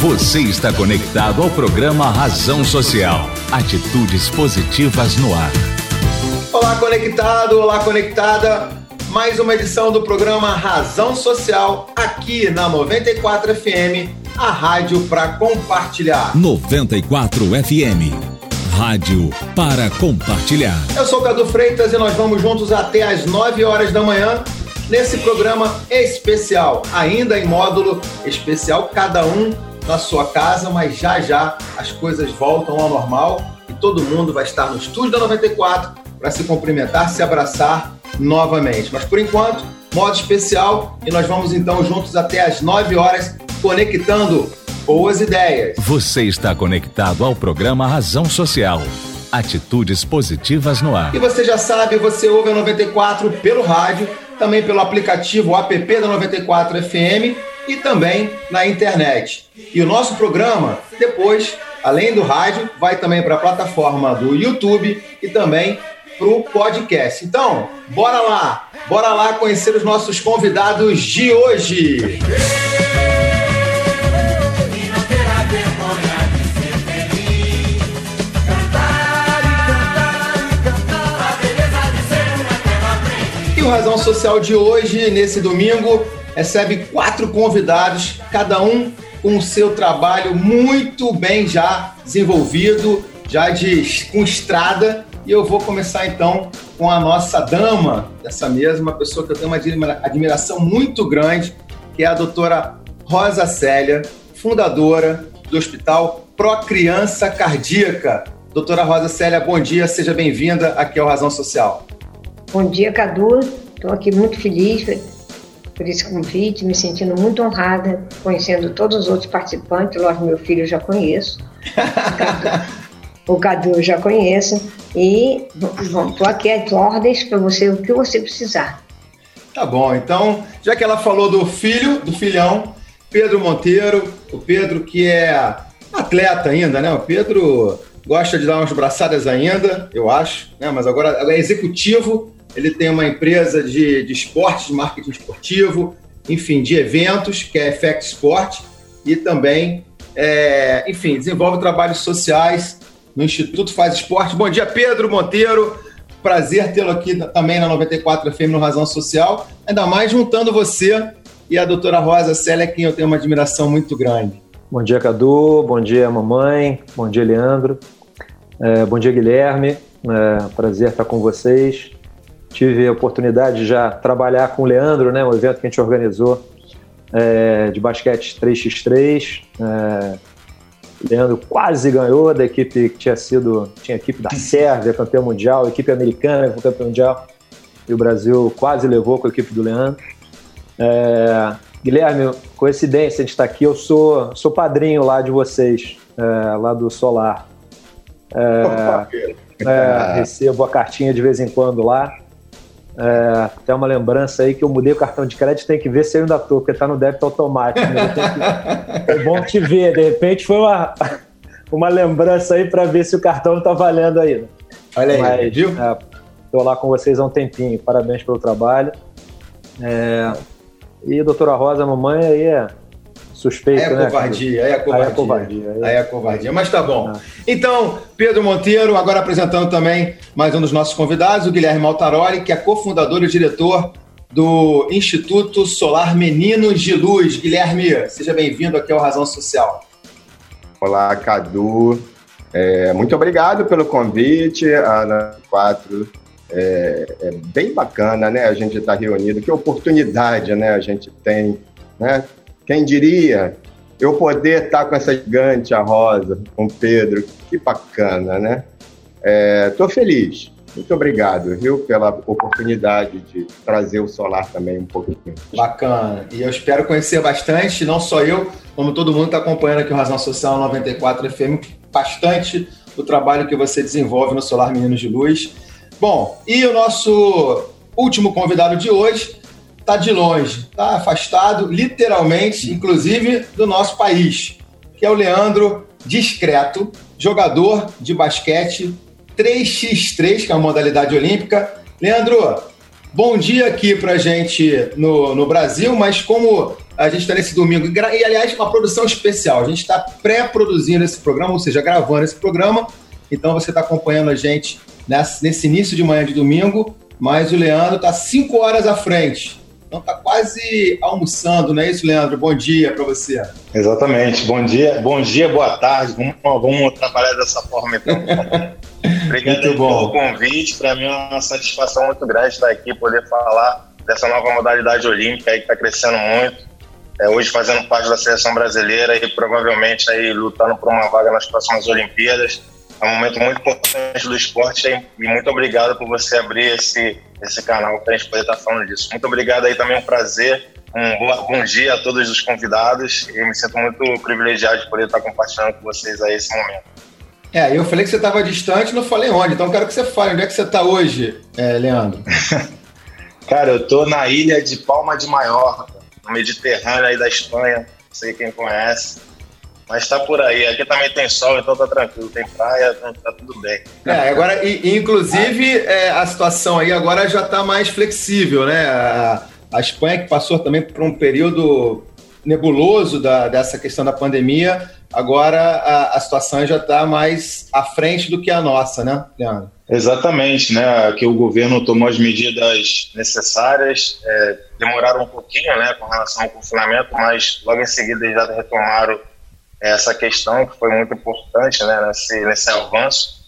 Você está conectado ao programa Razão Social. Atitudes positivas no ar. Olá, conectado, olá, conectada. Mais uma edição do programa Razão Social aqui na 94 FM, a rádio para compartilhar. 94 FM. Rádio para compartilhar. Eu sou Cadu Freitas e nós vamos juntos até às 9 horas da manhã nesse programa especial, ainda em módulo especial, cada um na sua casa, mas já já as coisas voltam ao normal e todo mundo vai estar no estúdio da 94 para se cumprimentar, se abraçar novamente. Mas por enquanto, modo especial e nós vamos então juntos até às 9 horas conectando boas ideias. Você está conectado ao programa Razão Social. Atitudes positivas no ar. E você já sabe, você ouve a 94 pelo rádio, também pelo aplicativo app da 94 FM e também na internet. E o nosso programa, depois, além do rádio, vai também para a plataforma do YouTube e também para o podcast. Então, bora lá, bora lá conhecer os nossos convidados de hoje. E o Razão Social de hoje, nesse domingo, recebe quatro convidados, cada um com o seu trabalho muito bem já desenvolvido, já de com estrada. E eu vou começar então com a nossa dama dessa mesa, uma pessoa que eu tenho uma admiração muito grande, que é a doutora Rosa Célia, fundadora do Hospital Pro Criança Cardíaca. Doutora Rosa Célia, bom dia, seja bem-vinda aqui ao Razão Social. Bom dia, Cadu. Estou aqui muito feliz por esse convite, me sentindo muito honrada, conhecendo todos os outros participantes. Lógico, meu filho eu já conheço, o Cadu eu já conheço, e estou aqui às ordens para você, o que você precisar. Tá bom, então, já que ela falou do filho, do filhão, Pedro Monteiro, o Pedro que é atleta ainda, né? O Pedro gosta de dar umas braçadas ainda, eu acho, né? mas agora é executivo ele tem uma empresa de, de esportes, de marketing esportivo, enfim, de eventos, que é Effect Sport, e também, é, enfim, desenvolve trabalhos sociais no Instituto Faz Esporte. Bom dia, Pedro Monteiro. Prazer tê-lo aqui também na 94 FM no Razão Social, ainda mais juntando você e a doutora Rosa Célia, quem eu tenho uma admiração muito grande. Bom dia, Cadu. Bom dia, mamãe. Bom dia, Leandro. É, bom dia, Guilherme. É, prazer estar com vocês. Tive a oportunidade de já trabalhar com o Leandro, né, um evento que a gente organizou é, de basquete 3x3. É, Leandro quase ganhou da equipe que tinha sido, tinha equipe da Sérvia, campeão mundial, equipe americana, campeão mundial, e o Brasil quase levou com a equipe do Leandro. É, Guilherme, coincidência de estar aqui, eu sou, sou padrinho lá de vocês, é, lá do Solar. É, é, recebo a cartinha de vez em quando lá. É, tem uma lembrança aí que eu mudei o cartão de crédito, tem que ver se eu ainda tô, porque tá no débito automático. Né? Que... É bom te ver, de repente foi uma, uma lembrança aí para ver se o cartão tá valendo aí. Olha aí, Mas, viu? É, tô lá com vocês há um tempinho, parabéns pelo trabalho. É, e doutora Rosa, mamãe aí é suspeito, aí é né? Covardia, aí é covardia, aí é covardia. Aí é covardia. Mas tá bom. Ah. Então, Pedro Monteiro, agora apresentando também mais um dos nossos convidados, o Guilherme Maltaroli, que é cofundador e diretor do Instituto Solar Meninos de Luz. Guilherme, seja bem-vindo aqui ao Razão Social. Olá, Cadu. É, muito obrigado pelo convite. Ana 4 é, é, bem bacana, né? A gente estar tá reunido. Que oportunidade, né? A gente tem, né? Quem diria eu poder estar com essa gigante, a Rosa, com o Pedro, que bacana, né? Estou é, feliz. Muito obrigado, viu, pela oportunidade de trazer o solar também um pouquinho. Bacana. E eu espero conhecer bastante, não só eu, como todo mundo está acompanhando aqui o Razão Social 94 FM, bastante o trabalho que você desenvolve no Solar Meninos de Luz. Bom, e o nosso último convidado de hoje está de longe, está afastado, literalmente, inclusive, do nosso país, que é o Leandro Discreto, jogador de basquete 3x3, que é uma modalidade olímpica. Leandro, bom dia aqui para gente no, no Brasil, mas como a gente está nesse domingo. E, aliás, uma produção especial. A gente está pré-produzindo esse programa, ou seja, gravando esse programa. Então você está acompanhando a gente nesse início de manhã de domingo, mas o Leandro está cinco horas à frente. Então está quase almoçando, não é isso, Leandro? Bom dia para você. Exatamente. Bom dia, bom dia, boa tarde. Vamos, vamos trabalhar dessa forma então. Obrigado muito bom. pelo convite. Para mim é uma satisfação muito grande estar aqui, poder falar dessa nova modalidade olímpica aí que está crescendo muito. É, hoje fazendo parte da seleção brasileira e provavelmente aí lutando por uma vaga nas próximas Olimpíadas. É um momento muito importante do esporte e muito obrigado por você abrir esse, esse canal para a gente poder estar falando disso. Muito obrigado aí também, é um prazer. Um bom, bom dia a todos os convidados e me sinto muito privilegiado de poder estar compartilhando com vocês aí esse momento. É, eu falei que você estava distante, não falei onde, então quero que você fale. Onde é que você está hoje, é, Leandro? Cara, eu estou na ilha de Palma de Maiorca, no Mediterrâneo aí da Espanha, não sei quem conhece. Mas tá por aí. Aqui também tem sol, então tá tranquilo. Tem praia, então tá tudo bem. É, agora, e, inclusive, é, a situação aí agora já tá mais flexível, né? A, a Espanha, que passou também por um período nebuloso da, dessa questão da pandemia, agora a, a situação já está mais à frente do que a nossa, né, Leandro? Exatamente, né? Que o governo tomou as medidas necessárias, é, demoraram um pouquinho, né, com relação ao confinamento, mas logo em seguida eles já retomaram essa questão que foi muito importante né, nesse, nesse avanço.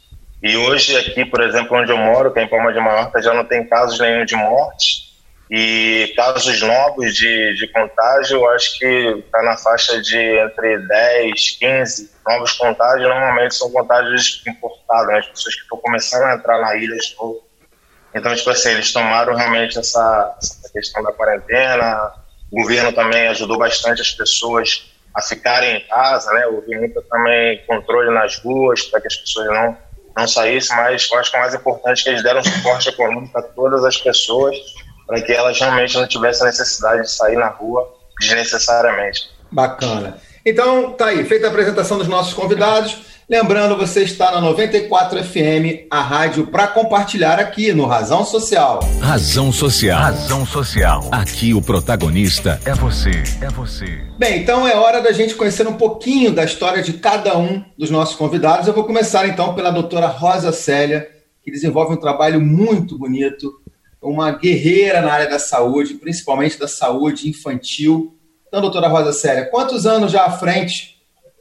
E hoje aqui, por exemplo, onde eu moro, que é em Palma de Mallorca, já não tem casos nenhum de morte e casos novos de, de contágio, eu acho que está na faixa de entre 10, 15 novos contágios, normalmente são contágios importados, né, as pessoas que estão começando a entrar na ilha de novo. Então, tipo assim, eles tomaram realmente essa, essa questão da quarentena, o governo também ajudou bastante as pessoas a ficarem em casa, né? Houve muito também controle nas ruas para que as pessoas não, não saíssem, mas eu acho que o mais importante é que eles deram suporte econômico a todas as pessoas para que elas realmente não tivessem necessidade de sair na rua desnecessariamente. Bacana. Então, tá aí, feita a apresentação dos nossos convidados. Lembrando, você está na 94 FM, a rádio para compartilhar aqui no Razão Social. Razão Social. Razão Social. Aqui o protagonista é você. É você. Bem, então é hora da gente conhecer um pouquinho da história de cada um dos nossos convidados. Eu vou começar então pela doutora Rosa Célia, que desenvolve um trabalho muito bonito, uma guerreira na área da saúde, principalmente da saúde infantil. Então, doutora Rosa Célia, quantos anos já à frente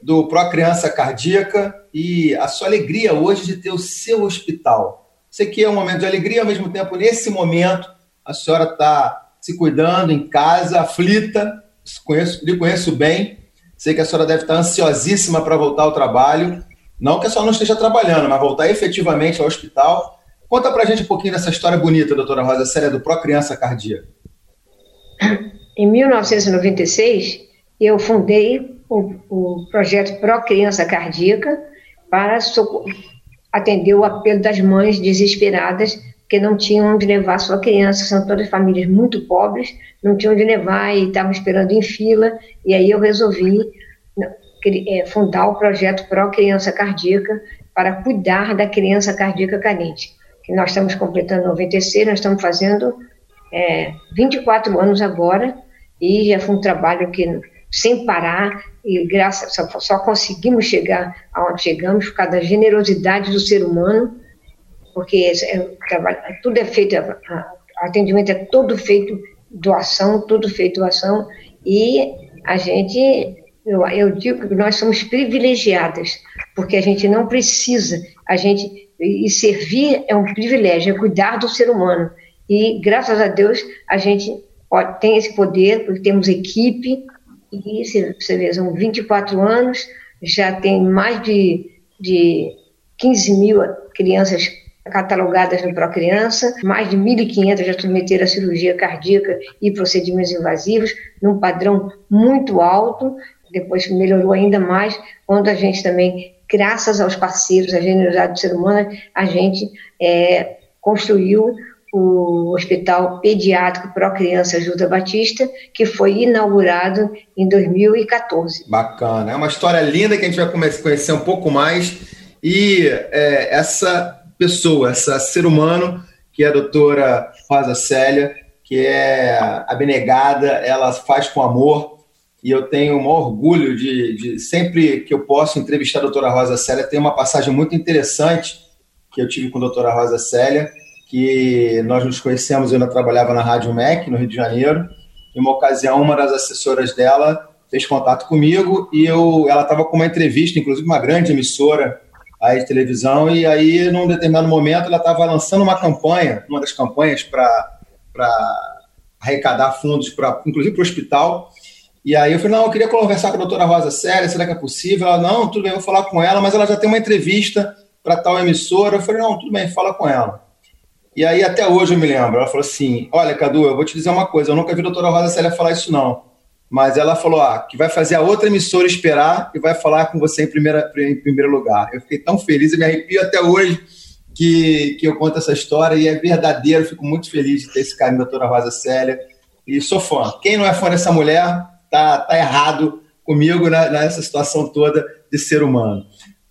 do Pro Criança Cardíaca e a sua alegria hoje de ter o seu hospital. Sei que é um momento de alegria, ao mesmo tempo, nesse momento, a senhora está se cuidando em casa, aflita, conheço, lhe conheço bem, sei que a senhora deve estar ansiosíssima para voltar ao trabalho, não que a senhora não esteja trabalhando, mas voltar efetivamente ao hospital. Conta para a gente um pouquinho dessa história bonita, doutora Rosa Célia, do Pro Criança Cardíaca. Em 1996, eu fundei o, o projeto Pro Criança Cardíaca para atender o apelo das mães desesperadas que não tinham onde levar sua criança, são todas famílias muito pobres, não tinham onde levar e estavam esperando em fila, e aí eu resolvi é, fundar o projeto Pro Criança Cardíaca para cuidar da criança cardíaca carente, que nós estamos completando 96, nós estamos fazendo é, 24 anos agora, e já foi um trabalho que sem parar, e graças só, só conseguimos chegar aonde chegamos por causa da generosidade do ser humano, porque é, tudo é feito, atendimento é todo feito doação, tudo feito doação, e a gente, eu, eu digo que nós somos privilegiadas, porque a gente não precisa, a gente, e servir é um privilégio, é cuidar do ser humano, e graças a Deus a gente tem esse poder, porque temos equipe, e você vê, são 24 anos, já tem mais de, de 15 mil crianças catalogadas no Procriança, mais de 1.500 já submeteram a cirurgia cardíaca e procedimentos invasivos, num padrão muito alto, depois melhorou ainda mais, quando a gente também, graças aos parceiros, à generosidade do ser humano, a gente é, construiu o Hospital Pediátrico Pro Criança Ajuda Batista, que foi inaugurado em 2014. Bacana, é uma história linda que a gente vai conhecer um pouco mais. E é, essa pessoa, essa ser humano, que é a doutora Rosa Célia, que é abnegada, ela faz com amor e eu tenho um orgulho de, de, sempre que eu posso entrevistar a doutora Rosa Célia, tem uma passagem muito interessante que eu tive com a doutora Rosa Célia, que nós nos conhecemos, eu ainda trabalhava na Rádio MEC, no Rio de Janeiro, em uma ocasião, uma das assessoras dela fez contato comigo e eu, ela estava com uma entrevista, inclusive uma grande emissora aí de televisão, e aí, num determinado momento, ela estava lançando uma campanha, uma das campanhas para arrecadar fundos, pra, inclusive para o hospital, e aí eu falei, não, eu queria conversar com a doutora Rosa Célia, será que é possível? Ela, não, tudo bem, eu vou falar com ela, mas ela já tem uma entrevista para tal emissora. Eu falei, não, tudo bem, fala com ela. E aí até hoje eu me lembro, ela falou assim, olha, Cadu, eu vou te dizer uma coisa, eu nunca vi a doutora Rosa Célia falar isso não, mas ela falou ah, que vai fazer a outra emissora esperar e vai falar com você em, primeira, em primeiro lugar. Eu fiquei tão feliz, eu me arrepio até hoje que, que eu conto essa história e é verdadeiro, fico muito feliz de ter esse carinho da doutora Rosa Célia e sou fã. Quem não é fã dessa mulher, tá, tá errado comigo né, nessa situação toda de ser humano.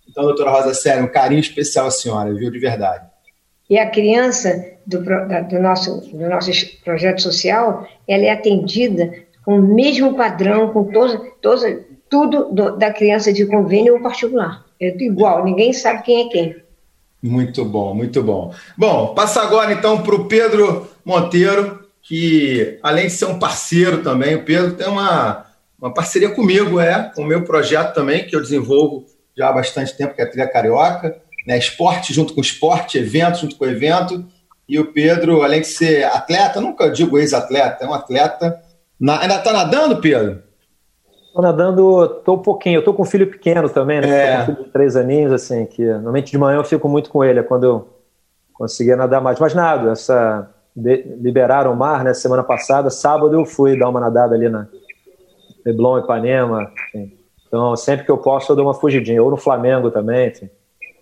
Então, doutora Rosa Célia, um carinho especial à senhora, viu, de verdade. E a criança do, do, nosso, do nosso projeto social, ela é atendida com o mesmo padrão, com todos, todos, tudo do, da criança de convênio ou particular. É igual, ninguém sabe quem é quem. Muito bom, muito bom. Bom, passa agora então para o Pedro Monteiro, que além de ser um parceiro também, o Pedro tem uma, uma parceria comigo, é, com o meu projeto também, que eu desenvolvo já há bastante tempo, que é a Trilha Carioca, né, esporte junto com esporte, evento junto com evento, e o Pedro, além de ser atleta, nunca digo ex-atleta, é um atleta. Na, ainda está nadando, Pedro? Estou nadando, estou um pouquinho. Eu estou com um filho pequeno também, né? É. com um filho de três aninhos, assim, que normalmente de manhã eu fico muito com ele, é quando eu conseguia nadar mais. Mas nada, essa de, liberaram o mar, né? Semana passada, sábado eu fui dar uma nadada ali na Leblon, Ipanema, enfim. Então, sempre que eu posso, eu dou uma fugidinha. Ou no Flamengo também, enfim.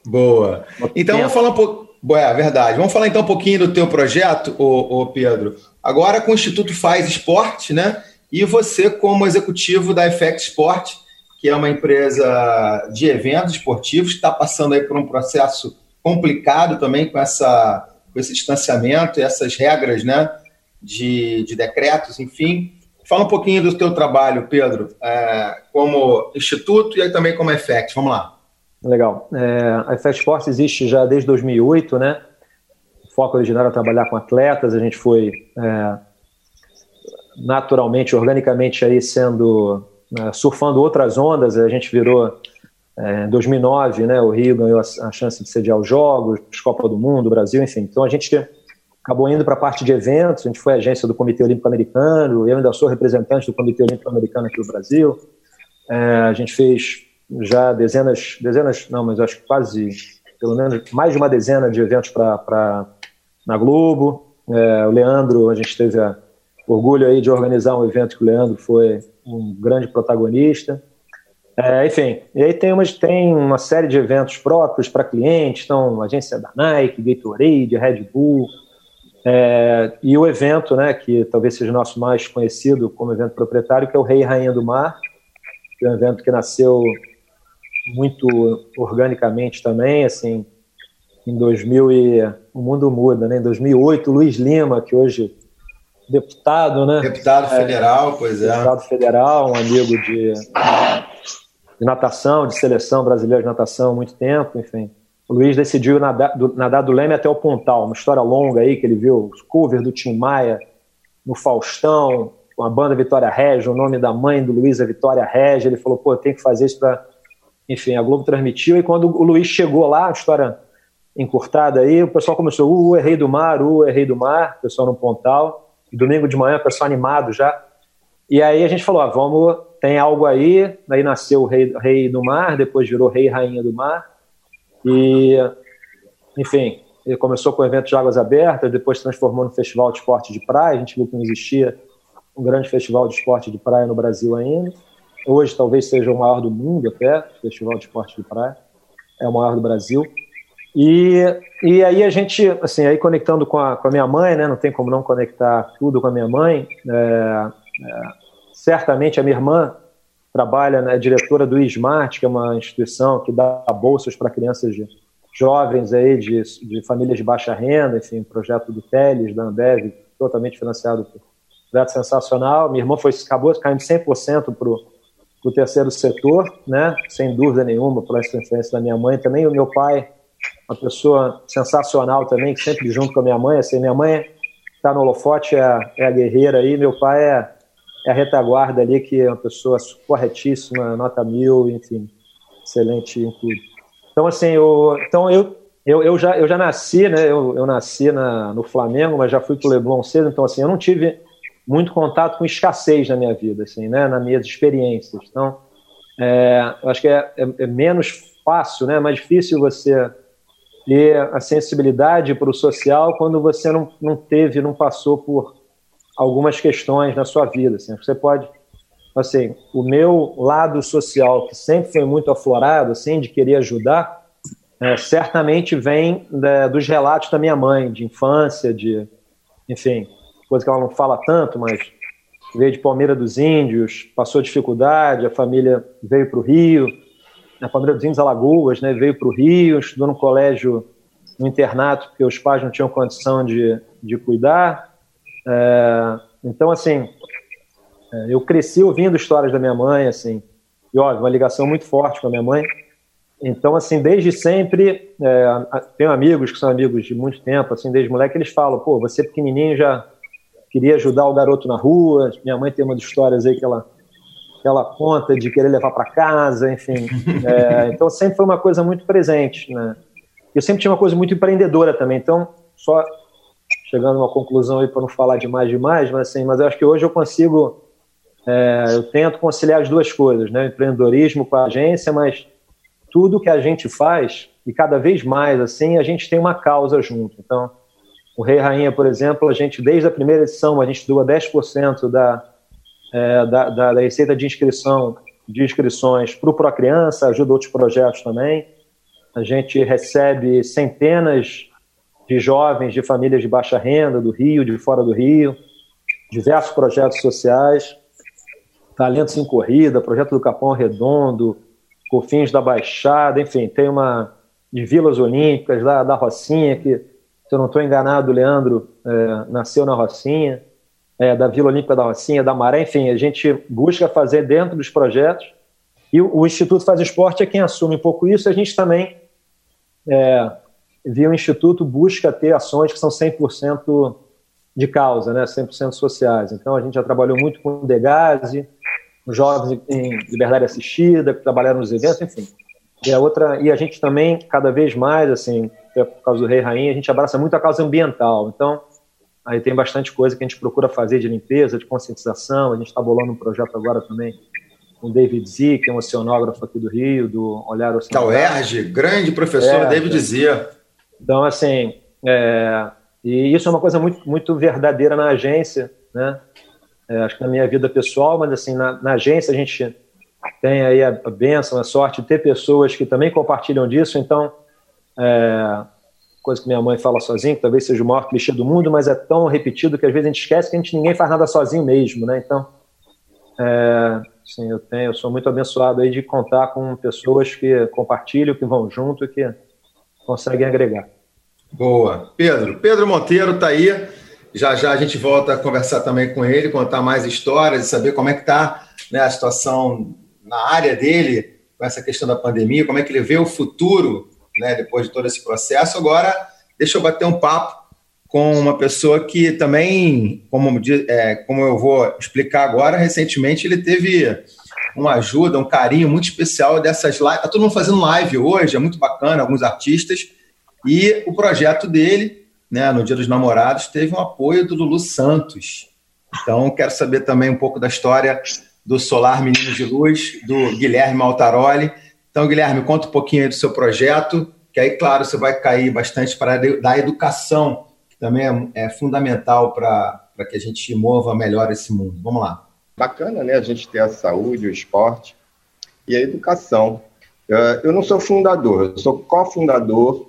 Boa. Então, vamos falar um pouco... É, verdade. Vamos falar então um pouquinho do teu projeto, ô, ô Pedro. Agora com o Instituto Faz Esporte, né? E você como executivo da Effect Sport, que é uma empresa de eventos esportivos, está passando aí por um processo complicado também com essa com esse distanciamento e essas regras né, de, de decretos, enfim. Fala um pouquinho do teu trabalho, Pedro, é, como instituto e aí também como Effect. Vamos lá. Legal. É, a Effect Sports existe já desde 2008, né? O foco original era trabalhar com atletas. A gente foi é, naturalmente, organicamente aí sendo é, surfando outras ondas. A gente virou é, em 2009, né, o Rio ganhou a, a, chance de sediar os Jogos, Copa do Mundo, Brasil, enfim. Então a gente acabou indo para a parte de eventos, a gente foi agência do Comitê Olímpico Americano, eu ainda sou representante do Comitê Olímpico Americano aqui no Brasil. É, a gente fez já dezenas, dezenas, não, mas acho que quase, pelo menos mais de uma dezena de eventos para na Globo. É, o Leandro, a gente teve a orgulho aí de organizar um evento que o Leandro foi um grande protagonista. É, enfim, e aí tem, umas, tem uma série de eventos próprios para clientes, então agência da Nike, Gatorade, Red Bull, é, e o evento, né, que talvez seja o nosso mais conhecido como evento proprietário, que é o Rei e Rainha do Mar, que é um evento que nasceu muito organicamente também, assim, em 2000 e o mundo muda, né? Em 2008, Luiz Lima, que hoje deputado, né? Deputado federal, é, pois é. Deputado federal, um amigo de de natação, de seleção brasileira de natação há muito tempo, enfim. O Luiz decidiu nadar do, nadar do Leme até o Pontal, uma história longa aí que ele viu os covers do Tim Maia no Faustão, com a banda Vitória Regia, o nome da mãe do Luiz é Vitória Regia, ele falou, pô, tem que fazer isso para... Enfim, a Globo transmitiu e quando o Luiz chegou lá, história encurtada aí, o pessoal começou, uh, é rei do mar, uh, é rei do mar, o pessoal no Pontal, domingo de manhã, o pessoal animado já, e aí a gente falou, ah, vamos tem algo aí, daí nasceu o rei, rei do mar, depois virou rei e rainha do mar, e, enfim, ele começou com o evento de águas abertas, depois transformou no festival de esporte de praia, a gente viu que não existia um grande festival de esporte de praia no Brasil ainda, hoje talvez seja o maior do mundo até, festival de esporte de praia, é o maior do Brasil, e, e aí a gente, assim, aí conectando com a, com a minha mãe, né, não tem como não conectar tudo com a minha mãe, é, é, certamente a minha irmã trabalha, né, é diretora do Smart, que é uma instituição que dá bolsas para crianças de, jovens aí de, de famílias de baixa renda, enfim, projeto do Teles, da Ambev, totalmente financiado por, projeto sensacional. Minha irmã foi, acabou caindo 100% para o terceiro setor, né? sem dúvida nenhuma, por essa influência da minha mãe. Também o meu pai, uma pessoa sensacional também, que sempre junto com a minha mãe. Assim, minha mãe está no holofote, é a, é a guerreira aí, meu pai é, é a retaguarda ali, que é uma pessoa corretíssima, nota mil, enfim, excelente em tudo. Então, assim, eu, então eu, eu, eu, já, eu já nasci, né? Eu, eu nasci na, no Flamengo, mas já fui para o Leblon cedo, então, assim, eu não tive muito contato com escassez na minha vida, assim, né? Nas minhas experiências. Então, é, eu acho que é, é, é, menos fácil, né? É mais difícil você ter a sensibilidade para o social quando você não, não teve, não passou por algumas questões na sua vida. Assim. Você pode, assim, o meu lado social que sempre foi muito aflorado, assim, de querer ajudar, é, certamente vem né, dos relatos da minha mãe, de infância, de, enfim, coisa que ela não fala tanto, mas veio de Palmeira dos Índios, passou dificuldade, a família veio para o Rio, a família dos Índios Alagoas, né, veio para o Rio, estudou no colégio, no internato, porque os pais não tinham condição de, de cuidar. É, então, assim, é, eu cresci ouvindo histórias da minha mãe, assim, e óbvio, uma ligação muito forte com a minha mãe. Então, assim, desde sempre, é, tenho amigos que são amigos de muito tempo, assim, desde moleque, eles falam, pô, você pequenininho já queria ajudar o garoto na rua. Minha mãe tem umas histórias aí que ela, que ela conta de querer levar para casa, enfim. É, então, sempre foi uma coisa muito presente, né? Eu sempre tinha uma coisa muito empreendedora também, então, só chegando a uma conclusão aí para não falar demais demais, mas assim, mas eu acho que hoje eu consigo, é, eu tento conciliar as duas coisas, né? O empreendedorismo com a agência, mas tudo que a gente faz, e cada vez mais assim, a gente tem uma causa junto. Então, o Rei Rainha, por exemplo, a gente, desde a primeira edição, a gente doa 10% da, é, da, da, da, receita de inscrição, de inscrições para o Procriança, ajuda outros projetos também. A gente recebe centenas de jovens de famílias de baixa renda, do Rio, de fora do Rio, diversos projetos sociais, Talentos em Corrida, Projeto do Capão Redondo, Cofins da Baixada, enfim, tem uma de Vilas Olímpicas, da, da Rocinha, que, se eu não estou enganado, o Leandro é, nasceu na Rocinha, é, da Vila Olímpica da Rocinha, da Maré, enfim, a gente busca fazer dentro dos projetos, e o, o Instituto Faz Esporte é quem assume um pouco isso, a gente também, é, via o Instituto, busca ter ações que são 100% de causa, né, 100% sociais. Então, a gente já trabalhou muito com o Degase, jovens em liberdade assistida, que trabalharam nos eventos, enfim. E a outra, e a gente também, cada vez mais, assim, por causa do Rei Rainha, a gente abraça muito a causa ambiental. Então, aí tem bastante coisa que a gente procura fazer de limpeza, de conscientização. A gente está bolando um projeto agora também com o David Z, que é um oceanógrafo aqui do Rio, do Olhar Oceanográfico. Da UERJ, grande professor é, David Z. Então, assim, é, e isso é uma coisa muito, muito verdadeira na agência, né? é, acho que na minha vida pessoal, mas assim, na, na agência a gente tem aí a, a benção, a sorte de ter pessoas que também compartilham disso, então, é, coisa que minha mãe fala sozinha, que talvez seja o maior clichê do mundo, mas é tão repetido que às vezes a gente esquece que a gente ninguém faz nada sozinho mesmo, né? Então, é, sim, eu tenho, eu sou muito abençoado aí de contar com pessoas que compartilham, que vão junto e que conseguem agregar. Boa. Pedro, Pedro Monteiro está aí já já a gente volta a conversar também com ele, contar mais histórias e saber como é que está né, a situação na área dele com essa questão da pandemia, como é que ele vê o futuro né, depois de todo esse processo. Agora, deixa eu bater um papo com uma pessoa que também, como, é, como eu vou explicar agora, recentemente ele teve uma ajuda, um carinho muito especial dessas lives. Está todo mundo fazendo live hoje, é muito bacana, alguns artistas. E o projeto dele né, no Dia dos Namorados, teve um apoio do Lulu Santos. Então, quero saber também um pouco da história do Solar Meninos de Luz, do Guilherme Maltaroli. Então, Guilherme, conta um pouquinho aí do seu projeto, que aí, claro, você vai cair bastante para da educação, que também é, é fundamental para que a gente mova melhor esse mundo. Vamos lá. Bacana, né? A gente ter a saúde, o esporte e a educação. Eu não sou fundador, eu sou cofundador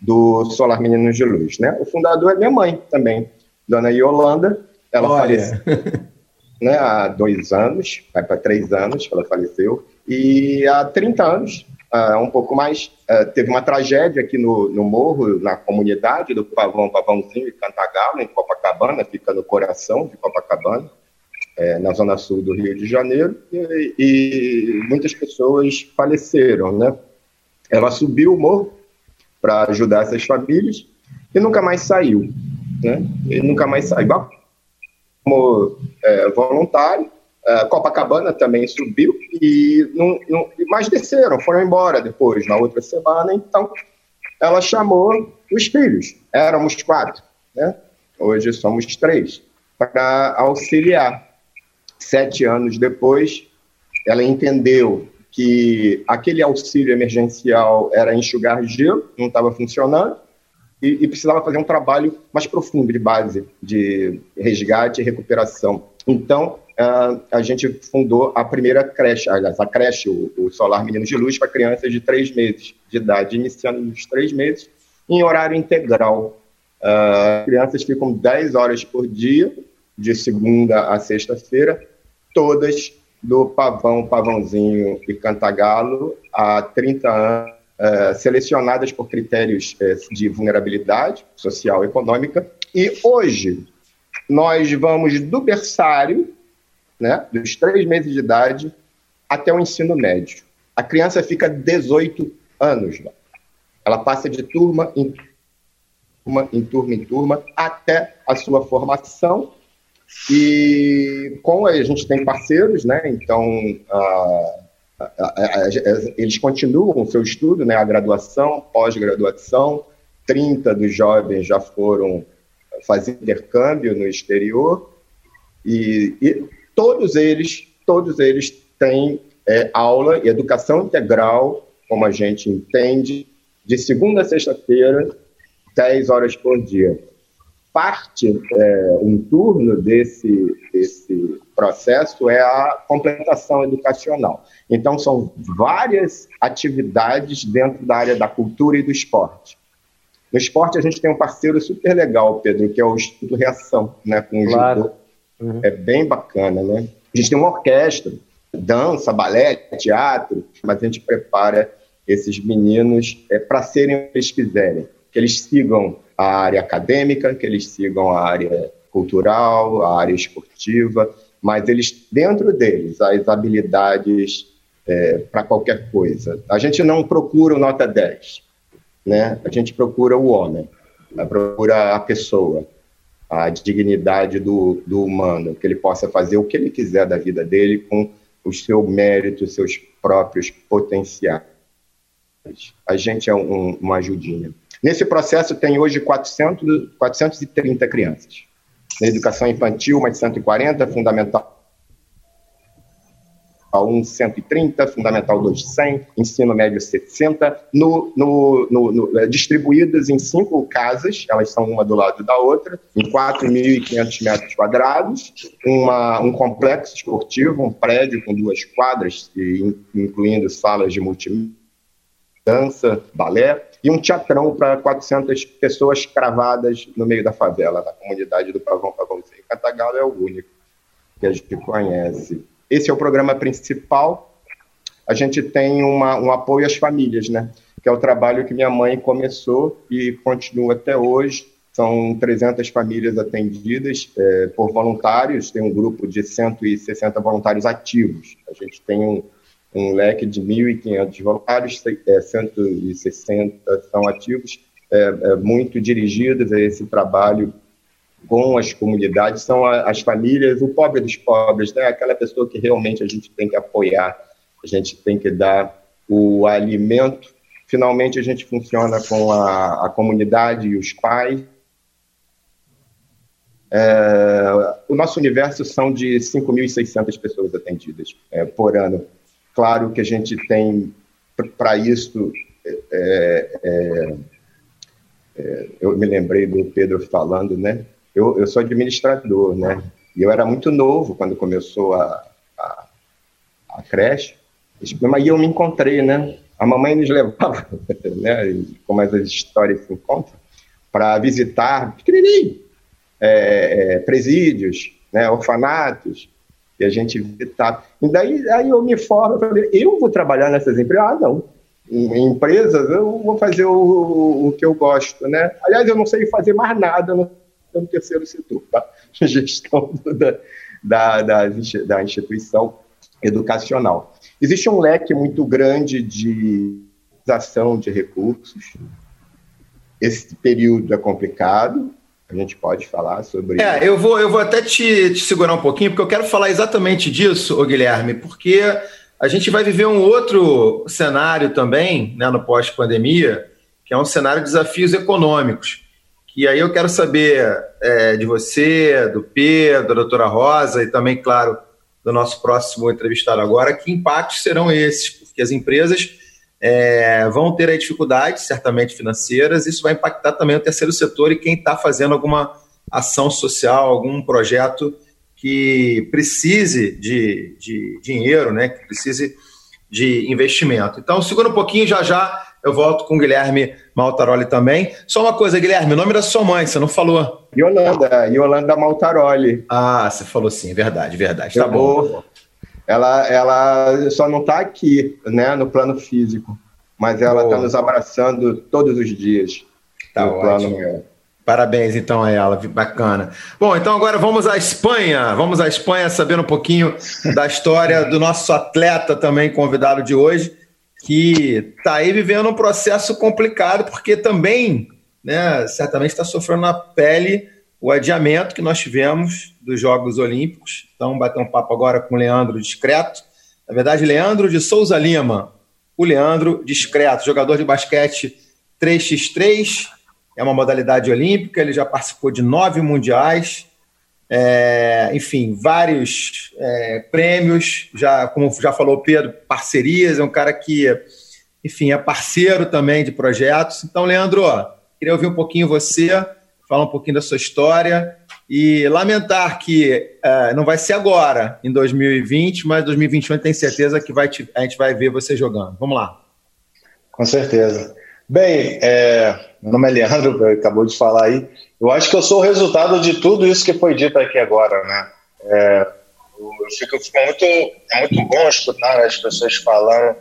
do Solar Meninos de Luz, né? O fundador é minha mãe também, Dona Yolanda. Ela Olha. faleceu né, há dois anos, vai para três anos que ela faleceu. E há 30 anos uh, um pouco mais, uh, teve uma tragédia aqui no, no morro, na comunidade do Pavão, Pavãozinho e Cantagalo, em Copacabana, fica no coração de Copacabana, é, na zona sul do Rio de Janeiro, e, e muitas pessoas faleceram, né? Ela subiu o morro para ajudar essas famílias e nunca mais saiu, né? E nunca mais saiu. Como é, voluntário, Uh, Copacabana também subiu e não, não, mas desceram, foram embora depois, na outra semana. Então, ela chamou os filhos, éramos quatro, né? hoje somos três, para auxiliar. Sete anos depois, ela entendeu que aquele auxílio emergencial era enxugar gelo, não estava funcionando, e, e precisava fazer um trabalho mais profundo de base, de resgate e recuperação. Então, a gente fundou a primeira creche, aliás, a creche, o, o Solar Meninos de Luz, para crianças de três meses de idade, iniciando nos três meses, em horário integral. Uh, crianças ficam 10 horas por dia, de segunda a sexta-feira, todas do Pavão, Pavãozinho e Cantagalo, há 30 anos, uh, selecionadas por critérios uh, de vulnerabilidade social e econômica. E hoje, nós vamos do berçário né, dos três meses de idade até o ensino médio. A criança fica 18 anos lá. Ela passa de turma em turma, em turma em turma, até a sua formação. E com a gente tem parceiros, né? Então, eles continuam o seu estudo, né? A graduação, pós-graduação. 30 dos jovens já foram fazer intercâmbio no exterior. E, e todos eles, todos eles têm é, aula e educação integral, como a gente entende, de segunda a sexta-feira, 10 horas por dia. Parte, é, um turno desse, desse processo é a completação educacional. Então, são várias atividades dentro da área da cultura e do esporte. No esporte, a gente tem um parceiro super legal, Pedro, que é o Instituto Reação, né, com o claro. judô Uhum. É bem bacana, né? A gente tem uma orquestra, dança, balé, teatro, mas a gente prepara esses meninos é, para serem o que eles quiserem. Que eles sigam a área acadêmica, que eles sigam a área cultural, a área esportiva, mas eles, dentro deles, as habilidades é, para qualquer coisa. A gente não procura o nota 10, né? a gente procura o homem, procura a pessoa a dignidade do, do humano, que ele possa fazer o que ele quiser da vida dele com o seu mérito, os seus próprios potenciais. A gente é um, uma ajudinha. Nesse processo tem hoje 400, 430 crianças. Na educação infantil, mais de 140, fundamental Fundamental 1, 130, Fundamental 2, 100, Ensino Médio 60, no, no, no, no, é, distribuídas em cinco casas, elas são uma do lado da outra, em 4.500 metros quadrados, uma, um complexo esportivo, um prédio com duas quadras, incluindo salas de multimídia, dança, balé, e um teatrão para 400 pessoas cravadas no meio da favela, na comunidade do Pavão Pavãozinho. Catagalo é o único que a gente conhece. Esse é o programa principal. A gente tem uma, um apoio às famílias, né? Que é o trabalho que minha mãe começou e continua até hoje. São 300 famílias atendidas é, por voluntários, tem um grupo de 160 voluntários ativos. A gente tem um, um leque de 1.500 voluntários, é, 160 são ativos, é, é, muito dirigidos a esse trabalho com as comunidades são as famílias, o pobre dos pobres, né? aquela pessoa que realmente a gente tem que apoiar, a gente tem que dar o alimento. Finalmente, a gente funciona com a, a comunidade e os pais. É, o nosso universo são de 5.600 pessoas atendidas é, por ano. Claro que a gente tem, para isso, é, é, é, eu me lembrei do Pedro falando, né? Eu, eu sou administrador, né? E eu era muito novo quando começou a, a, a creche. Mas eu me encontrei, né? A mamãe nos levava, né? Como as histórias se encontram, para visitar é, é, presídios, né? orfanatos, e a gente visitava. E daí aí eu me formo, eu falei, eu vou trabalhar nessas empresas? Ah, não. em empresas, eu vou fazer o, o, que eu gosto, né? Aliás, eu não sei fazer mais nada no, no terceiro setor, tá? Gestão da, da, da, da instituição educacional. Existe um leque muito grande de ação de recursos. Esse período é complicado, a gente pode falar sobre. É, eu vou, eu vou até te, te segurar um pouquinho, porque eu quero falar exatamente disso, ô Guilherme, porque a gente vai viver um outro cenário também, né, no pós-pandemia, que é um cenário de desafios econômicos. E aí eu quero saber é, de você, do Pedro, da doutora Rosa e também, claro, do nosso próximo entrevistado agora, que impactos serão esses, porque as empresas é, vão ter dificuldades, certamente financeiras, isso vai impactar também o terceiro setor e quem está fazendo alguma ação social, algum projeto que precise de, de dinheiro, né, que precise de investimento. Então, segura um pouquinho, já já eu volto com o Guilherme Maltaroli também. Só uma coisa, Guilherme, o nome da sua mãe, você não falou. Yolanda, Yolanda Maltaroli. Ah, você falou sim, verdade, verdade. Tá bom. Ela, ela só não está aqui, né, no plano físico, mas ela está nos abraçando todos os dias. Tá no ótimo. plano Parabéns, então, a ela, bacana. Bom, então agora vamos à Espanha. Vamos à Espanha saber um pouquinho da história do nosso atleta também convidado de hoje, que está aí vivendo um processo complicado, porque também, né, certamente está sofrendo na pele o adiamento que nós tivemos dos Jogos Olímpicos. Então, bater um papo agora com o Leandro Discreto. Na verdade, Leandro de Souza Lima. O Leandro Discreto, jogador de basquete 3x3, é uma modalidade olímpica, ele já participou de nove mundiais, é, enfim, vários é, prêmios, já como já falou o Pedro, parcerias, é um cara que, enfim, é parceiro também de projetos. Então, Leandro, queria ouvir um pouquinho você, falar um pouquinho da sua história e lamentar que é, não vai ser agora, em 2020, mas 2021 tem certeza que vai te, a gente vai ver você jogando. Vamos lá. Com certeza. Bem, é, meu nome é Leandro, acabou de falar aí. Eu acho que eu sou o resultado de tudo isso que foi dito aqui agora, né? É, eu, fico, eu fico muito, é muito bom escutar as pessoas falando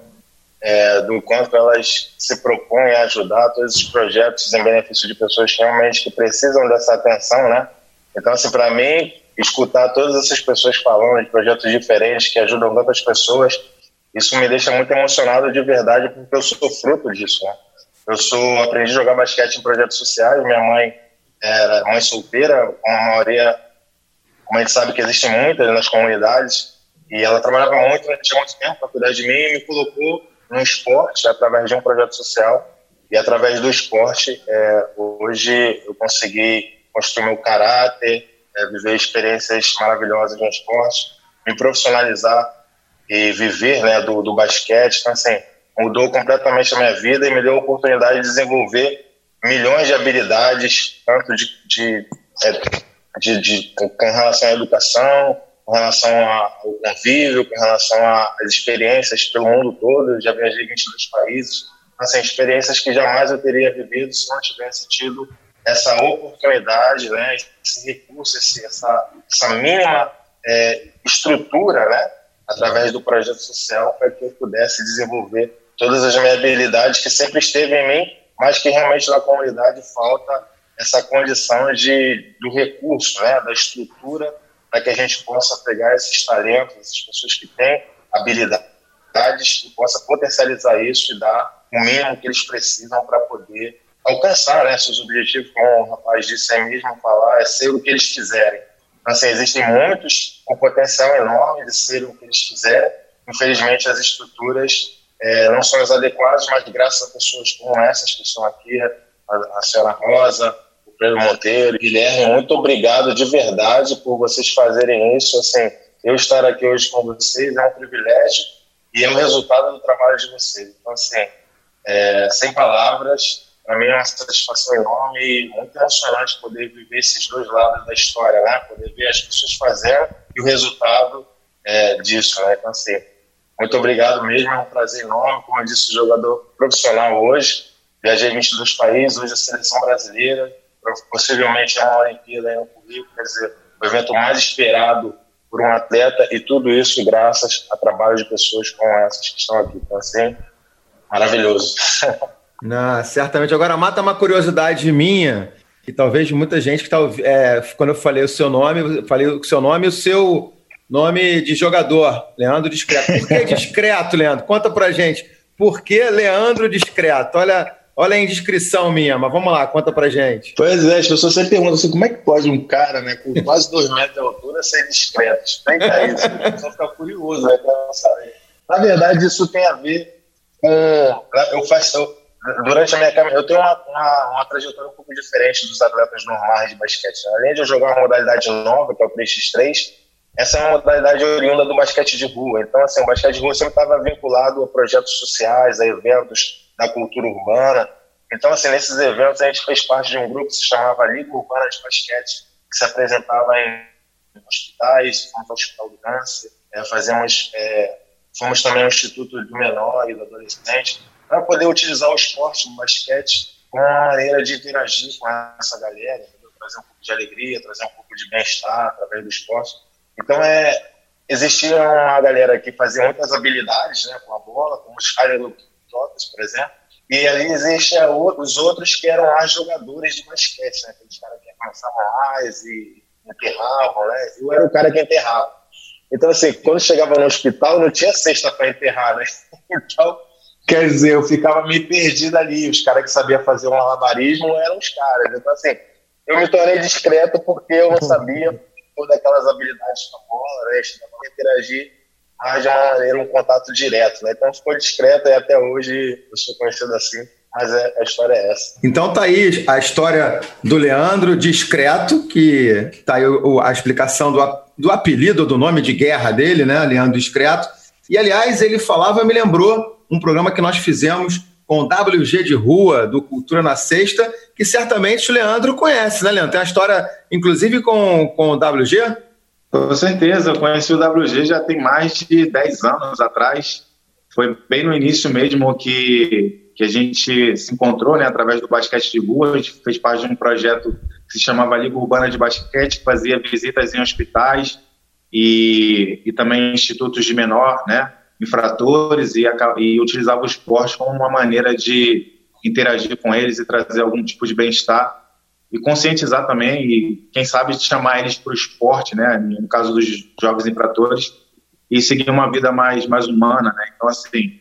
é, do quanto elas se propõem a ajudar todos esses projetos em benefício de pessoas realmente que precisam dessa atenção, né? Então, assim, para mim, escutar todas essas pessoas falando de projetos diferentes que ajudam tantas pessoas, isso me deixa muito emocionado de verdade, porque eu sou fruto disso, né? Eu sou aprendi a jogar basquete em projetos sociais. Minha mãe era mãe solteira, com a maioria, como a gente sabe que existem muitas nas comunidades, e ela trabalhava muito, não tinha muito tempo para cuidar de mim e me colocou no esporte através de um projeto social. E através do esporte, é, hoje eu consegui construir meu caráter, é, viver experiências maravilhosas no esporte, me profissionalizar e viver né, do, do basquete. Então, assim, mudou completamente a minha vida e me deu a oportunidade de desenvolver milhões de habilidades, tanto de, de, é, de, de com relação à educação, com relação ao convívio, com relação às experiências pelo mundo todo. Eu já viajei em 22 países. Assim, experiências que jamais eu teria vivido se não tivesse tido essa oportunidade, né, esse recurso, esse, essa, essa mínima é, estrutura, né, através do projeto social, para que eu pudesse desenvolver todas as minhas habilidades que sempre esteve em mim, mas que realmente na comunidade falta essa condição de, do recurso, né, da estrutura, para que a gente possa pegar esses talentos, essas pessoas que têm habilidades, e possa potencializar isso e dar o mínimo que eles precisam para poder alcançar né, seus objetivos, como o rapaz disse aí mesmo, falar, é ser o que eles quiserem. Então, assim, existem muitos com potencial enorme de ser o que eles quiserem. Infelizmente, as estruturas é, não são as adequadas, mas graças a pessoas como essas que estão aqui, a, a senhora Rosa, o Pedro Monteiro, Guilherme, muito obrigado de verdade por vocês fazerem isso. Assim, eu estar aqui hoje com vocês é um privilégio e é o resultado do trabalho de vocês. Então, assim, é, sem palavras, para mim é uma satisfação enorme e muito emocionante poder viver esses dois lados da história, né? Poder ver as pessoas fazendo e o resultado é, disso, né? Então, assim, muito obrigado mesmo, é um prazer enorme. Como eu disse, jogador profissional hoje. Viajei em 22 países, hoje a seleção brasileira. Possivelmente é uma Olimpíada aí no currículo, quer dizer, o evento mais esperado por um atleta e tudo isso graças a trabalho de pessoas como essas que estão aqui. Então, assim, maravilhoso. Não, certamente. Agora, mata uma curiosidade minha, que talvez muita gente que tá, é, quando eu falei o seu nome, falei o seu nome e o seu nome de jogador, Leandro Discreto. Por que discreto, Leandro? Conta pra gente. Por que Leandro Discreto? Olha, olha a indiscrição minha, mas vamos lá, conta pra gente. Pois é, as pessoas sempre perguntam assim, como é que pode um cara né, com quase dois metros de altura ser discreto? Explica isso, a pessoa fica curioso, né? Na verdade, isso tem a ver com... Eu faço durante a minha caminhada, eu tenho uma, uma, uma, trajetória um pouco diferente dos atletas normais de basquete. Além de eu jogar uma modalidade nova, que é o 3x3, essa é uma modalidade oriunda do basquete de rua. Então, assim, o basquete de rua sempre estava vinculado a projetos sociais, a eventos da cultura urbana. Então, assim, nesses eventos a gente fez parte de um grupo que se chamava Liga Urbana de Basquete, que se apresentava em hospitais, fomos ao Hospital do Câncer, é, fazemos, é, fomos também ao Instituto do Menor e do Adolescente, para poder utilizar o esporte, o basquete, como uma maneira de interagir com essa galera, trazer um pouco de alegria, trazer um pouco de bem-estar através do esporte. Então, é, existia uma galera que fazia muitas habilidades né, com a bola, como os Jotas, por exemplo, e ali existem os outros que eram mais jogadores de basquete, né, aqueles caras que avançavam mais e enterravam, né? Eu era o cara que enterrava. Então, assim, quando chegava no hospital, não tinha cesta para enterrar, né? Então, Quer dizer, eu ficava meio perdido ali. Os caras que sabiam fazer um malabarismo eram os caras. Então, assim, eu me tornei discreto porque eu não sabia todas aquelas habilidades a bola, né? Interagir mas de uma maneira, um contato direto. Né? Então ficou discreto e até hoje eu sou conhecido assim. Mas é, a história é essa. Então tá aí a história do Leandro discreto, que tá aí a explicação do, do apelido, do nome de guerra dele, né? Leandro Discreto. E aliás, ele falava, me lembrou um programa que nós fizemos com o WG de Rua, do Cultura na Sexta, que certamente o Leandro conhece, né, Leandro? Tem uma história, inclusive, com, com o WG? Com certeza, eu conheci o WG já tem mais de 10 anos atrás. Foi bem no início mesmo que, que a gente se encontrou, né, através do basquete de rua. A gente fez parte de um projeto que se chamava Liga Urbana de Basquete, que fazia visitas em hospitais e, e também institutos de menor, né? Infratores e, e utilizava o esporte como uma maneira de interagir com eles e trazer algum tipo de bem-estar e conscientizar também e quem sabe chamar eles para o esporte, né, no caso dos jovens infratores e seguir uma vida mais mais humana, né? Então assim,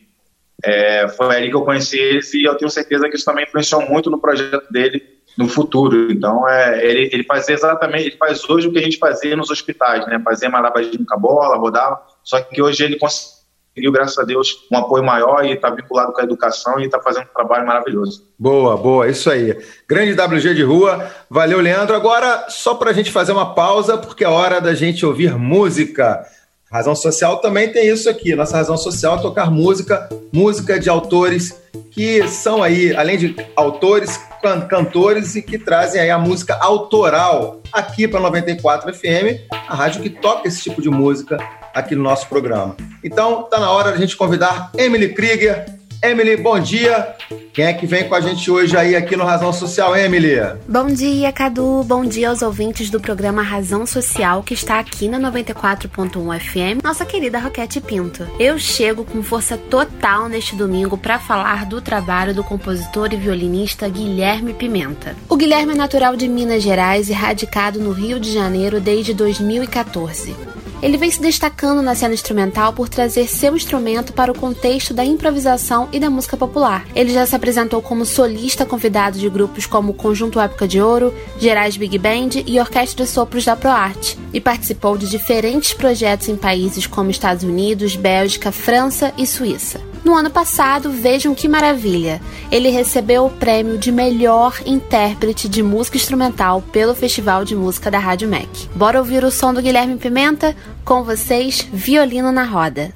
é, foi ali que eu conheci eles e eu tenho certeza que isso também influenciou muito no projeto dele no futuro. Então, é, ele, ele fazia exatamente, ele faz hoje o que a gente fazia nos hospitais, né? Fazia malabarismo com a bola, rodava, só que hoje ele consegue conseguiu, graças a Deus, um apoio maior e está vinculado com a educação e está fazendo um trabalho maravilhoso. Boa, boa, isso aí. Grande WG de rua. Valeu, Leandro. Agora, só para a gente fazer uma pausa, porque é hora da gente ouvir música. Razão Social também tem isso aqui. Nossa razão social é tocar música, música de autores que são aí, além de autores, cantores e que trazem aí a música autoral aqui para 94 FM, a rádio que toca esse tipo de música aqui no nosso programa. Então, está na hora de a gente convidar Emily Krieger. Emily, bom dia. Quem é que vem com a gente hoje aí aqui no Razão Social, Emily? Bom dia, Cadu. Bom dia aos ouvintes do programa Razão Social, que está aqui na 94.1 FM, nossa querida Roquete Pinto. Eu chego com força total neste domingo para falar do trabalho do compositor e violinista Guilherme Pimenta. O Guilherme é natural de Minas Gerais e radicado no Rio de Janeiro desde 2014. Ele vem se destacando na cena instrumental por trazer seu instrumento para o contexto da improvisação e da música popular. Ele já se apresentou como solista convidado de grupos como Conjunto Época de Ouro, Gerais Big Band e Orquestra de Sopros da ProArt, e participou de diferentes projetos em países como Estados Unidos, Bélgica, França e Suíça. No ano passado, vejam que maravilha, ele recebeu o prêmio de melhor intérprete de música instrumental pelo Festival de Música da Rádio MEC. Bora ouvir o som do Guilherme Pimenta? Com vocês, Violino na Roda.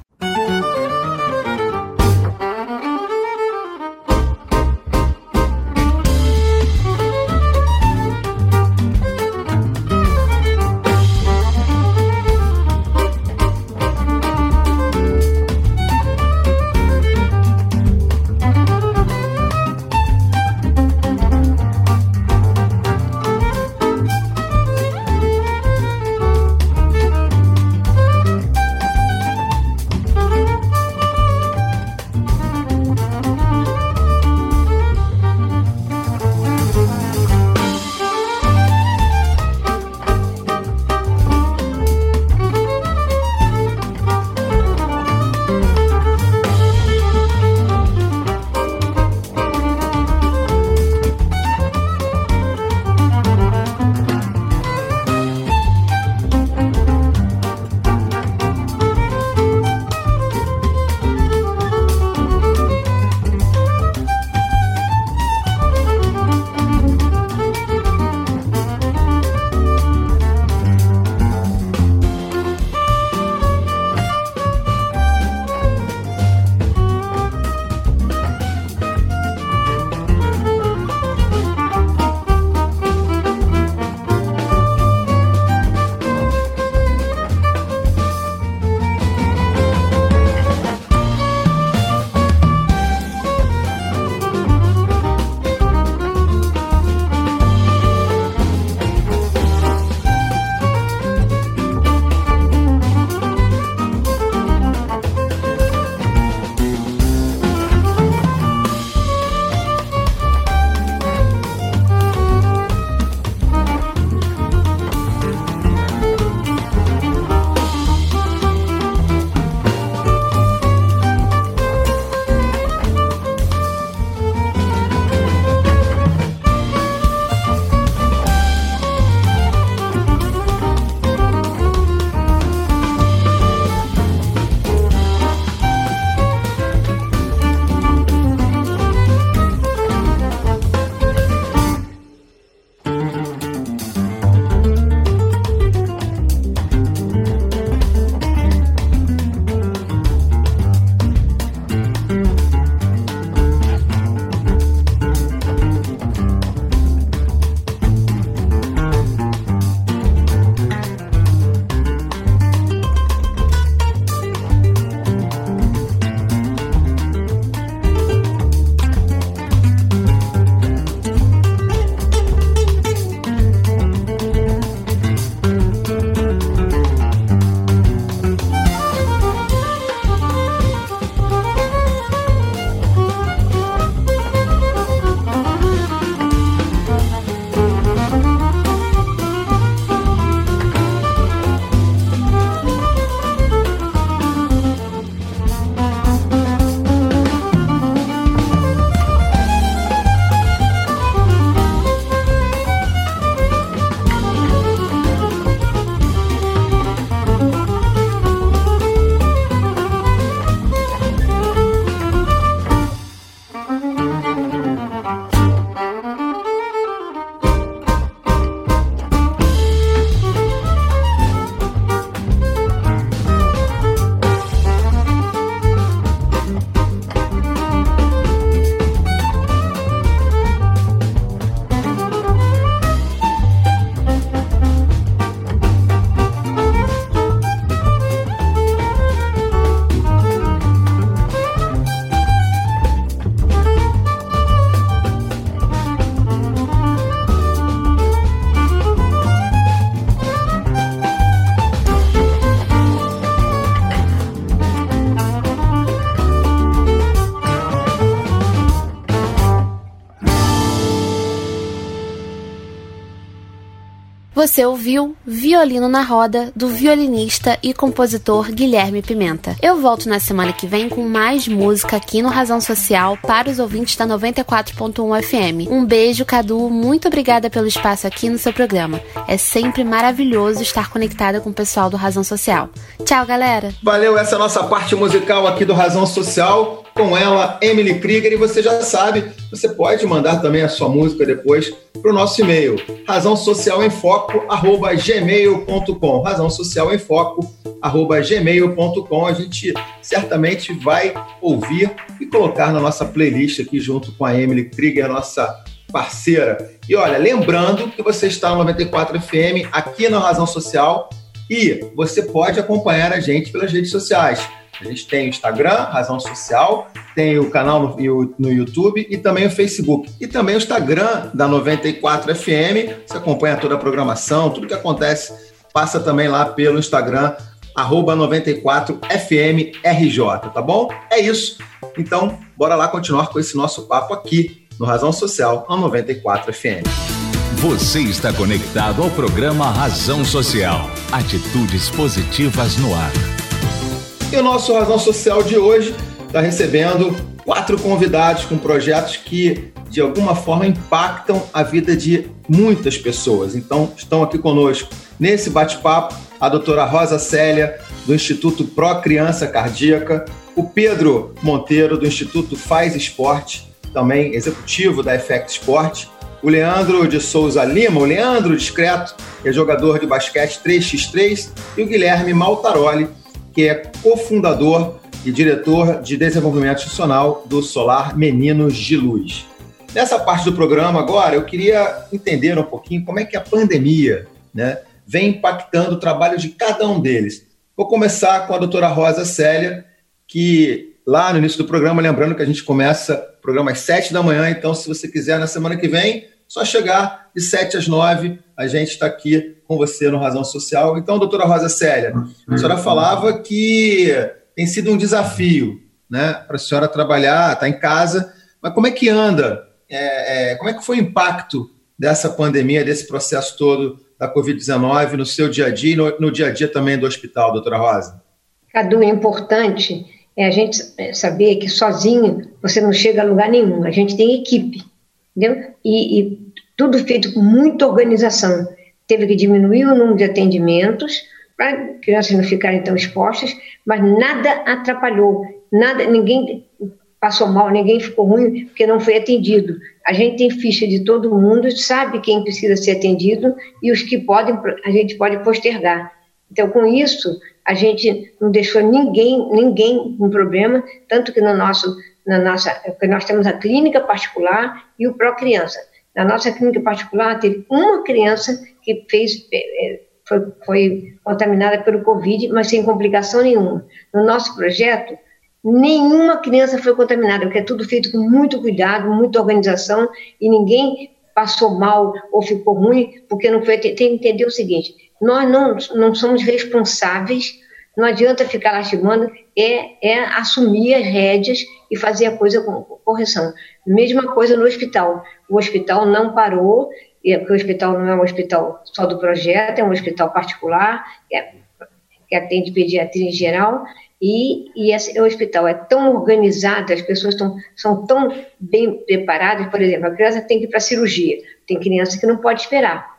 Você ouviu Violino na Roda, do violinista e compositor Guilherme Pimenta. Eu volto na semana que vem com mais música aqui no Razão Social para os ouvintes da 94.1 FM. Um beijo, Cadu. Muito obrigada pelo espaço aqui no seu programa. É sempre maravilhoso estar conectada com o pessoal do Razão Social. Tchau, galera. Valeu, essa é a nossa parte musical aqui do Razão Social. Com ela, Emily Krieger. E você já sabe, você pode mandar também a sua música depois para o nosso e-mail, razão social em foco, arroba gmail.com. Razão social em foco, arroba gmail.com. A gente certamente vai ouvir e colocar na nossa playlist aqui junto com a Emily Krieger, nossa parceira. E olha, lembrando que você está no 94 FM aqui na Razão Social e você pode acompanhar a gente pelas redes sociais. A gente tem o Instagram, Razão Social, tem o canal no, no YouTube e também o Facebook. E também o Instagram da 94 FM. Você acompanha toda a programação, tudo que acontece, passa também lá pelo Instagram, arroba 94FMRJ, tá bom? É isso. Então, bora lá continuar com esse nosso papo aqui no Razão Social, na 94 FM. Você está conectado ao programa Razão Social. Atitudes positivas no ar. E o nosso Razão Social de hoje está recebendo quatro convidados com projetos que, de alguma forma, impactam a vida de muitas pessoas. Então, estão aqui conosco nesse bate-papo a doutora Rosa Célia, do Instituto Pro Criança Cardíaca, o Pedro Monteiro, do Instituto Faz Esporte, também executivo da Effect Sport, o Leandro de Souza Lima, o Leandro Discreto, que é jogador de basquete 3x3, e o Guilherme Maltaroli, que é cofundador e diretor de desenvolvimento institucional do Solar Meninos de Luz. Nessa parte do programa agora, eu queria entender um pouquinho como é que a pandemia né, vem impactando o trabalho de cada um deles. Vou começar com a doutora Rosa Célia, que lá no início do programa, lembrando que a gente começa o programa às sete da manhã, então se você quiser na semana que vem, só chegar de sete às nove, a gente está aqui com você no Razão Social. Então, doutora Rosa Célia, a senhora falava que tem sido um desafio né, para a senhora trabalhar, estar tá em casa, mas como é que anda? É, é, como é que foi o impacto dessa pandemia, desse processo todo da Covid-19 no seu dia a dia e no, no, dia a dia também do hospital, doutora Rosa? Cadu, é importante é a gente saber que sozinho você não chega a lugar nenhum, a gente tem equipe, entendeu? E, e tudo feito com muita organização. Teve que diminuir o número de atendimentos, para crianças não ficarem tão expostas, mas nada atrapalhou, nada, ninguém passou mal, ninguém ficou ruim porque não foi atendido. A gente tem ficha de todo mundo, sabe quem precisa ser atendido e os que podem, a gente pode postergar. Então, com isso, a gente não deixou ninguém, ninguém com problema, tanto que no nosso, na nossa, nós temos a clínica particular e o pró criança. Na nossa clínica particular teve uma criança que fez é, foi, foi contaminada pelo Covid, mas sem complicação nenhuma. No nosso projeto, nenhuma criança foi contaminada, porque é tudo feito com muito cuidado, muita organização, e ninguém passou mal ou ficou ruim, porque não foi. Tem que entender o seguinte: nós não, não somos responsáveis, não adianta ficar lastimando, é, é assumir as rédeas e fazer a coisa com correção. Mesma coisa no hospital. O hospital não parou, é porque o hospital não é um hospital só do projeto, é um hospital particular, que, é, que atende pediatria em geral, e, e esse o hospital é tão organizado, as pessoas tão, são tão bem preparadas, por exemplo, a criança tem que ir para cirurgia, tem criança que não pode esperar.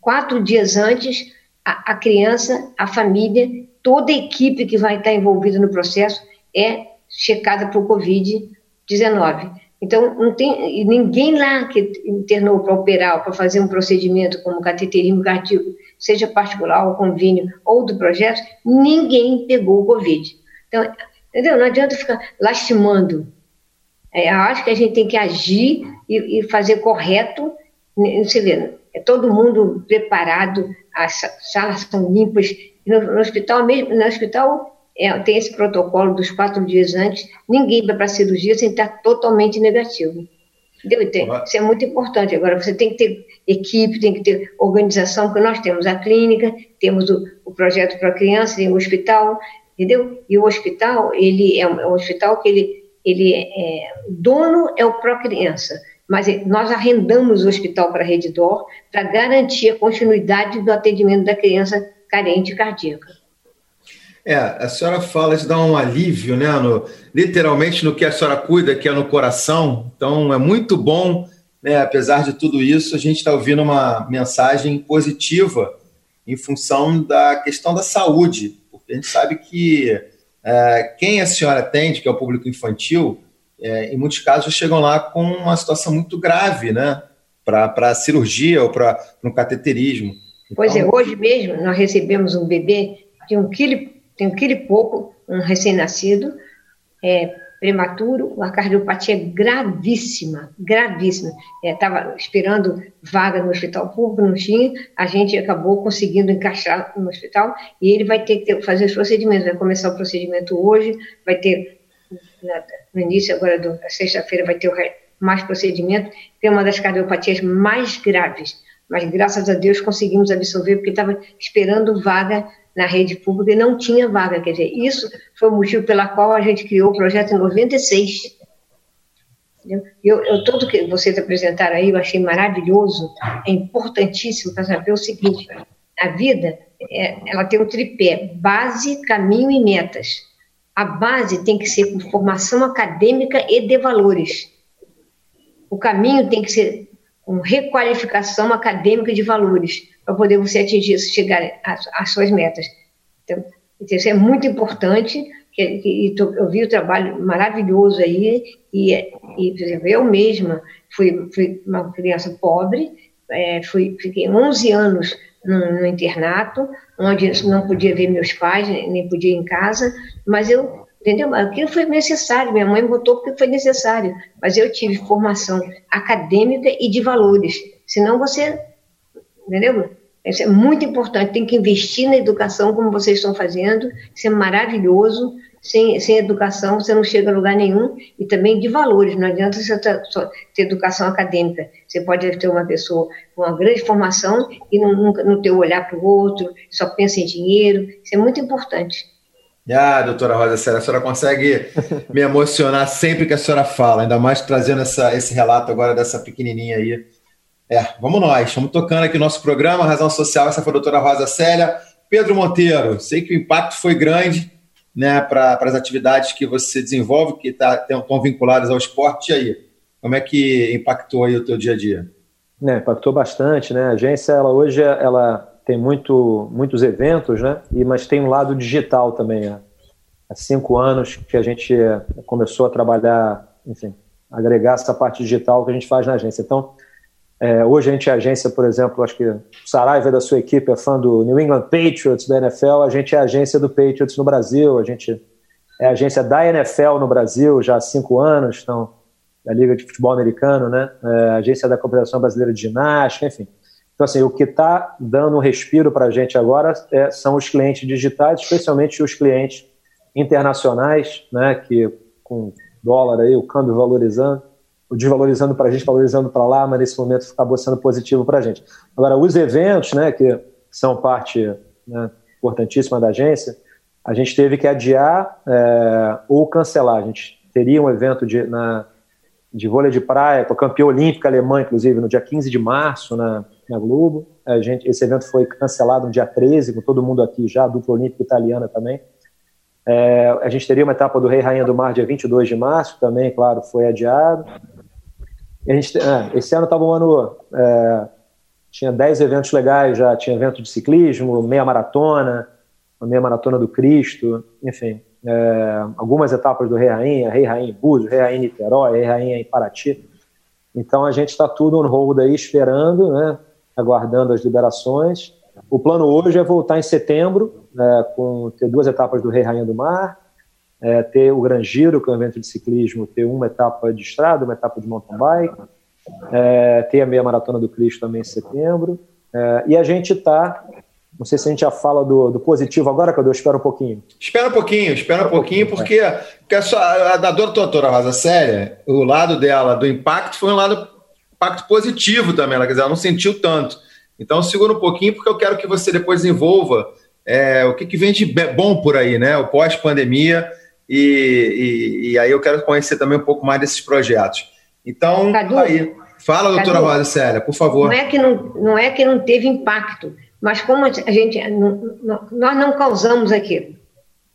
Quatro dias antes, a, a criança, a família, toda a equipe que vai estar envolvida no processo é checada para o Covid-19. Então, não tem ninguém lá que internou para operar, para fazer um procedimento como cateterismo cardíaco, seja particular, ou convênio, ou do projeto, ninguém pegou o Covid. Então, entendeu? Não adianta ficar lastimando. É, acho que a gente tem que agir e, e fazer correto. Você vê, é todo mundo preparado, as salas são limpas. No, no hospital mesmo, no hospital é, tem esse protocolo dos quatro dias antes, ninguém vai para a cirurgia sem estar totalmente negativo. Entendeu? Isso é muito importante. Agora, você tem que ter equipe, tem que ter organização, porque nós temos a clínica, temos o, o projeto para crianças, tem o hospital, entendeu? E o hospital, ele é um, é um hospital que ele, ele é, o dono é o pró-criança. mas nós arrendamos o hospital para a para garantir a continuidade do atendimento da criança carente cardíaca. É, a senhora fala de dar um alívio, né? No, literalmente no que a senhora cuida, que é no coração. Então é muito bom, né? Apesar de tudo isso, a gente está ouvindo uma mensagem positiva em função da questão da saúde, porque a gente sabe que é, quem a senhora atende, que é o público infantil, é, em muitos casos chegam lá com uma situação muito grave, né? Para cirurgia ou para um cateterismo. Então, pois é, então, hoje mesmo nós recebemos um bebê de um quilo, tem um quilo pouco, um recém-nascido, é, prematuro, a cardiopatia gravíssima, gravíssima. Estava é, esperando vaga no hospital público, não tinha, a gente acabou conseguindo encaixar no hospital e ele vai ter que fazer os procedimentos, vai começar o procedimento hoje, vai ter, no início agora da sexta-feira, vai ter mais procedimento, tem uma das cardiopatias mais graves, mas graças a Deus conseguimos absorver, porque estava esperando vaga na rede pública e não tinha vaga. Quer dizer, isso foi o motivo pela qual a gente criou o projeto em 96. Eu, eu, tudo que vocês apresentaram aí, eu achei maravilhoso, é importantíssimo para saber o seguinte: a vida é, ela tem um tripé, base, caminho e metas. A base tem que ser com formação acadêmica e de valores. O caminho tem que ser com requalificação acadêmica de valores para poder você atingir, chegar às, suas metas. Então, isso é muito importante. Que, que, eu vi o trabalho maravilhoso aí e, e por exemplo, eu mesma fui, fui uma criança pobre, é, fui, fiquei 11 anos no, no, internato, onde não podia ver meus pais, nem podia ir em casa, mas eu, entendeu? Aquilo foi necessário, minha mãe botou porque foi necessário, mas eu tive formação acadêmica e de valores, senão você entendeu? Isso é muito importante, tem que investir na educação como vocês estão fazendo, isso é maravilhoso. Sem, sem educação você não chega a lugar nenhum e também de valores, não adianta você ter, só ter educação acadêmica. Você pode ter uma pessoa com uma grande formação e não, nunca, não ter o olhar para o outro, só pensa em dinheiro, isso é muito importante. Ah, doutora Rosa Séria, a senhora consegue me emocionar sempre que a senhora fala, ainda mais trazendo essa, esse relato agora dessa pequenininha aí é, vamos nós. Estamos tocando aqui o nosso programa, Razão Social. Essa foi a doutora Rosa Célia. Pedro Monteiro, sei que o impacto foi grande né, para as atividades que você desenvolve, que tá, estão vinculadas ao esporte. E aí, como é que impactou aí o teu dia a dia? É, impactou bastante. Né? A agência, ela, hoje, ela tem muito, muitos eventos, né? E, mas tem um lado digital também. Né? Há cinco anos que a gente começou a trabalhar, enfim, agregar essa parte digital que a gente faz na agência. Então, é, hoje a gente é agência, por exemplo, acho que o Saraiva da sua equipe é fã do New England Patriots da NFL, a gente é agência do Patriots no Brasil, a gente é agência da NFL no Brasil já há cinco anos, então, da Liga de Futebol Americano, né? É, agência da Confederação Brasileira de Ginástica, enfim. Então, assim, o que está dando um respiro para a gente agora é, são os clientes digitais, especialmente os clientes internacionais, né? Que com dólar aí, o câmbio valorizando, desvalorizando para a gente, valorizando para lá, mas nesse momento acabou sendo positivo para a gente. Agora, os eventos, né, que são parte né, importantíssima da agência, a gente teve que adiar é, ou cancelar. A gente teria um evento de, na, de vôlei de praia, com campeã olímpica alemã, inclusive, no dia 15 de março, na, na Globo. A gente, esse evento foi cancelado no dia 13, com todo mundo aqui já, a dupla olímpica italiana também. É, a gente teria uma etapa do Rei Rainha do Mar dia 22 de março, também, claro, foi adiado. A gente, é, esse ano estava um ano. É, tinha 10 eventos legais já, tinha evento de ciclismo, meia maratona, a meia maratona do Cristo, enfim, é, algumas etapas do Rei Rainha, Rei Rainha em Búzios, Rei Rainha em Niterói, Rei Rainha em Paraty. Então a gente está tudo on hold aí, esperando, né, aguardando as liberações. O plano hoje é voltar em setembro, é, com ter duas etapas do Rei Rainha do Mar, é, ter o Gran Giro, que é um evento de ciclismo, ter uma etapa de estrada, uma etapa de mountain bike, é, ter a meia maratona do Cristo também em setembro. É, e a gente está, não sei se a gente já fala do, do positivo agora, Cadu, espera um pouquinho. Espera um pouquinho, espera um pouquinho, porque, porque a, sua, a da doutora Rosa Séria, o lado dela do impacto foi um lado impacto positivo também, ela, quer dizer, ela não sentiu tanto. Então segura um pouquinho, porque eu quero que você depois desenvolva é, o que, que vem de bom por aí, né? O pós-pandemia, e, e, e, aí eu quero conhecer também um pouco mais desses projetos. Então, Cadu, aí. Fala, doutora Cadu, Rosa Célia, por favor. Não é, que não, não é que não teve impacto, mas como a gente. Não, nós não causamos aquilo.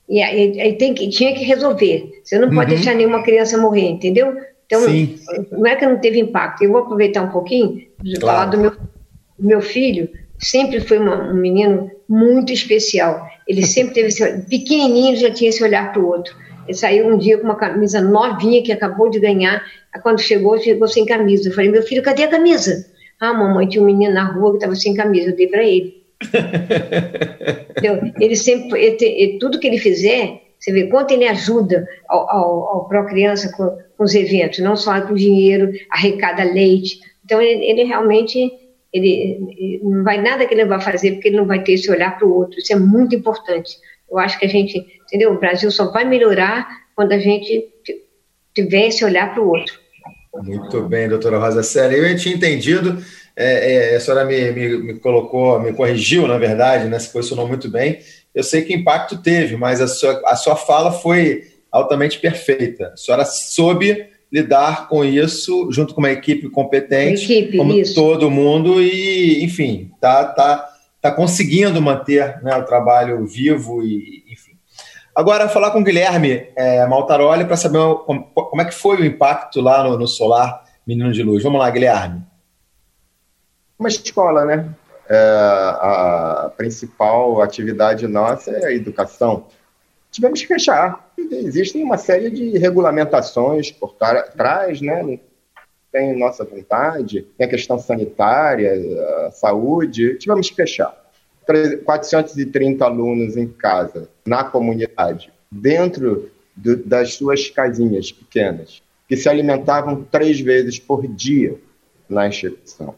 E aí tem que, tinha que resolver. Você não pode uhum. deixar nenhuma criança morrer, entendeu? Então, Sim. não é que não teve impacto. Eu vou aproveitar um pouquinho de claro. falar do meu, meu filho. Sempre foi uma, um menino muito especial. Ele sempre teve esse, pequenininho já tinha esse olhar para o outro. Ele saiu um dia com uma camisa novinha que acabou de ganhar. Quando chegou, chegou sem camisa. Eu falei, meu filho, cadê a camisa? Ah, mamãe, tinha um menino na rua que estava sem camisa. Eu dei para ele. ele sempre, ele, ele, tudo que ele fizer, você vê quanto ele ajuda ao, ao, ao Criança com, com, os eventos, não só com dinheiro, arrecada leite. Então, ele, ele realmente ele, não vai nada que ele vai fazer porque ele não vai ter esse olhar para o outro. Isso é muito importante. Eu acho que a gente, entendeu? O Brasil só vai melhorar quando a gente tiver esse olhar para o outro. Muito bem, doutora Rosa Célia. Eu tinha entendido é, é, a senhora me, me, me, colocou, me corrigiu, na verdade, né, se posicionou muito bem. Eu sei que impacto teve, mas a sua, a sua fala foi altamente perfeita. A senhora soube lidar com isso junto com uma equipe competente, equipe, como isso. todo mundo, e, enfim, tá, tá, tá conseguindo manter né, o trabalho vivo e, enfim. Agora, falar com o Guilherme é, Maltaroli para saber como, como, é que foi o impacto lá no, no Solar Menino de Luz. Vamos lá, Guilherme uma escola, né? É, a principal atividade nossa é a educação. Tivemos que fechar. Existem uma série de regulamentações por trás, né? Tem nossa vontade, tem a questão sanitária, a saúde. Tivemos que fechar. 430 alunos em casa, na comunidade, dentro do, das suas casinhas pequenas, que se alimentavam três vezes por dia na instituição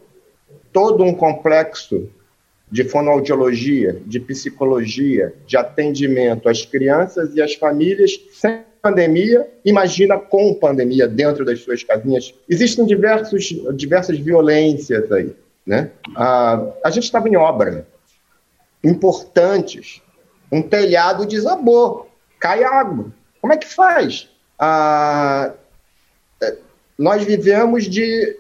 todo um complexo de fonoaudiologia, de psicologia, de atendimento às crianças e às famílias sem pandemia, imagina com pandemia dentro das suas casinhas. Existem diversos, diversas violências aí. Né? Ah, a gente estava em obra, importantes. Um telhado desabou, cai água. Como é que faz? Ah, é, nós vivemos de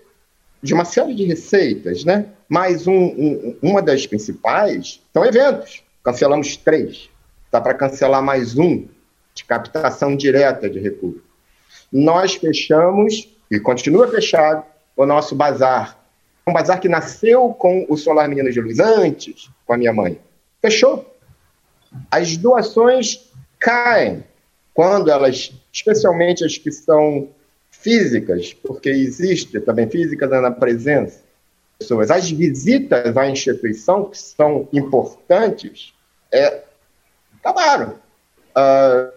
de uma série de receitas, né? Mas um, um, uma das principais são eventos. Cancelamos três. Dá para cancelar mais um de captação direta de recursos. Nós fechamos, e continua fechado, o nosso bazar. Um bazar que nasceu com o Solar Menino de Luz antes, com a minha mãe. Fechou. As doações caem quando elas, especialmente as que são físicas, porque existe também física na presença pessoas. As visitas à instituição, que são importantes, é, acabaram. Ah,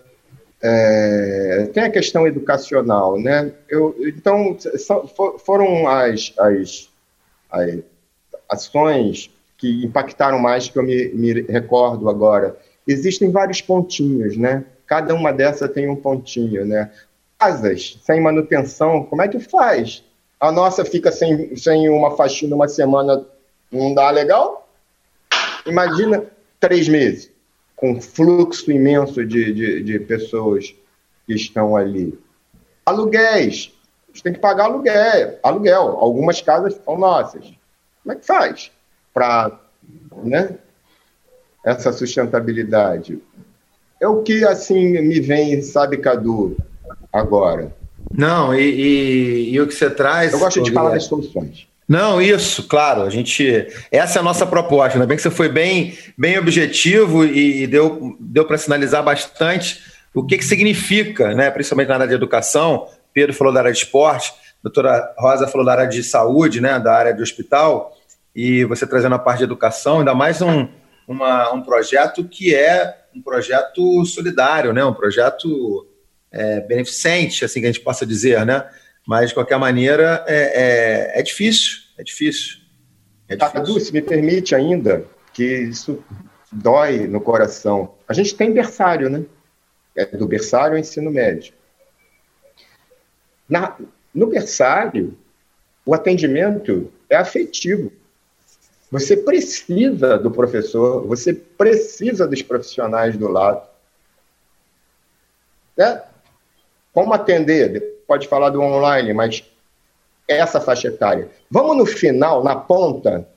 é, tem a questão educacional, né? Eu, então, são, foram as, as, as ações que impactaram mais, que eu me, me recordo agora. Existem vários pontinhos, né? Cada uma dessas tem um pontinho, né? casas sem manutenção, como é que faz? A nossa fica sem, sem uma faxina uma semana, não dá legal? Imagina três meses, com fluxo imenso de, de, de pessoas que estão ali. Aluguéis, a gente tem que pagar aluguel, aluguel. Algumas casas são nossas. Como é que faz para né, essa sustentabilidade? É o que assim me vem, sabe, Cadu? agora. Não, e, e, e o que você traz. Eu gosto de falar das soluções. Não, isso, claro. A gente, essa é a nossa proposta. Ainda bem que você foi bem, bem objetivo e deu, deu para sinalizar bastante o que, que significa, né? Principalmente na área de educação. Pedro falou da área de esporte, a doutora Rosa falou da área de saúde, né? Da área de hospital e você trazendo a parte de educação, ainda mais um, uma, um projeto que é um projeto solidário, né? Um projeto é, beneficente, assim que a gente possa dizer, né? Mas, de qualquer maneira, é, é, é difícil, é difícil. É difícil. Cadu, se me permite ainda, que isso dói no coração. A gente tem berçário, né? É do berçário ao ensino médio. Na, no berçário, o atendimento é afetivo. Você precisa do professor, você precisa dos profissionais do lado. É, como atender? Pode falar do online, mas essa faixa etária. Vamos no final, na ponta,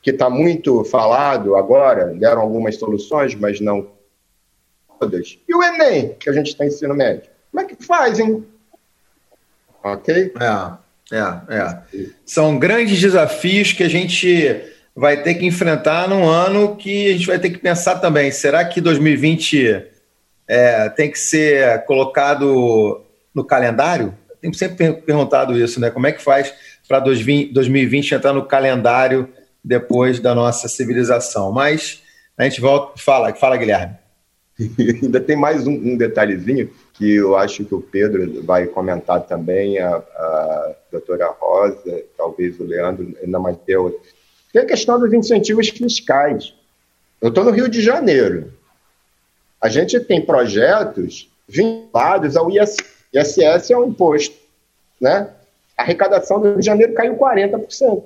que está muito falado agora, deram algumas soluções, mas não todas. E o Enem, que a gente está ensino médio? Como é que faz, hein? Ok? É, é, é. São grandes desafios que a gente vai ter que enfrentar num ano que a gente vai ter que pensar também. Será que 2020 é, tem que ser colocado no calendário? Tenho sempre perguntado isso, né? Como é que faz para 2020 entrar no calendário depois da nossa civilização? Mas a gente volta, fala, fala Guilherme. Ainda tem mais um, um, detalhezinho que eu acho que o Pedro vai comentar também, a, a doutora Rosa, talvez o Leandro, ainda mais eu. Tem a questão dos incentivos fiscais. Eu estou no Rio de Janeiro. A gente tem projetos vinculados ao ISS. ISS é um imposto. Né? A arrecadação do Rio de Janeiro caiu 40%.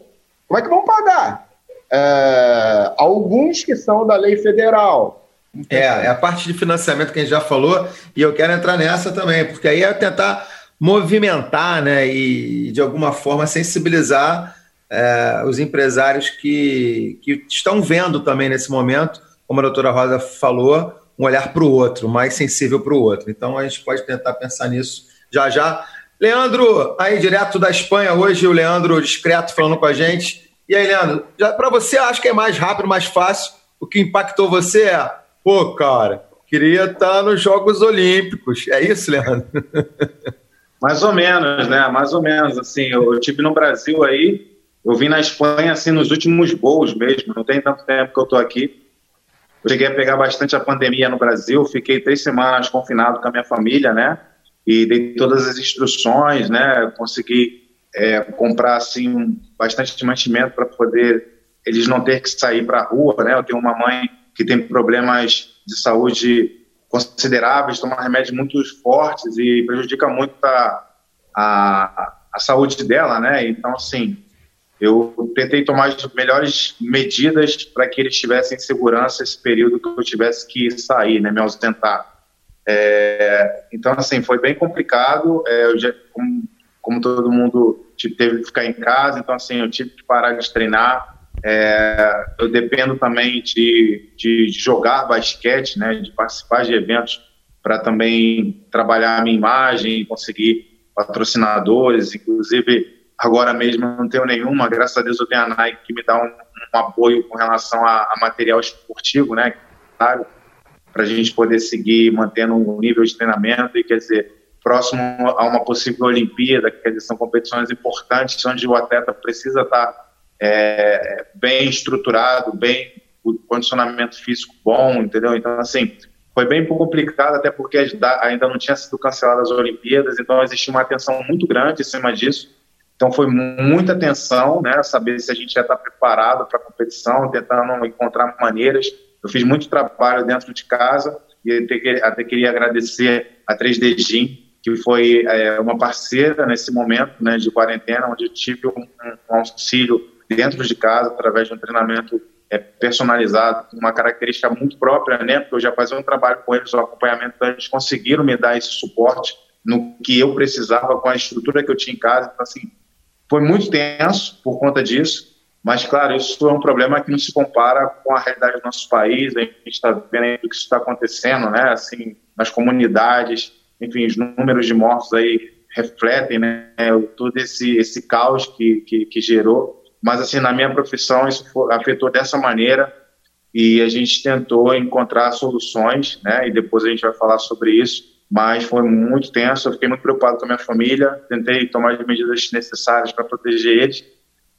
Como é que vão pagar? É, alguns que são da lei federal, é, é a parte de financiamento que a gente já falou, e eu quero entrar nessa também, porque aí é tentar movimentar né, e, de alguma forma, sensibilizar é, os empresários que, que estão vendo também nesse momento, como a doutora Rosa falou, um olhar para o outro, mais sensível para o outro. Então a gente pode tentar pensar nisso já já. Leandro, aí direto da Espanha hoje, o Leandro discreto falando com a gente. E aí, Leandro, para você acho que é mais rápido, mais fácil. O que impactou você é Pô, cara, queria estar nos Jogos Olímpicos. É isso, Leandro? Mais ou menos, né? Mais ou menos. Assim, eu tive no Brasil aí, eu vim na Espanha assim nos últimos voos mesmo. Não tem tanto tempo que eu tô aqui. Eu cheguei a pegar bastante a pandemia no Brasil. Fiquei três semanas confinado com a minha família, né? E dei todas as instruções, né? Consegui é, comprar assim bastante mantimento para poder eles não ter que sair para a rua, né? Eu tenho uma mãe que tem problemas de saúde consideráveis, toma remédios muito fortes e prejudica muito a, a, a saúde dela, né? Então, assim, eu tentei tomar as melhores medidas para que eles tivessem segurança esse período que eu tivesse que sair, né, me ausentar. É, então, assim, foi bem complicado. É, eu já, como, como, todo mundo teve que ficar em casa, então, assim, eu tive que parar de treinar. É, eu dependo também de, de jogar basquete, né, de participar de eventos para também trabalhar a minha imagem, conseguir patrocinadores, inclusive agora mesmo não tenho nenhuma, graças a Deus eu tenho a Nike que me dá um, um apoio com relação a, a, material esportivo, né, para a gente poder seguir mantendo um nível de treinamento e quer dizer próximo a uma possível Olimpíada, quer dizer, são competições importantes onde o atleta precisa estar tá é, bem estruturado, bem o condicionamento físico bom, entendeu? Então, assim, foi bem complicado, até porque ainda não tinha sido canceladas as Olimpíadas, então existia uma atenção muito grande em cima disso. Então foi muita atenção, né, saber se a gente já está preparado para a competição, tentando encontrar maneiras. Eu fiz muito trabalho dentro de casa e até, até queria agradecer a 3D Gym, que foi é, uma parceira nesse momento né, de quarentena, onde eu tive um, um auxílio dentro de casa, através de um treinamento é, personalizado, uma característica muito própria, né? Porque eu já fazia um trabalho com eles, o acompanhamento, então eles conseguiram me dar esse suporte no que eu precisava com a estrutura que eu tinha em casa. Então, assim, foi muito tenso por conta disso, mas, claro, isso é um problema que não se compara com a realidade do nosso país. A gente está vendo aí o que está acontecendo, né? Assim, nas comunidades, enfim, os números de mortos aí refletem, né? Todo esse, esse caos que, que, que gerou mas assim na minha profissão isso foi, afetou dessa maneira e a gente tentou encontrar soluções, né? E depois a gente vai falar sobre isso. Mas foi muito tenso, eu fiquei muito preocupado com a minha família, tentei tomar as medidas necessárias para proteger eles,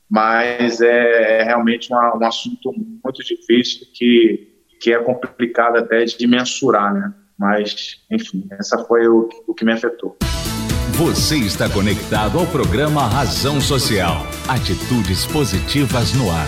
mas é, é realmente uma, um assunto muito difícil que, que é complicado até de mensurar, né? Mas, enfim, essa foi o, o que me afetou. Você está conectado ao programa Razão Social. Atitudes positivas no ar.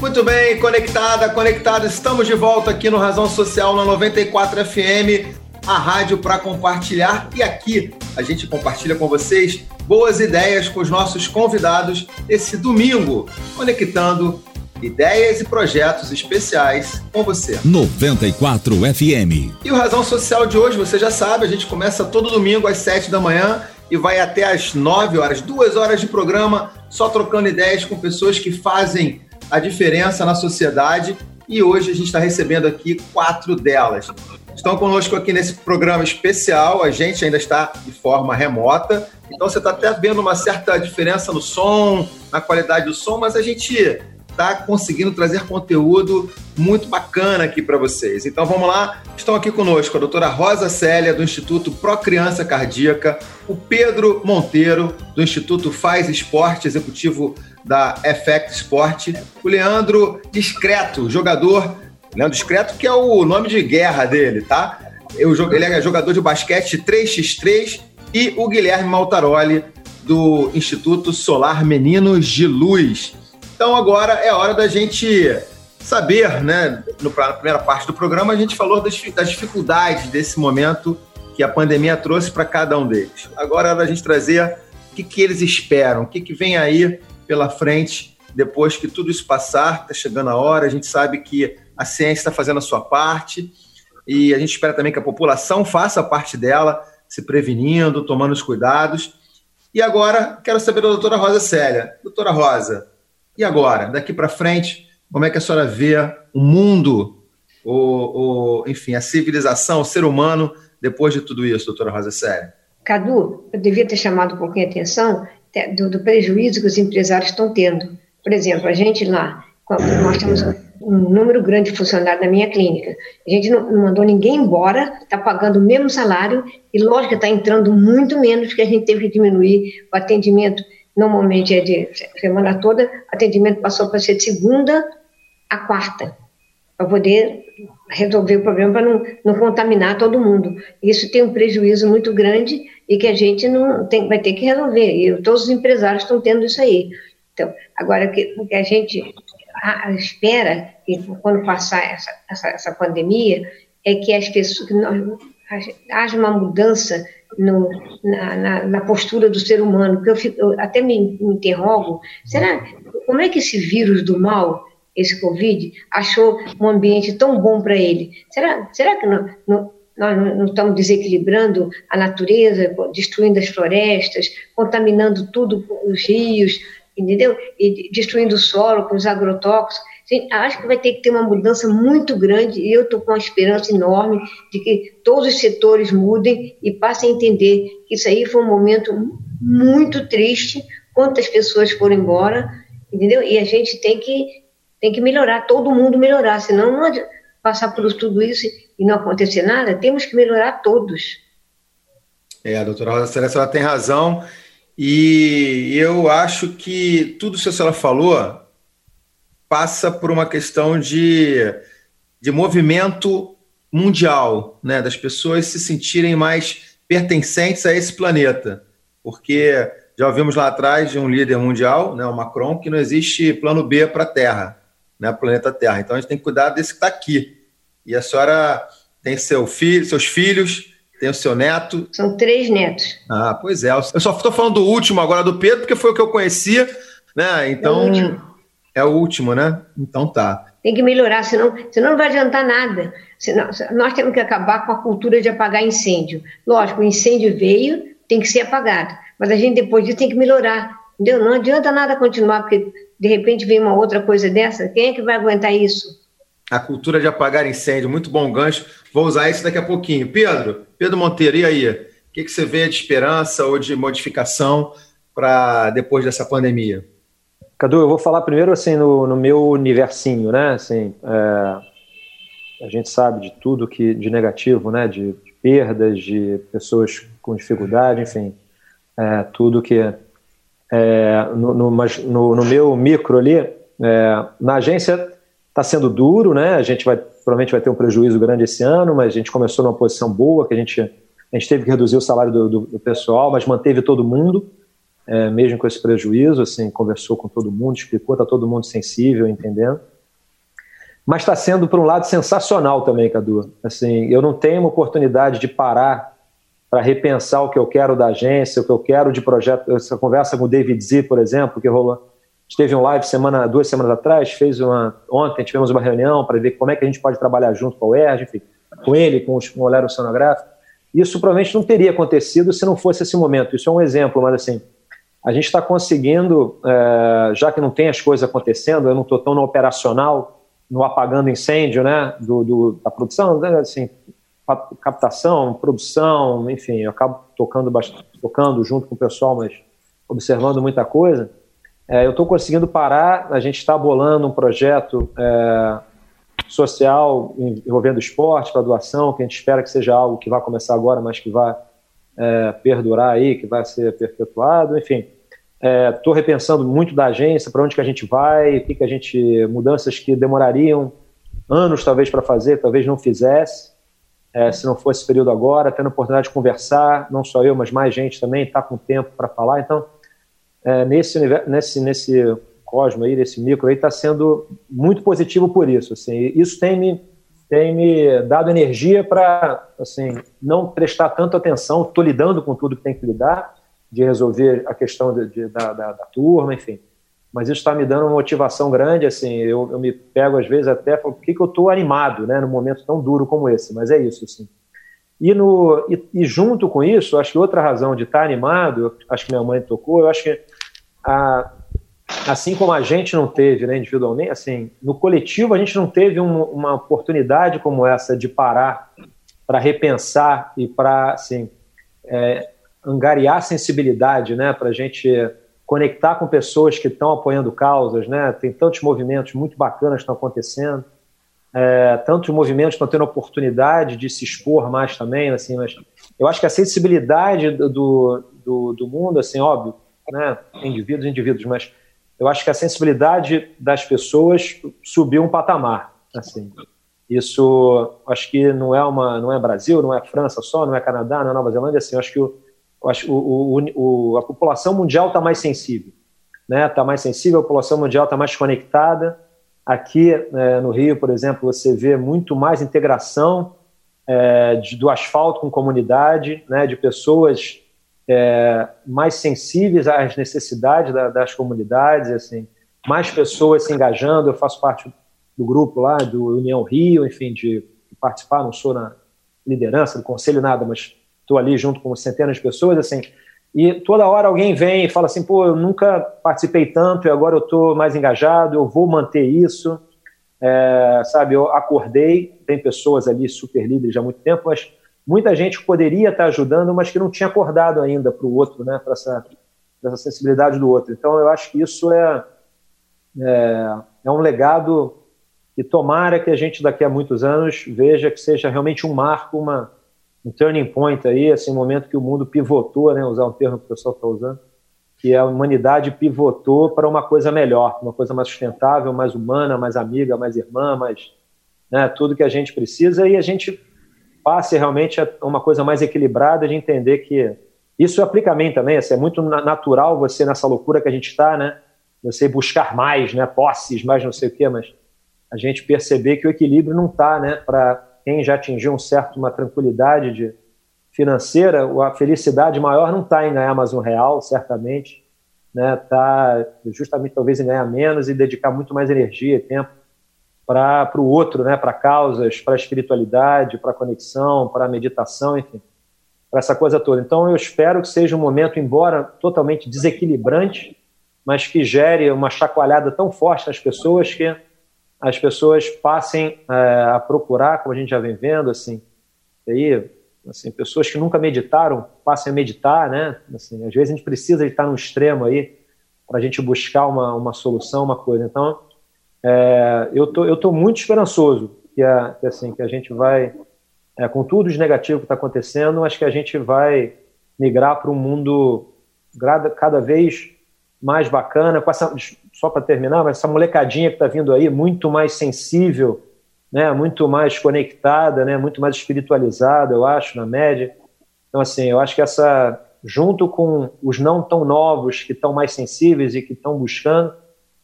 Muito bem, conectada, conectada. Estamos de volta aqui no Razão Social na 94 FM, a rádio para compartilhar. E aqui a gente compartilha com vocês boas ideias com os nossos convidados esse domingo, conectando ideias e projetos especiais com você. 94 FM. E o Razão Social de hoje, você já sabe, a gente começa todo domingo às 7 da manhã e vai até às 9 horas, duas horas de programa, só trocando ideias com pessoas que fazem a diferença na sociedade. E hoje a gente está recebendo aqui quatro delas. Estão conosco aqui nesse programa especial, a gente ainda está de forma remota, então você está até vendo uma certa diferença no som, na qualidade do som, mas a gente está conseguindo trazer conteúdo muito bacana aqui para vocês. Então vamos lá, estão aqui conosco a doutora Rosa Célia, do Instituto Pro Criança Cardíaca, o Pedro Monteiro, do Instituto Faz Esporte, executivo da Effect Sport, o Leandro Discreto, jogador, Leandro Discreto, que é o nome de guerra dele, tá? Ele é jogador de basquete 3x3 e o Guilherme Maltaroli, do Instituto Solar Meninos de Luz. Então agora é hora da gente saber, né? Na primeira parte do programa a gente falou das, das dificuldades desse momento que a pandemia trouxe para cada um deles. Agora é hora da gente trazer o que, que eles esperam, o que, que vem aí pela frente depois que tudo isso passar, está chegando a hora, a gente sabe que a ciência está fazendo a sua parte e a gente espera também que a população faça a parte dela, se prevenindo, tomando os cuidados. E agora, quero saber da doutora Rosa Célia. Doutora Rosa, e agora, daqui para frente, como é que a senhora vê o mundo, o, o, enfim, a civilização, o ser humano, depois de tudo isso, doutora Rosa Séria? Cadu, eu devia ter chamado um pouquinho a atenção do, do prejuízo que os empresários estão tendo. Por exemplo, a gente lá, nós temos um número grande de funcionários na minha clínica. A gente não, não mandou ninguém embora, está pagando o mesmo salário e, lógico, está entrando muito menos, porque a gente teve que diminuir o atendimento normalmente é de semana toda, atendimento passou para ser de segunda a quarta, para poder resolver o problema, para não, não contaminar todo mundo. Isso tem um prejuízo muito grande e que a gente não tem, vai ter que resolver. E todos os empresários estão tendo isso aí. Então, agora, o que, que a gente espera, que quando passar essa, essa, essa pandemia, é que as pessoas, que nós, haja uma mudança no, na, na, na, postura do ser humano, porque eu, fico, eu até me, me, interrogo, será, como é que esse vírus do mal, esse Covid, achou um ambiente tão bom para ele? Será, será que não, não, nós não estamos desequilibrando a natureza, destruindo as florestas, contaminando tudo, os rios, entendeu? E destruindo o solo com os agrotóxicos. Acho que vai ter que ter uma mudança muito grande e eu estou com uma esperança enorme de que todos os setores mudem e passem a entender que isso aí foi um momento muito triste, quantas pessoas foram embora, entendeu? E a gente tem que, tem que melhorar, todo mundo melhorar, senão não passar por tudo isso e não acontecer nada, temos que melhorar todos. É, a doutora Rosa Celeste, ela tem razão, e eu acho que tudo isso que a senhora falou passa por uma questão de, de movimento mundial, né, das pessoas se sentirem mais pertencentes a esse planeta, porque já ouvimos lá atrás de um líder mundial, né, o Macron, que não existe plano B para a Terra, né, planeta Terra. Então a gente tem que cuidar desse que está aqui. E a senhora tem seu filho, seus filhos, tem o seu neto. São três netos. Ah, pois é. Eu só estou falando do último agora do Pedro, porque foi o que eu conhecia, né? Então. É é o último, né? Então tá. Tem que melhorar, senão, senão não vai adiantar nada. Senão, nós temos que acabar com a cultura de apagar incêndio. Lógico, o incêndio veio, tem que ser apagado. Mas a gente depois disso tem que melhorar. Entendeu? Não adianta nada continuar, porque de repente vem uma outra coisa dessa. Quem é que vai aguentar isso? A cultura de apagar incêndio, muito bom gancho. Vou usar isso daqui a pouquinho. Pedro, Pedro Monteiro, e aí? O que, que você vê de esperança ou de modificação para depois dessa pandemia? Cadu, eu vou falar primeiro assim no, no meu universinho, né? Assim, é, a gente sabe de tudo que de negativo, né? De, de perdas, de pessoas com dificuldade, enfim, é, tudo que é, no, no, mas no, no, meu micro ali, é, na agência está sendo duro, né? A gente vai provavelmente vai ter um prejuízo grande esse ano, mas a gente começou numa posição boa, que a gente a gente teve que reduzir o salário do, do, do pessoal, mas manteve todo mundo é, mesmo com esse prejuízo, assim, conversou com todo mundo, explicou, está todo mundo sensível, entendendo. Mas está sendo, por um lado, sensacional também, Cadu. Assim, eu não tenho uma oportunidade de parar para repensar o que eu quero da agência, o que eu quero de projeto. Essa conversa com o David Z, por exemplo, que rolou. Teve um live semana, duas semanas atrás, fez uma. Ontem tivemos uma reunião para ver como é que a gente pode trabalhar junto com o ERG, enfim, com ele, com, os, com o Olero Sonográfico. isso provavelmente não teria acontecido se não fosse esse momento. Isso é um exemplo, mas assim, a gente está conseguindo, é, já que não tem as coisas acontecendo, eu não estou tão no operacional, no apagando incêndio, né, do, do da produção, né, assim, captação, produção, enfim, eu acabo tocando bastante, tocando junto com o pessoal, mas observando muita coisa. É, eu estou conseguindo parar, a gente está bolando um projeto é, social envolvendo esporte, graduação, que a gente espera que seja algo que vai começar agora, mas que vai é, perdurar aí, que vai ser perpetuado, enfim. Estou é, repensando muito da agência, para onde que a gente vai, que, que a gente. mudanças que demorariam anos talvez para fazer, talvez não fizesse, é, se não fosse esse período agora, tendo a oportunidade de conversar, não só eu, mas mais gente também, está com tempo para falar. Então, é, nesse, nesse, nesse cosmo aí, nesse micro aí, está sendo muito positivo por isso. Assim, isso tem me, tem me dado energia para assim, não prestar tanta atenção, estou lidando com tudo que tem que lidar, de resolver a questão de, de, da, da, da, turma, enfim. Mas isso está me dando uma motivação grande, assim, eu, eu me pego às vezes até, por que, que eu estou animado, né, num momento tão duro como esse, mas é isso, assim. E, no, e, e junto com isso, acho que outra razão de estar tá animado, acho que minha mãe tocou, eu acho que a, assim como a gente não teve, né, individualmente, assim, no coletivo a gente não teve um, uma oportunidade como essa de parar para repensar e para, assim, é, angariar sensibilidade, né, para a gente conectar com pessoas que estão apoiando causas, né? Tem tantos movimentos muito bacanas que estão acontecendo, é, tantos movimentos estão tendo oportunidade de se expor mais também, assim. Mas eu acho que a sensibilidade do, do, do mundo, assim, óbvio, né? Indivíduos, indivíduos, mas eu acho que a sensibilidade das pessoas subiu um patamar, assim. Isso, acho que não é uma, não é Brasil, não é França só, não é Canadá, não é Nova Zelândia, assim. Acho que o o, o, o, a população mundial está mais sensível, né? Está mais sensível, a população mundial está mais conectada. Aqui é, no Rio, por exemplo, você vê muito mais integração é, de, do asfalto com comunidade, né? De pessoas é, mais sensíveis às necessidades da, das comunidades, assim, mais pessoas se engajando. Eu faço parte do grupo lá do União Rio, enfim, de participar. Não sou na liderança do conselho nada, mas estou ali junto com centenas de pessoas, assim, e toda hora alguém vem e fala assim, pô, eu nunca participei tanto e agora eu estou mais engajado, eu vou manter isso, é, sabe, eu acordei, tem pessoas ali super líderes há muito tempo, mas muita gente poderia estar ajudando, mas que não tinha acordado ainda para o outro, né, para essa, essa sensibilidade do outro. Então, eu acho que isso é, é, é um legado e tomara que a gente daqui a muitos anos veja que seja realmente um marco, uma, um turning point aí, assim, um momento que o mundo pivotou, né, usar um termo que o pessoal está usando, que a humanidade pivotou para uma coisa melhor, uma coisa mais sustentável, mais humana, mais amiga, mais irmã, mais né, tudo que a gente precisa e a gente passe realmente a uma coisa mais equilibrada de entender que isso aplica a mim também, assim, é muito natural você nessa loucura que a gente está, né, você buscar mais, né, posses, mais não sei o quê, mas a gente perceber que o equilíbrio não está, né, para quem já atingiu um certo uma tranquilidade de, financeira, a felicidade maior não está em ganhar mais um real, certamente, né? Tá justamente talvez em ganhar menos e dedicar muito mais energia e tempo para o outro, né? Para causas, para a espiritualidade, para a conexão, para a meditação, enfim, para essa coisa toda. Então eu espero que seja um momento, embora totalmente desequilibrante, mas que gere uma chacoalhada tão forte nas pessoas que as pessoas passem é, a procurar, como a gente já vem vendo, assim, aí, assim, pessoas que nunca meditaram passem a meditar, né? Assim, às vezes a gente precisa estar no extremo aí para a gente buscar uma, uma solução, uma coisa. Então, é, eu tô eu tô muito esperançoso que, a, que assim que a gente vai, é, com tudo de negativo que está acontecendo, acho que a gente vai migrar para um mundo cada, cada vez mais bacana, com essa, só para terminar, mas essa molecadinha que está vindo aí, muito mais sensível, né, muito mais conectada, né, muito mais espiritualizada, eu acho, na média. Então, assim, eu acho que essa, junto com os não tão novos, que estão mais sensíveis e que estão buscando,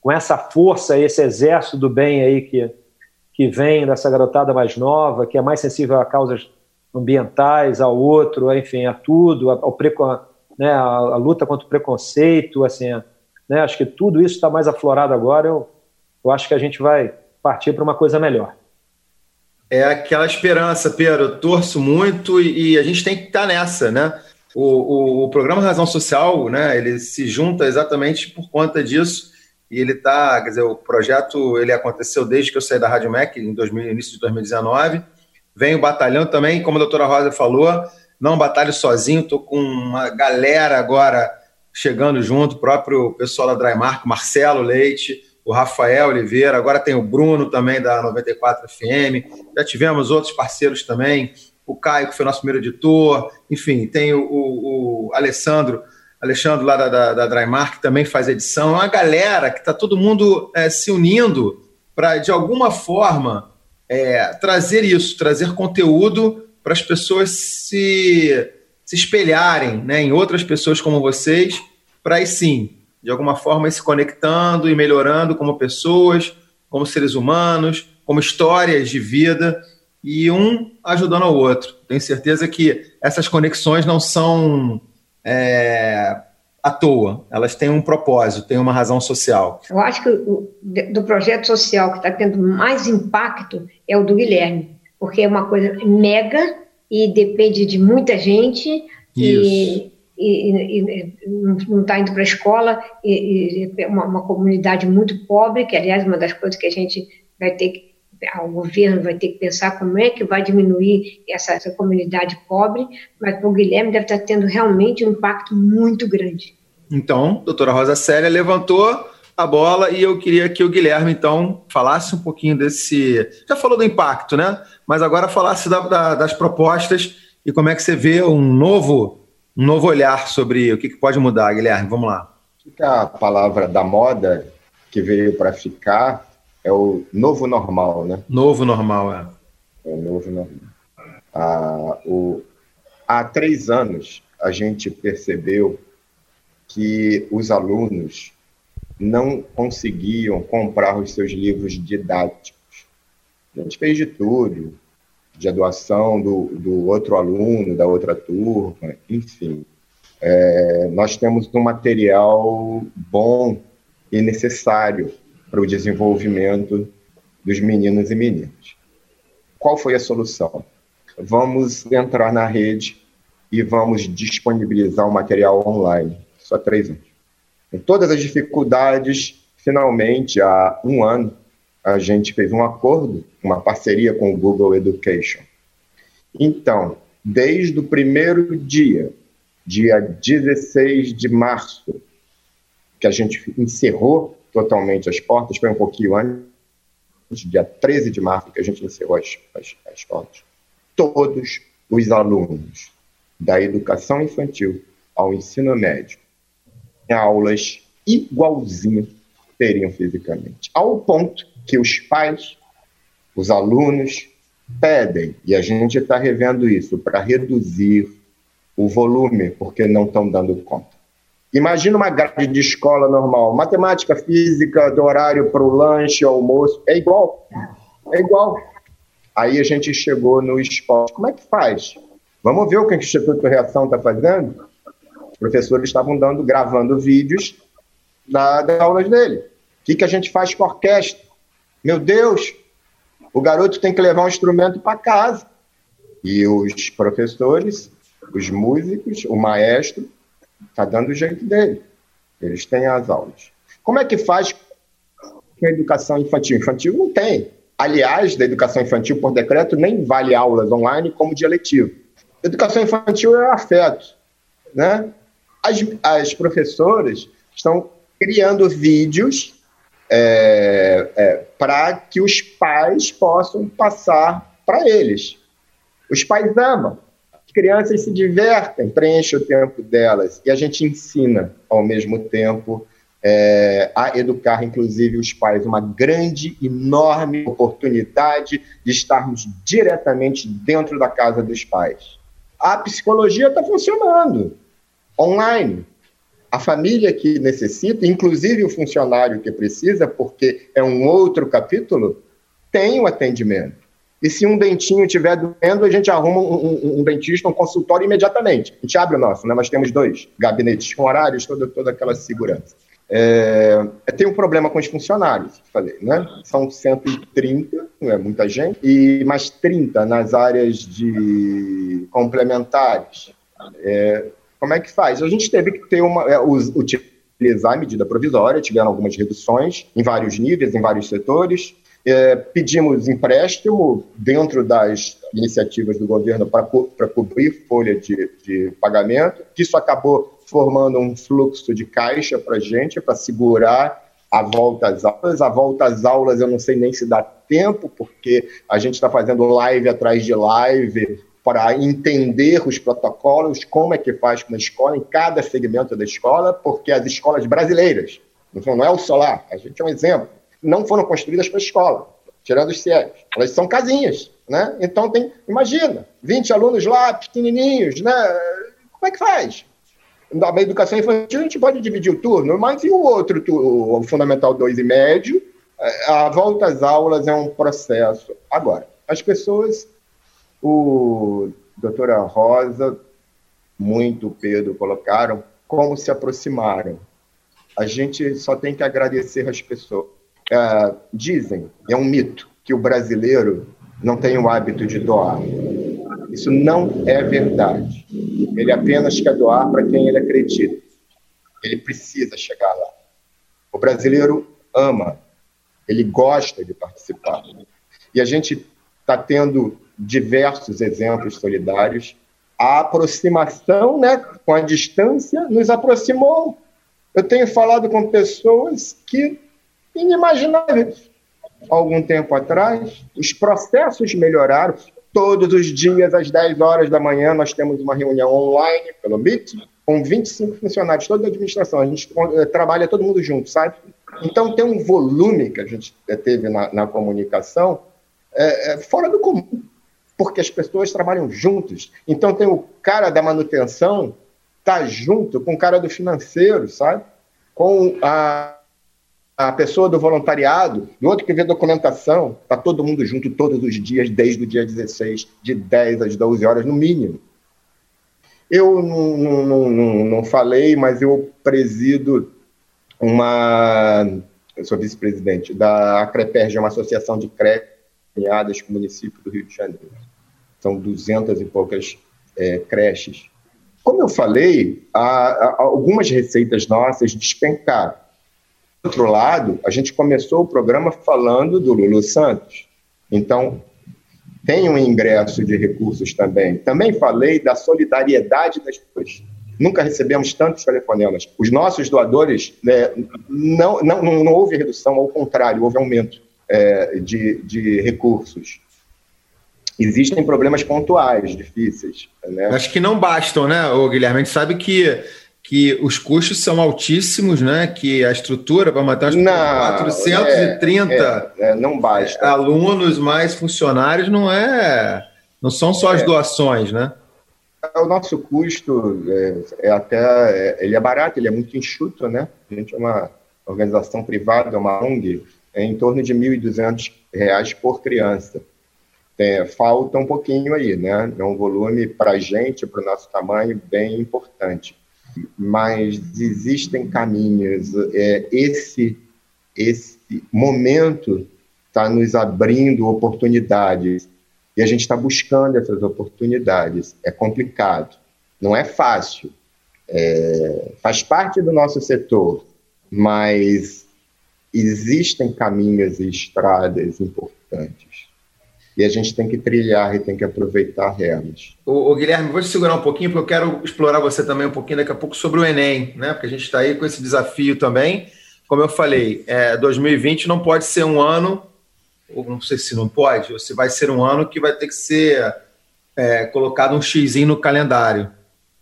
com essa força, esse exército do bem aí que, que vem dessa garotada mais nova, que é mais sensível a causas ambientais, ao outro, enfim, a tudo, ao, ao né, a, a, luta contra o preconceito, assim, né? Acho que tudo isso está mais aflorado agora. Eu, eu acho que a gente vai partir para uma coisa melhor. é aquela esperança, Pedro. Eu torço muito e, e a gente tem que estar nessa, né? O, o, o, programa Razão Social, né, ele se junta exatamente por conta disso e ele está, quer dizer, o projeto ele aconteceu desde que eu saí da Rádio MEC, em 2000, início de 2019, vem o batalhão também, como a doutora Rosa falou, não batalho sozinho, estou com uma galera agora chegando junto, o próprio pessoal da Drymark, Marcelo Leite, o Rafael Oliveira, agora tem o Bruno também da 94 FM, já tivemos outros parceiros também, o Caio, que foi nosso primeiro editor, enfim, tem o, o, o Alessandro, Alexandre lá da, da, da Drymark, que também faz edição, é uma galera que está todo mundo é, se unindo para, de alguma forma, é, trazer isso, trazer conteúdo para as pessoas se, se espelharem né, em outras pessoas como vocês, para aí sim de alguma forma, se conectando e melhorando como pessoas, como seres humanos, como histórias de vida e um ajudando ao outro. Tenho certeza que essas conexões não são é, à toa, elas têm um propósito, têm uma razão social. Eu acho que o, do projeto social que está tendo mais impacto é o do Guilherme, porque é uma coisa mega e depende de muita gente. Isso. E e, e não está indo para a escola, e, e uma, uma, comunidade muito pobre, que aliás uma das coisas que a gente vai ter que, o governo vai ter que pensar como é que vai diminuir essa, essa comunidade pobre, mas para o Guilherme deve estar tá tendo realmente um impacto muito grande. Então, doutora Rosa Célia levantou a bola e eu queria que o Guilherme, então, falasse um pouquinho desse. Já falou do impacto, né? Mas agora falasse da, da, das propostas e como é que você vê um novo um novo olhar sobre o que, pode mudar, Guilherme. Vamos lá. A palavra da moda que veio para ficar é o novo normal, né? Novo normal, é. É o novo normal. Ah, o... Há três anos, a gente percebeu que os alunos não conseguiam comprar os seus livros didáticos. A gente fez de tudo, de doação do, do outro aluno, da outra turma, enfim. É, nós temos um material bom e necessário para o desenvolvimento dos meninos e meninas. Qual foi a solução? Vamos entrar na rede e vamos disponibilizar o material online. Só três anos. Com todas as dificuldades, finalmente, há um ano, a gente fez um acordo, uma parceria com o Google Education. Então, desde o primeiro dia, dia 16 de março, que a gente encerrou totalmente as portas, foi um pouquinho antes, dia 13 de março, que a gente encerrou as, as, as portas, todos os alunos da educação infantil ao ensino médio em aulas igualzinho teriam fisicamente, ao ponto que os pais, os alunos pedem, e a gente está revendo isso para reduzir o volume, porque não estão dando conta. Imagina uma grade de escola normal, matemática, física, do horário para o lanche, almoço, é igual. É igual. Aí a gente chegou no esporte. Como é que faz? Vamos ver o que o Instituto Reação está fazendo? Professores estavam dando, gravando vídeos da, das aulas dele. O que, que a gente faz com a orquestra? Meu Deus, o garoto tem que levar um instrumento para casa. E os professores, os músicos, o maestro, está dando o jeito dele. Eles têm as aulas. Como é que faz com a educação infantil? Infantil não tem. Aliás, da educação infantil, por decreto, nem vale aulas online como dia letivo. Educação infantil é afeto. Né? As, as professoras estão criando vídeos é, é, para que os pais possam passar para eles. Os pais amam, as crianças se divertem, preenchem o tempo delas e a gente ensina ao mesmo tempo é, a educar, inclusive, os pais. Uma grande, enorme oportunidade de estarmos diretamente dentro da casa dos pais. A psicologia está funcionando online a família que necessita, inclusive o funcionário que precisa, porque é um outro capítulo, tem o atendimento. E se um dentinho estiver doendo, a gente arruma um, um, um, dentista, um consultório imediatamente. A gente abre o nosso, né? nós temos dois gabinetes com horários, toda, toda aquela segurança. É, tem um problema com os funcionários, falei, né? São 130, não é muita gente, e mais 30 nas áreas de complementares. É, como é que faz? A gente teve que ter uma, é, utilizar a medida provisória, tiveram algumas reduções em vários níveis, em vários setores. É, pedimos empréstimo dentro das iniciativas do governo para co cobrir folha de, de pagamento. Isso acabou formando um fluxo de caixa para a gente, para segurar a volta às aulas. A volta às aulas eu não sei nem se dá tempo, porque a gente está fazendo live atrás de live para entender os protocolos, como é que faz com a escola, em cada segmento da escola, porque as escolas brasileiras, não é o solar, a gente é um exemplo, não foram construídas para escola, tirando os CIEs. Elas são casinhas, né? Então tem, imagina, 20 alunos lá, pequenininhos, né? Como é que faz? Na educação infantil a gente pode dividir o turno, mas e o outro, o Fundamental 2 e médio? É, a volta às aulas é um processo. Agora, as pessoas, o doutora Rosa, muito Pedro colocaram, como se aproximaram. A gente só tem que agradecer as pessoas. Uh, dizem, é um mito, que o brasileiro não tem o hábito de doar. Isso não é verdade. Ele apenas quer doar para quem ele acredita. Ele precisa chegar lá. O brasileiro ama, ele gosta de participar. E a gente está tendo diversos exemplos solidários. A aproximação, né, com a distância, nos aproximou. Eu tenho falado com pessoas que inimagináveis. Algum tempo atrás, os processos melhoraram. Todos os dias, às 10 horas da manhã, nós temos uma reunião online pelo Meet, com 25 funcionários, toda a administração. A gente eh, trabalha todo mundo junto, sabe? Então, tem um volume que a gente teve na, na comunicação é, é, fora do comum, porque as pessoas trabalham juntos. Então, tem o cara da manutenção, tá junto com o cara do financeiro, sabe? Com a a pessoa do voluntariado, do outro que vê documentação, está todo mundo junto todos os dias, desde o dia 16, de 10 às 12 horas, no mínimo. Eu não, não, não, não falei, mas eu presido uma. Eu sou vice-presidente da Acreperge, uma associação de creches com o município do Rio de Janeiro. São duzentas e poucas é, creches. Como eu falei, há, há algumas receitas nossas despencaram outro lado, a gente começou o programa falando do Lulu Santos. Então, tem um ingresso de recursos também. Também falei da solidariedade das pessoas. Nunca recebemos tantos telefonemas. Os nossos doadores, né, não, não, não, houve redução, ao contrário, houve aumento é, de, de recursos. Existem problemas pontuais, difíceis. Né? Acho que não bastam, né, Guilherme? A gente sabe que que os custos são altíssimos, né? Que a estrutura para matar não, 430 é, é, não basta. alunos mais funcionários não é não são só as é. doações, né? O nosso custo é, é até é, ele é barato, ele é muito enxuto, né? A gente é uma organização privada, uma ONG, é em torno de R$ 1.200 por criança. É, falta um pouquinho aí, né? É um volume para a gente, para o nosso tamanho, bem importante mas existem caminhos. É, esse, esse momento está nos abrindo oportunidades e a gente está buscando essas oportunidades. É complicado, não é fácil, é, faz parte do nosso setor, mas existem caminhos e estradas importantes. E a gente tem que trilhar e tem que aproveitar elas. O, Guilherme, vou te segurar um pouquinho, porque eu quero explorar você também um pouquinho daqui a pouco sobre o Enem, né? Porque a gente está aí com esse desafio também. Como eu falei, é, 2020 não pode ser um ano, ou não sei se não pode, ou se vai ser um ano que vai ter que ser é, colocado um xizinho no calendário.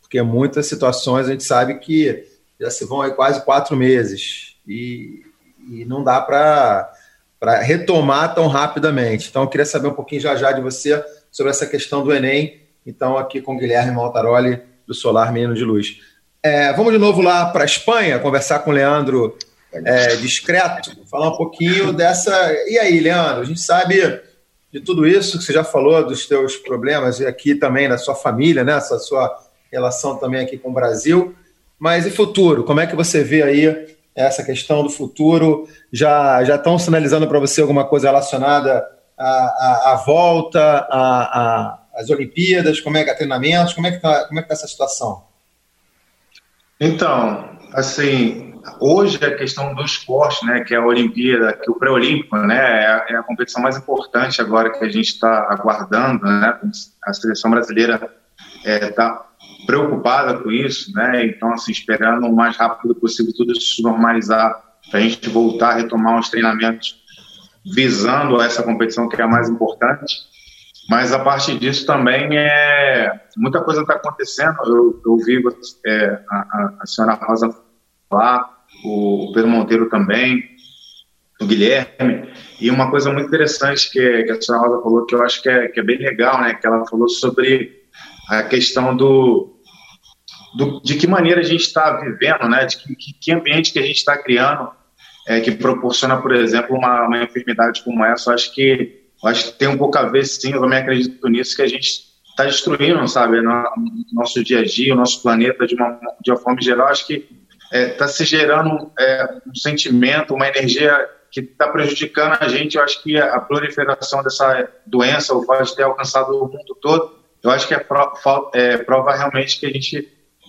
Porque muitas situações a gente sabe que já se vão aí quase quatro meses. E, e não dá para para retomar tão rapidamente. Então, eu queria saber um pouquinho já já de você sobre essa questão do Enem. Então, aqui com Guilherme Maltaroli, do Solar Menino de Luz. É, vamos de novo lá para a Espanha, conversar com o Leandro é, Discreto, falar um pouquinho dessa. E aí, Leandro, a gente sabe de tudo isso que você já falou, dos teus problemas, e aqui também da sua família, né? essa sua relação também aqui com o Brasil. Mas e futuro? Como é que você vê aí essa questão do futuro? Já, já estão sinalizando para você alguma coisa relacionada à, à, à volta, às Olimpíadas? Como é que é treinamentos? Como é que está é tá essa situação? Então, assim, hoje a questão do esporte, né, que é a Olimpíada, que o pré-olímpico, né, é a, é a, competição mais importante agora que a gente está aguardando, né, a seleção brasileira está é, preocupada com isso, né, então assim esperando o mais rápido possível tudo isso se normalizar para a gente voltar a retomar os treinamentos visando essa competição que é a mais importante. Mas a partir disso também é muita coisa está acontecendo. Eu, eu vi é, a, a, senhora Rosa falar, o Pedro Monteiro também, o Guilherme. E uma coisa muito interessante que, que a senhora Rosa falou que eu acho que é, que é bem legal, né? Que ela falou sobre a questão do, do de que maneira a gente está vivendo, né? De que, que ambiente que a gente está criando é, que proporciona, por exemplo, uma, uma enfermidade como essa. Eu acho que eu acho que tem um pouco a ver, sim, eu também acredito nisso, que a gente está destruindo, sabe, no, nosso dia a dia, o nosso planeta de uma, de uma forma geral. Acho que está é, tá se gerando é, um sentimento, uma energia que está prejudicando a gente. Eu acho que a proliferação dessa doença, o fato de ter alcançado o mundo todo, eu acho que é, é prova realmente que a gente,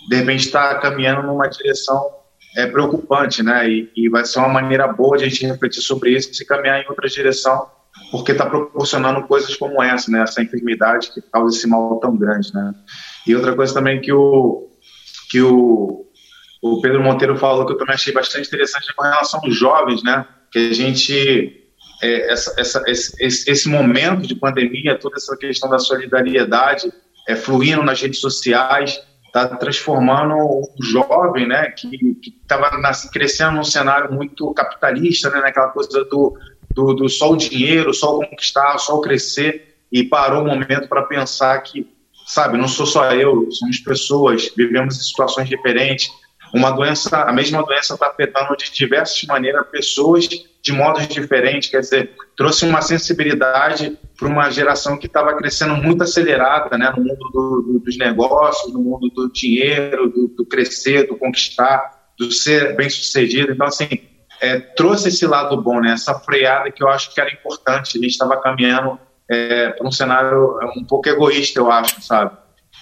de repente, está caminhando numa direção é, preocupante, né? E, e vai ser uma maneira boa de a gente refletir sobre isso e se caminhar em outra direção porque está proporcionando coisas como essa, né? Essa enfermidade que causa esse mal tão grande, né? E outra coisa também que o que o, o Pedro Monteiro falou que eu também achei bastante interessante é com relação aos jovens, né? Que a gente é, essa, essa, esse, esse momento de pandemia, toda essa questão da solidariedade é, fluindo nas redes sociais, está transformando o jovem, né, que estava crescendo num cenário muito capitalista, né, naquela coisa do do, do só o dinheiro, só o conquistar, só o crescer, e parou um momento para pensar que, sabe, não sou só eu, somos pessoas, vivemos em situações diferentes. Uma doença, a mesma doença está afetando de diversas maneiras pessoas de modos diferentes, quer dizer, trouxe uma sensibilidade para uma geração que estava crescendo muito acelerada, né, no mundo do, do, dos negócios, no mundo do dinheiro, do, do crescer, do conquistar, do ser bem sucedido. Então, assim, é, trouxe esse lado bom, né? essa freada que eu acho que era importante. A gente estava caminhando é, para um cenário um pouco egoísta, eu acho, sabe?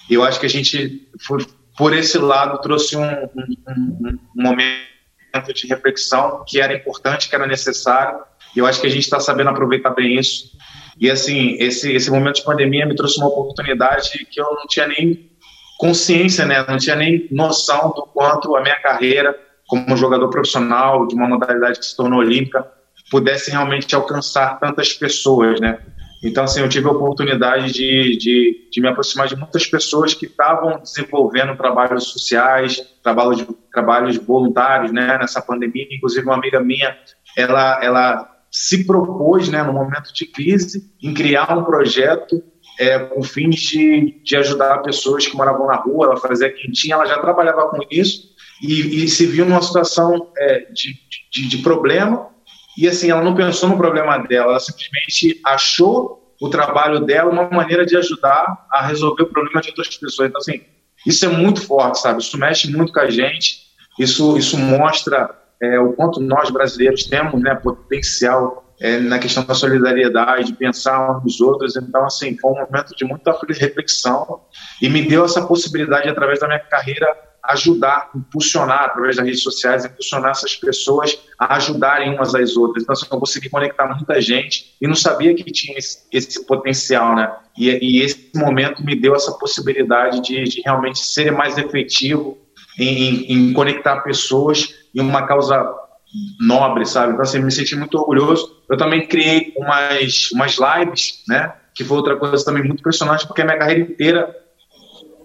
Eu acho que a gente, por, por esse lado, trouxe um, um, um, momento de reflexão que era importante, que era necessário. E eu acho que a gente está sabendo aproveitar bem isso. E assim, esse, esse momento de pandemia me trouxe uma oportunidade que eu não tinha nem consciência, né? Não tinha nem noção do quanto a minha carreira como jogador profissional de uma modalidade que se tornou olímpica, pudesse realmente alcançar tantas pessoas, né? Então, assim, eu tive a oportunidade de, de, de me aproximar de muitas pessoas que estavam desenvolvendo trabalhos sociais, trabalhos, trabalhos voluntários, né, nessa pandemia. Inclusive, uma amiga minha, ela, ela se propôs, né, no momento de crise, em criar um projeto é, com fins de, de ajudar pessoas que moravam na rua, ela fazia quentinha, ela já trabalhava com isso, e, e se viu numa situação é, de, de, de, problema e assim ela não pensou no problema dela, ela simplesmente achou o trabalho dela uma maneira de ajudar a resolver o problema de outras pessoas. Então assim, isso é muito forte, sabe? Isso mexe muito com a gente. Isso isso mostra é, o quanto nós brasileiros temos, né, potencial é, na questão da solidariedade, de pensar uns nos outros. Então, assim, foi um momento de muita reflexão e me deu essa possibilidade, através da minha carreira, ajudar, impulsionar através das redes sociais, impulsionar essas pessoas a ajudarem umas às outras. Então, assim, eu consegui conectar muita gente e não sabia que tinha esse, esse potencial, né? E, e, esse momento me deu essa possibilidade de, de realmente ser mais efetivo em, em, em, conectar pessoas em uma causa nobre, sabe? Então, assim, me senti muito orgulhoso. Eu também criei umas, umas lives, né? Que foi outra coisa também muito impressionante, porque a minha carreira inteira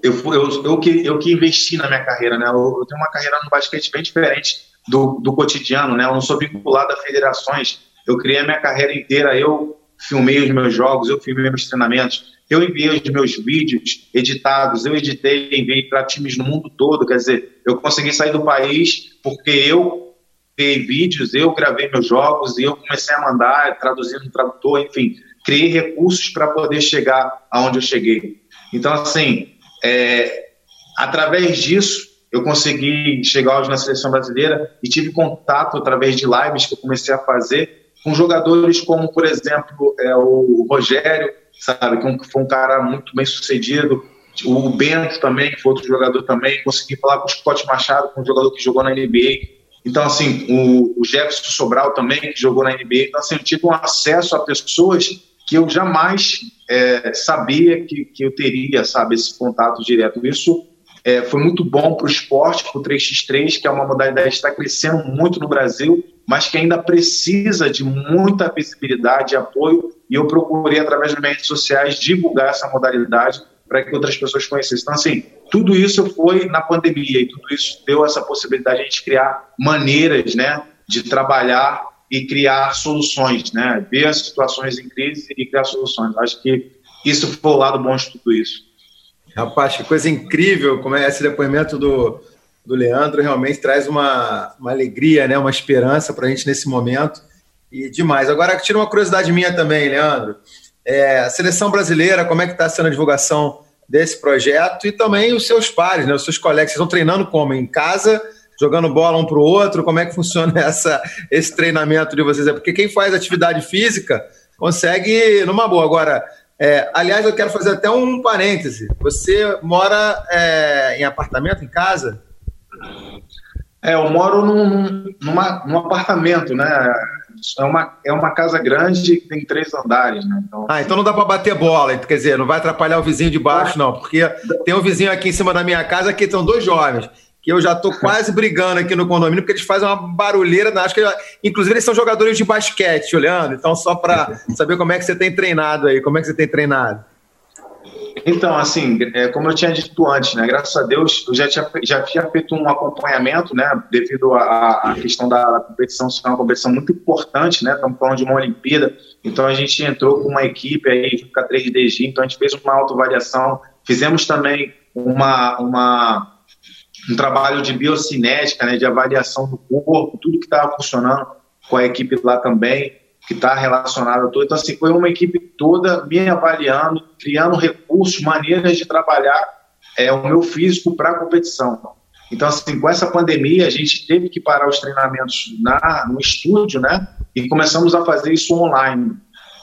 eu, eu, eu, que, eu que investi na minha carreira, né? Eu, eu tenho uma carreira no basquete bem diferente do, do cotidiano, né? Eu não sou vinculado a federações. Eu criei a minha carreira inteira, eu filmei os meus jogos, eu filmei meus treinamentos, eu enviei os meus vídeos editados, eu editei e enviei para times no mundo todo. Quer dizer, eu consegui sair do país porque eu criei vídeos, eu gravei meus jogos e eu comecei a mandar, traduzindo no tradutor, enfim, criei recursos para poder chegar aonde eu cheguei. Então, assim, é, através disso, eu consegui chegar hoje na seleção brasileira e tive contato através de lives que eu comecei a fazer com jogadores como, por exemplo, é, o Rogério, sabe, que foi um cara muito bem sucedido, o Bento também, que foi outro jogador também, consegui falar com o Scott Machado, um jogador que jogou na NBA, então, assim, o, o Jefferson Sobral também, que jogou na NBA. Então, assim, eu tive um acesso a pessoas que eu jamais é, sabia que, que eu teria, sabe, esse contato direto. Isso é, foi muito bom para o esporte, para o 3x3, que é uma modalidade que está crescendo muito no Brasil, mas que ainda precisa de muita visibilidade e apoio. E eu procurei, através das redes sociais, divulgar essa modalidade para que outras pessoas conhecessem. Então, assim, tudo isso foi na pandemia e tudo isso deu essa possibilidade de a gente criar maneiras, né, de trabalhar e criar soluções, né, ver as situações em crise e criar soluções. Acho que isso foi o lado bom de tudo isso. Rapaz, que coisa incrível como é esse depoimento do, do Leandro, realmente traz uma, uma alegria, né, uma esperança para a gente nesse momento e demais. Agora, tira uma curiosidade minha também, Leandro. É, a seleção brasileira, como é que está sendo a divulgação desse projeto e também os seus pares, né, os seus colegas. Vocês estão treinando como? Em casa, jogando bola um para o outro? Como é que funciona essa, esse treinamento de vocês? É porque quem faz atividade física consegue numa boa. Agora, é, aliás, eu quero fazer até um parêntese. Você mora é, em apartamento, em casa? É, eu moro num, numa, num apartamento, né? é uma, é uma casa grande que tem três andares, né? Então, ah, então não dá para bater bola, quer dizer, não vai atrapalhar o vizinho de baixo, não, porque tem um vizinho aqui em cima da minha casa que são dois jovens, que eu já estou quase brigando aqui no condomínio, porque eles fazem uma barulheira, acho que inclusive eles são jogadores de basquete, olhando, então só para saber como é que você tem treinado aí, como é que você tem treinado. Então, assim, é, como eu tinha dito antes, né, graças a Deus, eu já tinha, já tinha feito um acompanhamento, né, devido à questão da competição ser uma competição muito importante, né, estamos falando de uma Olimpíada, então a gente entrou com uma equipe aí, com a 3DG, então a gente fez uma autoavaliação, fizemos também uma, uma, um trabalho de biocinética, né, de avaliação do corpo, tudo que estava funcionando com a equipe lá também, que está relacionado a tudo. Então, assim, foi uma equipe toda me avaliando, criando recursos, maneiras de trabalhar é, o meu físico para a competição. Então, assim, com essa pandemia, a gente teve que parar os treinamentos na, no estúdio, né? E começamos a fazer isso online.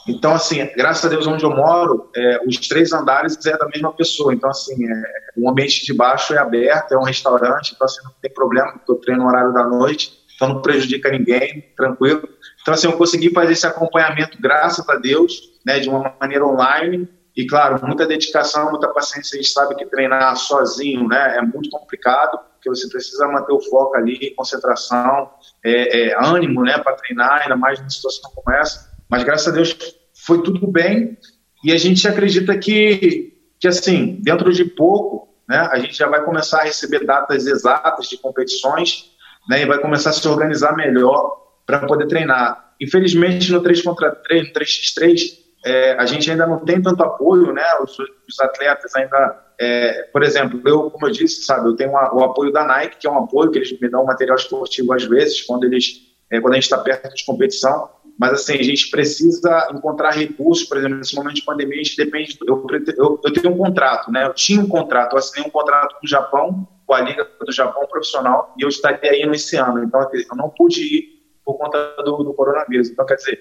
Então, assim, graças a Deus, onde eu moro, é, os três andares é da mesma pessoa. Então, assim, é, o ambiente de baixo é aberto, é um restaurante, então, assim, não tem problema, porque eu treino no horário da noite, então não prejudica ninguém, tranquilo. Então, assim, eu consegui fazer esse acompanhamento, graças a Deus, né, de uma maneira online. E, claro, muita dedicação, muita paciência. A gente sabe que treinar sozinho né, é muito complicado, porque você precisa manter o foco ali, concentração, é, é, ânimo né, para treinar, ainda mais numa situação como essa. Mas, graças a Deus, foi tudo bem. E a gente acredita que, que assim, dentro de pouco, né, a gente já vai começar a receber datas exatas de competições né, e vai começar a se organizar melhor para poder treinar. Infelizmente, no 3 contra 3, no 3x3, é, a gente ainda não tem tanto apoio, né? Os, os atletas ainda, é, por exemplo, eu, como eu disse, sabe, eu tenho uma, o apoio da Nike, que é um apoio que eles me dão material esportivo às vezes, quando eles, é, quando a gente está perto de competição. Mas assim, a gente precisa encontrar recursos, por exemplo, nesse momento de pandemia, a gente depende. Eu, eu, eu tenho um contrato, né? Eu tinha um contrato, eu assinei um contrato com o Japão, com a Liga do Japão profissional, e eu estaria indo esse ano. Então, eu não pude ir por conta do, do coronavírus. Então, quer dizer,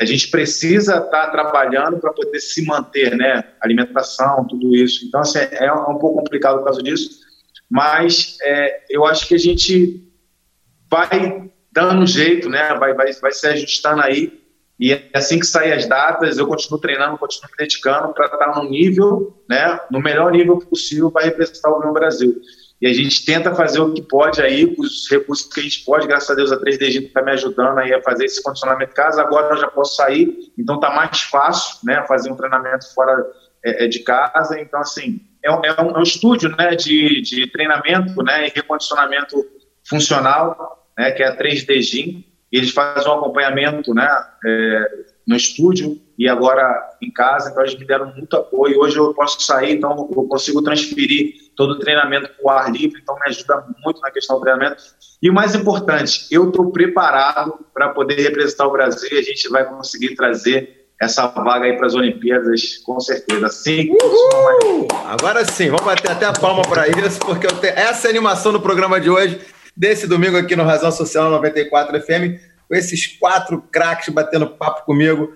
a gente precisa estar trabalhando para poder se manter, né? Alimentação, tudo isso. Então, assim, é um pouco complicado por causa disso, mas é, eu acho que a gente vai dando jeito, né? Vai, vai, vai se ajustando aí. E assim que sair as datas, eu continuo treinando, continuo me dedicando para estar no nível, né? No melhor nível possível para representar o meu Brasil. E a gente tenta fazer o que pode aí, com os recursos que a gente pode, graças a Deus a 3DG está me ajudando aí a fazer esse condicionamento. De casa, agora eu já posso sair, então está mais fácil, né, fazer um treinamento fora é, é, de casa, então assim, é um, é um, é um estúdio, né, de, de treinamento, né, e recondicionamento funcional, né, que é a 3DG, eles fazem um acompanhamento, né, é, no estúdio e agora em casa, então eles me deram muito apoio. Hoje eu posso sair, então eu consigo transferir todo o treinamento para o ar livre, então me ajuda muito na questão do treinamento. E o mais importante, eu estou preparado para poder representar o Brasil e a gente vai conseguir trazer essa vaga aí para as Olimpíadas, com certeza. Sim. Agora sim, vamos bater até a palma para isso, porque tenho... essa é a animação do programa de hoje, desse domingo aqui no Razão Social 94 FM, com esses quatro craques batendo papo comigo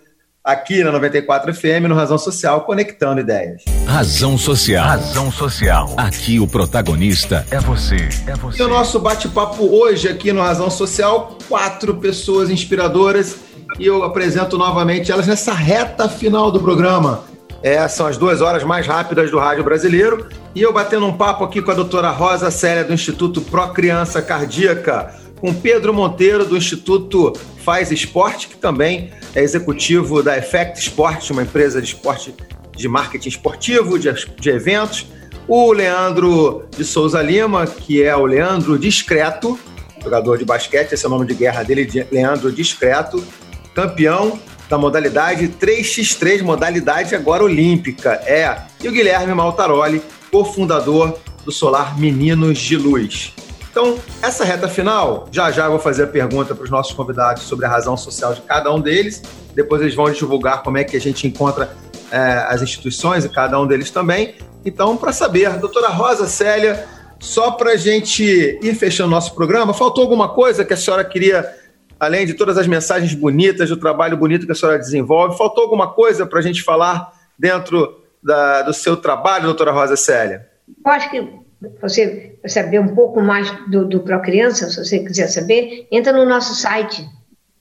aqui na 94 FM, no Razão Social, conectando ideias. Razão Social. Razão Social. Aqui o protagonista é você. É você. E o nosso bate-papo hoje aqui no Razão Social, quatro pessoas inspiradoras e eu apresento novamente elas nessa reta final do programa. É, são as duas horas mais rápidas do rádio brasileiro. E eu batendo um papo aqui com a doutora Rosa Célia, do Instituto Pro Criança Cardíaca, com Pedro Monteiro, do Instituto Faz Esporte, que também é executivo da Effect Sport, uma empresa de esporte de marketing esportivo, de, de eventos. O Leandro de Souza Lima, que é o Leandro Discreto, jogador de basquete, esse é o nome de guerra dele, Leandro Discreto, campeão da modalidade 3x3, modalidade agora olímpica. É. E o Guilherme Maltaroli, cofundador do Solar Meninos de Luz. Então, essa reta final, já já eu vou fazer a pergunta para os nossos convidados sobre a razão social de cada um deles. Depois eles vão divulgar como é que a gente encontra é, as instituições e cada um deles também. Então, para saber, doutora Rosa Célia, só para a gente ir fechando nosso programa, faltou alguma coisa que a senhora queria além de todas as mensagens bonitas, do trabalho bonito que a senhora desenvolve, faltou alguma coisa para a gente falar dentro da, do seu trabalho, doutora Rosa Célia? Eu acho que você saber um pouco mais do, do Procriança, se você quiser saber, entra no nosso site,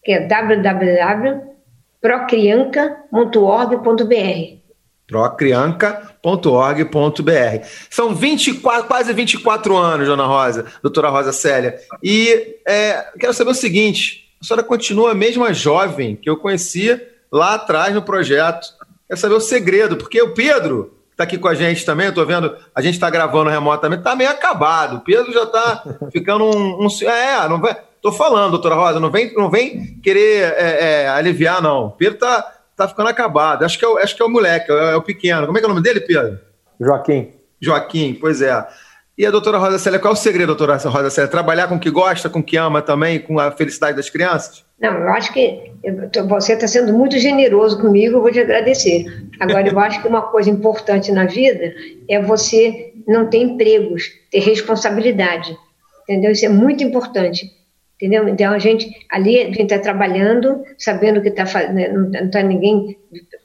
que é www.procrianca.org.br procrianca.org.br. São 24, quase 24 anos, dona Rosa, doutora Rosa Célia. E é, quero saber o seguinte: a senhora continua a mesma jovem que eu conhecia lá atrás no projeto. Quero saber o segredo, porque o Pedro está aqui com a gente também, estou vendo, a gente está gravando remotamente, está meio acabado. O Pedro já está ficando um, um, É, não vai. Tô falando, doutora Rosa, não vem, não vem querer é, é, aliviar, não. O Pedro está tá ficando acabado. Acho que é o, acho que é o moleque, é, é o pequeno. Como é que é o nome dele, Pedro? Joaquim. Joaquim, pois é. E a doutora Rosa Célia, qual é o segredo, doutora Rosa Célia? Trabalhar com o que gosta, com o que ama também, com a felicidade das crianças? Não, eu acho que você está sendo muito generoso comigo, eu vou te agradecer. Agora, eu acho que uma coisa importante na vida é você não ter empregos, ter responsabilidade. Entendeu? Isso é muito importante. Entendeu? Então, a gente ali, a gente está trabalhando, sabendo que tá, né, não está ninguém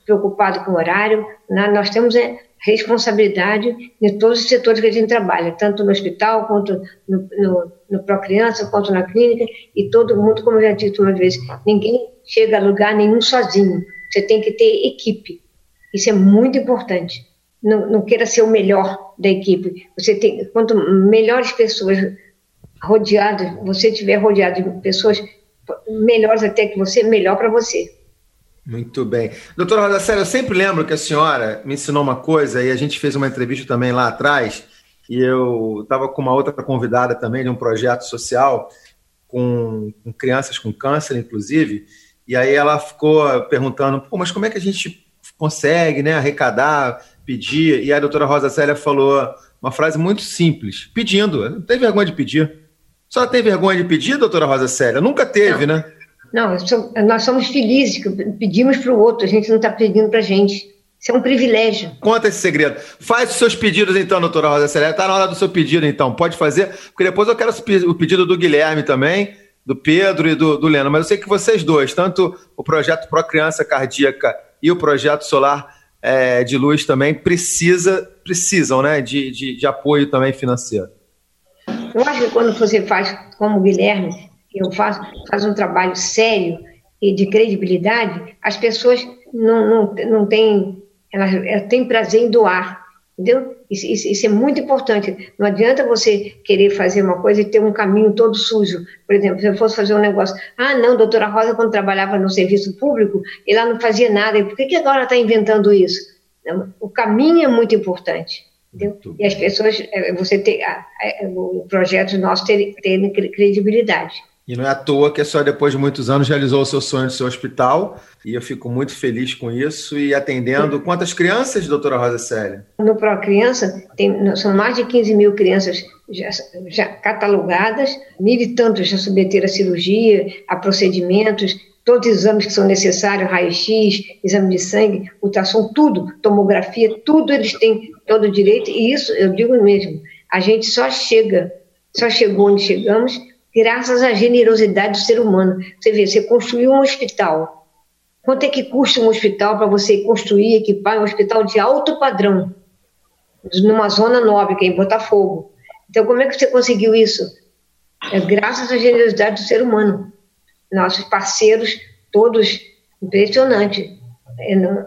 preocupado com o horário. Né? Nós temos é, responsabilidade de todos os setores que a gente trabalha, tanto no hospital, quanto no, no, no Procriança, quanto na clínica, e todo mundo, como eu já disse uma vez, ninguém chega a lugar nenhum sozinho. Você tem que ter equipe. Isso é muito importante. Não, não queira ser o melhor da equipe. Você tem, quanto melhores pessoas rodeadas, você tiver rodeado de pessoas melhores até que você, melhor para você. Muito bem. Doutora Rosa Célia, eu sempre lembro que a senhora me ensinou uma coisa, e a gente fez uma entrevista também lá atrás, e eu estava com uma outra convidada também de um projeto social com, com, crianças com câncer, inclusive, e aí ela ficou perguntando, Pô, mas como é que a gente consegue né, arrecadar, pedir? E a doutora Rosa Célia falou uma frase muito simples, pedindo, não tem vergonha de pedir. A senhora tem vergonha de pedir, doutora Rosa Célia? Nunca teve, não. né? Não, nós somos felizes que pedimos para o outro, a gente não está pedindo para a gente. Isso é um privilégio. Conta esse segredo. Faz os seus pedidos então, doutora Rosa Célia. Está na hora do seu pedido então. Pode fazer, porque depois eu quero o pedido do Guilherme também, do Pedro e do, do Leno. Mas eu sei que vocês dois, tanto o projeto Pro Criança Cardíaca e o projeto Solar é, de Luz também, precisa, precisam né, de, de, de apoio também financeiro. Eu acho que quando você faz como o Guilherme, eu faço, faz um trabalho sério e de credibilidade, as pessoas não, não, não têm, elas, elas têm prazer em doar, entendeu? Isso, isso, isso, é muito importante. Não adianta você querer fazer uma coisa e ter um caminho todo sujo. Por exemplo, se eu fosse fazer um negócio, ah, não, doutora Rosa, quando trabalhava no serviço público, ela não fazia nada, e por que, que agora está inventando isso? O caminho é muito importante. Entendeu? E as pessoas, é, você ter, o projeto nosso ter credibilidade. E não é à toa que a senhora, depois de muitos anos, realizou o seu sonho de ser hospital. E eu fico muito feliz com isso e atendendo. Quantas crianças, doutora Rosa Célia? No Pro Criança, tem, são mais de 15 mil crianças já, já catalogadas, mil e tantos já submeteram a cirurgia, a procedimentos. Todos os exames que são necessários, raio-x, exame de sangue, ultrassom, tudo, tomografia, tudo eles têm todo o direito, e isso eu digo mesmo, a gente só chega, só chegou onde chegamos graças à generosidade do ser humano. Você vê, você construiu um hospital. Quanto é que custa um hospital para você construir, equipar um hospital de alto padrão, numa zona nobre, que é em Botafogo? Então, como é que você conseguiu isso? É graças à generosidade do ser humano. Nossos parceiros, todos, impressionante. É, não,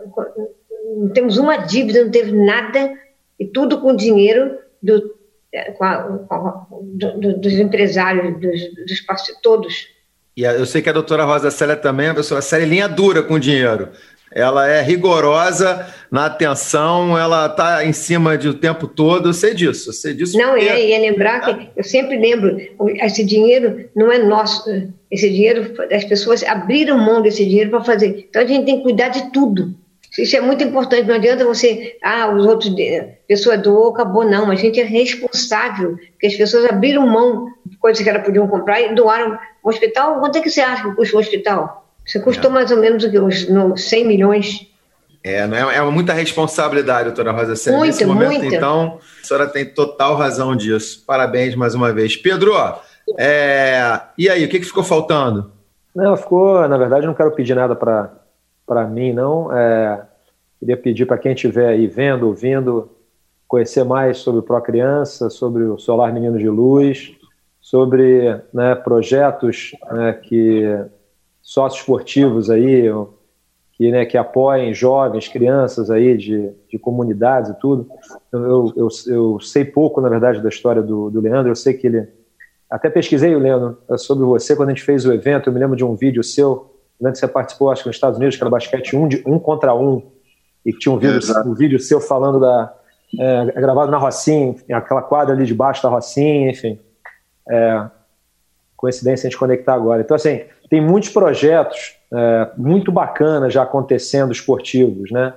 não, temos uma dívida, não teve nada, e tudo com dinheiro do, é, com a, com a, do, dos empresários, dos, dos parceiros, todos. E eu sei que a doutora Rosa Célia também é uma pessoa séria linha dura com dinheiro ela é rigorosa na atenção, ela está em cima de o tempo todo. Eu sei disso, eu sei disso. Não porque... é, e é lembrar que eu sempre lembro, esse dinheiro não é nosso, esse dinheiro, as pessoas abriram mão desse dinheiro para fazer. Então a gente tem que cuidar de tudo. Isso é muito importante, não adianta você, ah, os outros, a pessoa doou, acabou, não. A gente é responsável, porque as pessoas abriram mão de coisas que elas podiam comprar e doaram o hospital. Quanto é que você acha que custa o hospital? Você custou é. mais ou menos? Uns 100 milhões? É, não é, é muita responsabilidade, doutora Rosa Célia. Muito, Nesse momento, muita. então, a senhora tem total razão disso. Parabéns mais uma vez. Pedro, é, e aí, o que, que ficou faltando? Não, ficou, na verdade, não quero pedir nada para mim, não. É, queria pedir para quem estiver aí vendo, ouvindo, conhecer mais sobre o Pro Criança, sobre o Solar Menino de Luz, sobre né, projetos né, que sócios esportivos aí, que, né, que apoiem jovens, crianças aí de, de comunidades e tudo. Eu, eu, eu sei pouco, na verdade, da história do, do Leandro, eu sei que ele... Até pesquisei, Leandro, sobre você, quando a gente fez o evento, eu me lembro de um vídeo seu, que você participou, acho que nos Estados Unidos, que era basquete um, de, um contra um, e que tinha um vídeo, um vídeo seu falando da... É, gravado na Rocinha, aquela quadra ali debaixo da Rocinha, enfim. É, coincidência a gente conectar agora. Então, assim, tem muitos projetos é, muito bacanas já acontecendo esportivos, né?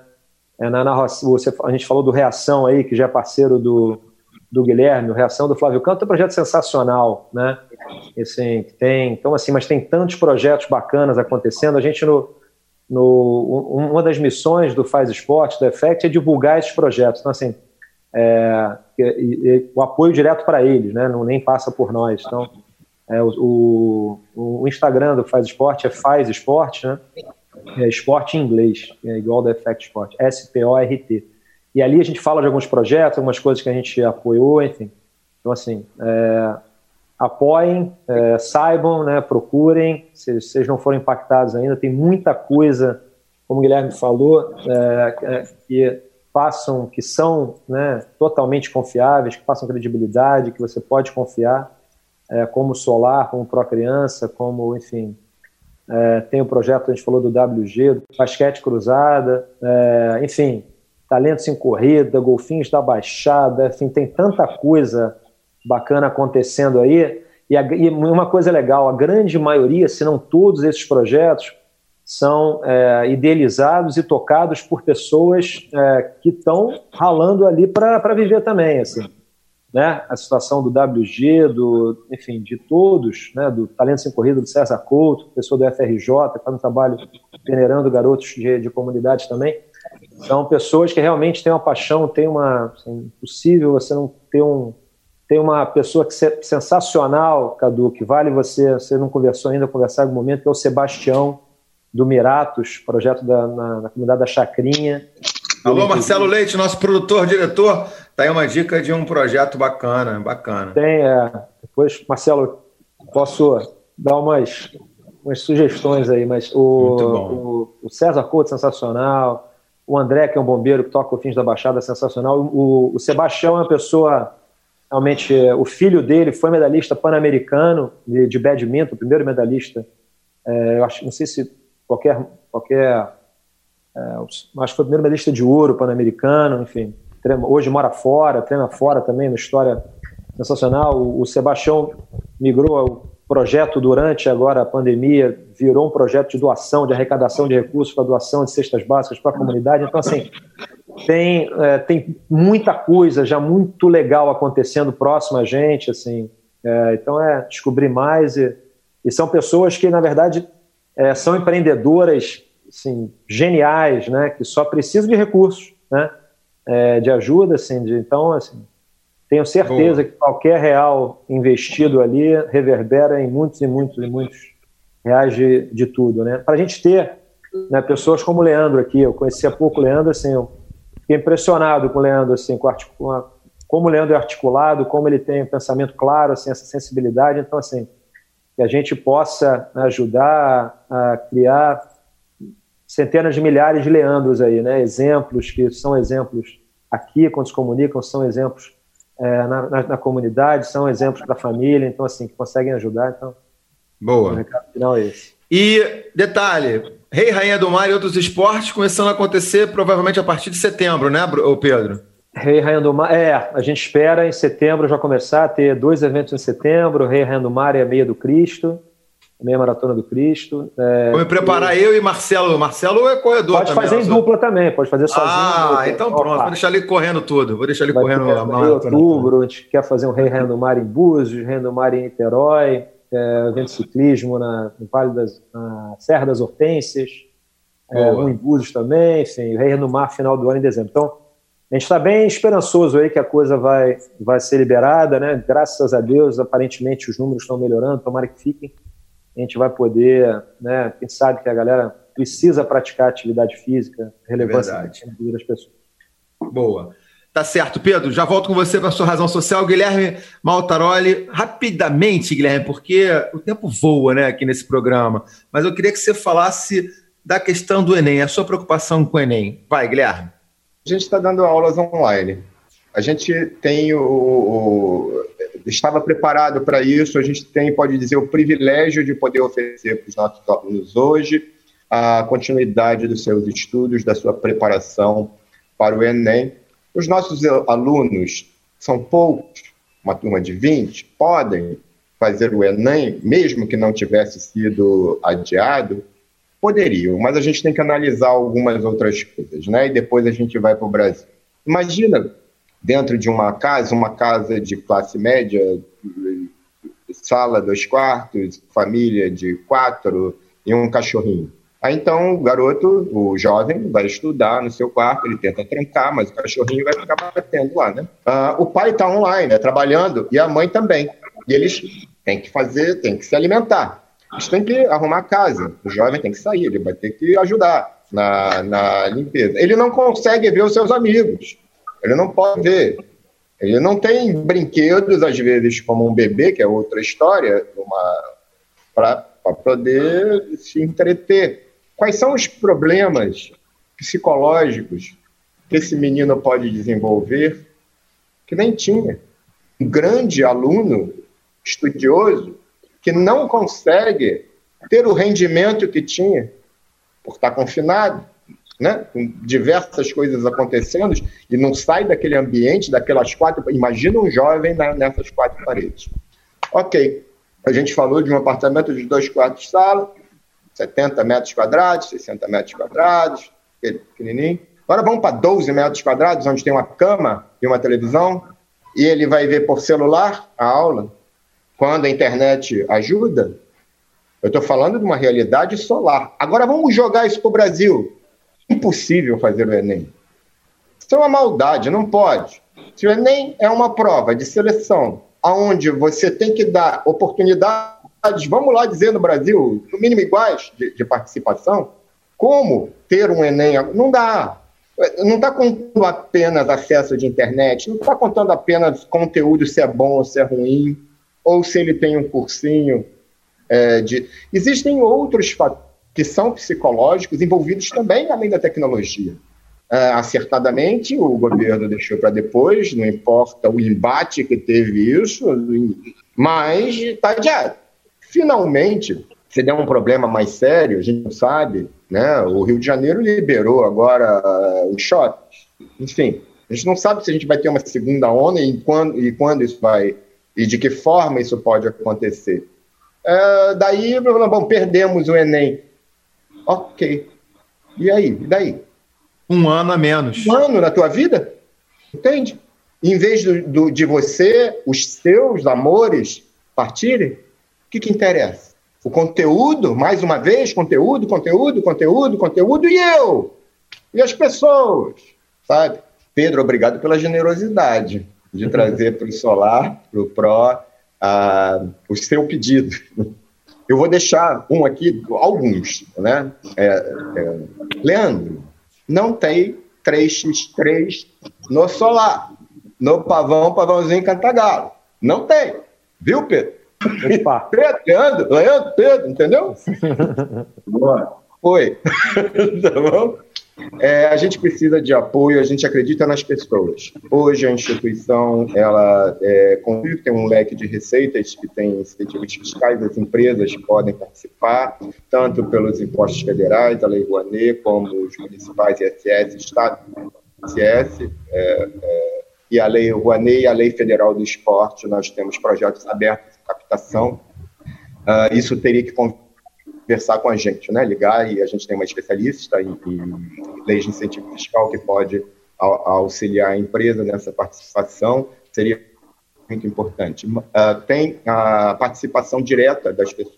É, na, na, você, a gente falou do Reação aí, que já é parceiro do, do Guilherme, o Reação do Flávio Canto, é um projeto sensacional, né? Assim, tem, então, assim, mas tem tantos projetos bacanas acontecendo. A gente, no, no, uma das missões do Faz Esporte, do Effect, é divulgar esses projetos. Então, assim, é, e, e, o apoio direto para eles, né? Não nem passa por nós. Então, é, o, o, Instagram do Faz Esporte é Faz Esporte, né? É esporte em inglês, é igual do Effect Sport, S-P-O-R-T. E ali a gente fala de alguns projetos, algumas coisas que a gente apoiou, enfim. Então, assim, é, apoiem, é, saibam, né, procurem, se vocês não foram impactados ainda, tem muita coisa, como o Guilherme falou, é, é que passam, que são né, totalmente confiáveis, que passam credibilidade, que você pode confiar é, como Solar, como Pro Criança, como, enfim, é, tem o projeto, a gente falou do WG, do Basquete Cruzada, é, enfim, Talentos em Corrida, Golfinhos da Baixada, enfim, tem tanta coisa bacana acontecendo aí. E, a, e uma coisa legal, a grande maioria, se não todos esses projetos, são é, idealizados e tocados por pessoas é, que estão ralando ali para viver também, assim né, a situação do WG, do, enfim, de todos, né, do Talento Sem Corrida, do César Couto, pessoa do FRJ, faz um trabalho peneirando garotos de, de comunidades também. São pessoas que realmente têm uma paixão, tem uma. Assim, impossível você não ter um. Tem uma pessoa que é sensacional, Cadu, que vale você, você não conversou ainda, conversar em algum momento, que é o Sebastião, do Miratos, projeto da, na, na comunidade da Chacrinha. Alô, Marcelo Leite, nosso produtor, diretor. Tá aí uma dica de um projeto bacana, bacana. Tem, é. Depois, Marcelo, posso dar umas, umas sugestões aí, mas o, o, o, César Couto, sensacional. O André, que é um bombeiro que toca o Fins da Baixada, sensacional. O, o Sebastião é uma pessoa, realmente, o filho dele foi medalhista pan-americano de, de badminton, o primeiro medalhista. É, eu acho, não sei se qualquer, qualquer é, acho que foi o primeiro medalhista de ouro pan-americano, enfim hoje mora fora, treina fora também, uma história sensacional. O, o Sebastião migrou ao projeto durante agora a pandemia, virou um projeto de doação, de arrecadação de recursos para doação de cestas básicas para a comunidade. Então, assim, tem, é, tem muita coisa já muito legal acontecendo próximo a gente, assim. É, então, é descobrir mais e, e são pessoas que, na verdade, é, são empreendedoras assim, geniais, né, que só precisam de recursos, né, é, de ajuda, assim, de, então, assim, tenho certeza Boa. que qualquer real investido ali reverbera em muitos e muitos e muitos reais de, de tudo, né, para a gente ter né, pessoas como o Leandro aqui, eu conhecia pouco o Leandro, assim, eu fiquei impressionado com o Leandro, assim, com, com a, como o Leandro é articulado, como ele tem um pensamento claro, assim, essa sensibilidade, então, assim, que a gente possa ajudar a criar centenas de milhares de Leandros aí, né? Exemplos que são exemplos aqui quando se comunicam, são exemplos é, na, na, na, comunidade, são exemplos para a família, então assim que conseguem ajudar. Então, boa. O recado final é esse. E detalhe, Rei Rainha do Mar e outros esportes começando a acontecer provavelmente a partir de setembro, né, Pedro? Rei Rainha do Mar, é, a gente espera em setembro já começar a ter dois eventos em setembro, Rei Rainha do Mar e a Meia do Cristo, Meia Maratona do Cristo. É, Vou me preparar e... eu e Marcelo. Marcelo é corredor pode também. Pode fazer em dupla também, pode fazer sozinho. Ah, então pronto, vou deixar ele correndo tudo, vou deixar ele Vai correndo lá. Em outubro, a gente quer fazer um Rei Mar em Búzios, Mar em Niterói, é, evento de ciclismo na, no Vale das, na Serra das Hortênsias, é, um em Búzios também, enfim, Rei Mar final do ano em dezembro. Então, a gente está bem esperançoso aí que a coisa vai, vai ser liberada, né? Graças a Deus, aparentemente os números estão melhorando, tomara que fiquem. A gente vai poder, né? Quem sabe que a galera precisa praticar atividade física, relevância é da vida das pessoas. Boa. Tá certo, Pedro. Já volto com você para a sua razão social. Guilherme Maltaroli, rapidamente, Guilherme, porque o tempo voa né, aqui nesse programa. Mas eu queria que você falasse da questão do Enem, a sua preocupação com o Enem. Vai, Guilherme. A gente está dando aulas online. A gente tem o, o estava preparado para isso. A gente tem, pode dizer, o privilégio de poder oferecer para os nossos alunos hoje a continuidade dos seus estudos, da sua preparação para o Enem. Os nossos alunos são poucos, uma turma de 20, podem fazer o Enem, mesmo que não tivesse sido adiado, Poderiam, mas a gente tem que analisar algumas outras coisas, né? E depois a gente vai para o Brasil. Imagina dentro de uma casa, uma casa de classe média, sala, dois quartos, família de quatro e um cachorrinho. Aí então o garoto, o jovem, vai estudar no seu quarto, ele tenta trancar, mas o cachorrinho vai ficar batendo lá, né? Ah, o pai está online, né, trabalhando, e a mãe também. E eles têm que fazer, têm que se alimentar. Gente tem que arrumar a casa. O jovem tem que sair, ele vai ter que ajudar na, na limpeza. Ele não consegue ver os seus amigos. Ele não pode ver. Ele não tem brinquedos, às vezes, como um bebê, que é outra história, para poder se entreter. Quais são os problemas psicológicos que esse menino pode desenvolver que nem tinha? Um grande aluno, estudioso, que não consegue ter o rendimento que tinha por estar confinado, né? com diversas coisas acontecendo, e não sai daquele ambiente, daquelas quatro. Imagina um jovem nessas quatro paredes. Ok, a gente falou de um apartamento de dois quartos de sala, 70 metros quadrados, 60 metros quadrados, pequenininho. Agora vamos para 12 metros quadrados, onde tem uma cama e uma televisão, e ele vai ver por celular a aula quando a internet ajuda, eu estou falando de uma realidade solar. Agora vamos jogar isso para o Brasil. Impossível fazer o Enem. Isso é uma maldade, não pode. Se o Enem é uma prova de seleção, onde você tem que dar oportunidades, vamos lá dizer no Brasil, no mínimo iguais de, de participação, como ter um Enem? Não dá. Não está contando apenas acesso de internet, não está contando apenas conteúdo se é bom ou se é ruim ou se ele tem um cursinho é, de. Existem outros fatores que são psicológicos envolvidos também além da tecnologia. É, acertadamente, o governo deixou para depois, não importa o embate que teve isso, mas está adiado. Finalmente, se der um problema mais sério, a gente não sabe, né? O Rio de Janeiro liberou agora uh, os shoppings. Enfim, a gente não sabe se a gente vai ter uma segunda onda e quando, e quando isso vai e de que forma isso pode acontecer. É, daí, bom, perdemos o Enem. Ok. E aí? E daí? Um ano a menos. Um ano na tua vida? Entende? Em vez do, do de você, os seus amores partirem, o que, que interessa? O conteúdo, mais uma vez, conteúdo, conteúdo, conteúdo, conteúdo, e eu? E as pessoas, sabe? Pedro, obrigado pela generosidade de trazer para o Solar, para o Pro, o seu pedido. Eu vou deixar um aqui, alguns, né? É, é, Leandro, não tem 3x3 no Solar, no Pavão, Pavãozinho Cantagalo. Não tem. Viu, Pedro? Pedro, Leandro, Leandro, Pedro, entendeu? Boa. Foi. tá bom? É, a gente precisa de apoio, a gente acredita nas pessoas. Hoje a instituição ela é, tem um leque de receitas que tem incentivos fiscais, as empresas podem participar, tanto pelos impostos federais, a Lei Rouanet, como os municipais ISS, Estado ISS, é, é, e a Lei Rouanet e a Lei Federal do Esporte, nós temos projetos abertos de captação. Uh, isso teria que conversar com a gente, né? ligar, e a gente tem uma especialista em, em leis de incentivo fiscal que pode auxiliar a empresa nessa participação, seria muito importante. Uh, tem a participação direta das pessoas.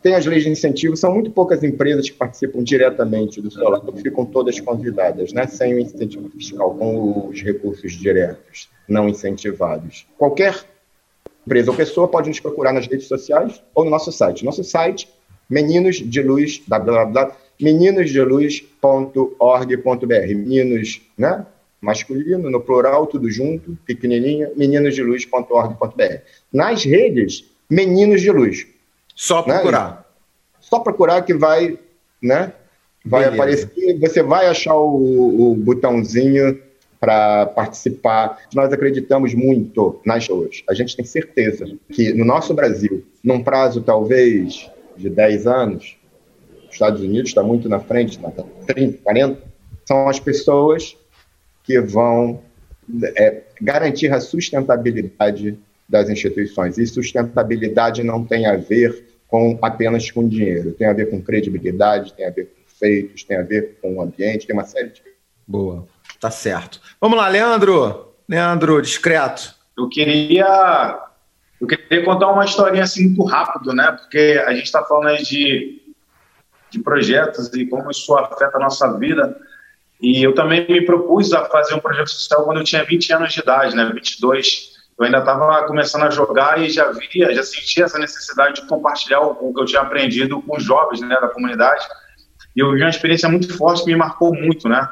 Tem as leis de incentivo, são muito poucas empresas que participam diretamente do solar, ficam todas convidadas, né? sem o incentivo fiscal, com os recursos diretos, não incentivados. Qualquer empresa ou pessoa pode nos procurar nas redes sociais ou no nosso site. Nosso site, meninos de luz, meninosdeluz.org.br. Meninos, né? masculino, no plural, tudo junto, pequenininha, meninosdeluz.org.br. Nas redes, Meninos de Luz. Só né? procurar. Né? Só procurar que vai, né? Vai Beleza. aparecer, você vai achar o, o botãozinho para participar. Nós acreditamos muito nas pessoas. A gente tem certeza que no nosso Brasil, num prazo talvez de 10 anos, os Estados Unidos está muito na frente, 30, 40, são as pessoas que vão é, garantir a sustentabilidade das instituições. E sustentabilidade não tem a ver com apenas com dinheiro, tem a ver com credibilidade, tem a ver com feitos, tem a ver com o ambiente, tem uma série de. Boa, tá certo. Vamos lá, Leandro. Leandro, discreto. Eu queria, eu queria contar uma historinha assim muito rápido, né? Porque a gente está falando aí de, de projetos e como isso afeta a nossa vida. E eu também me propus a fazer um projeto social quando eu tinha 20 anos de idade, né, 22. Eu ainda estava começando a jogar e já via, já sentia essa necessidade de compartilhar o, que eu tinha aprendido com os jovens, né, da comunidade. E eu vi uma experiência muito forte que me marcou muito, né?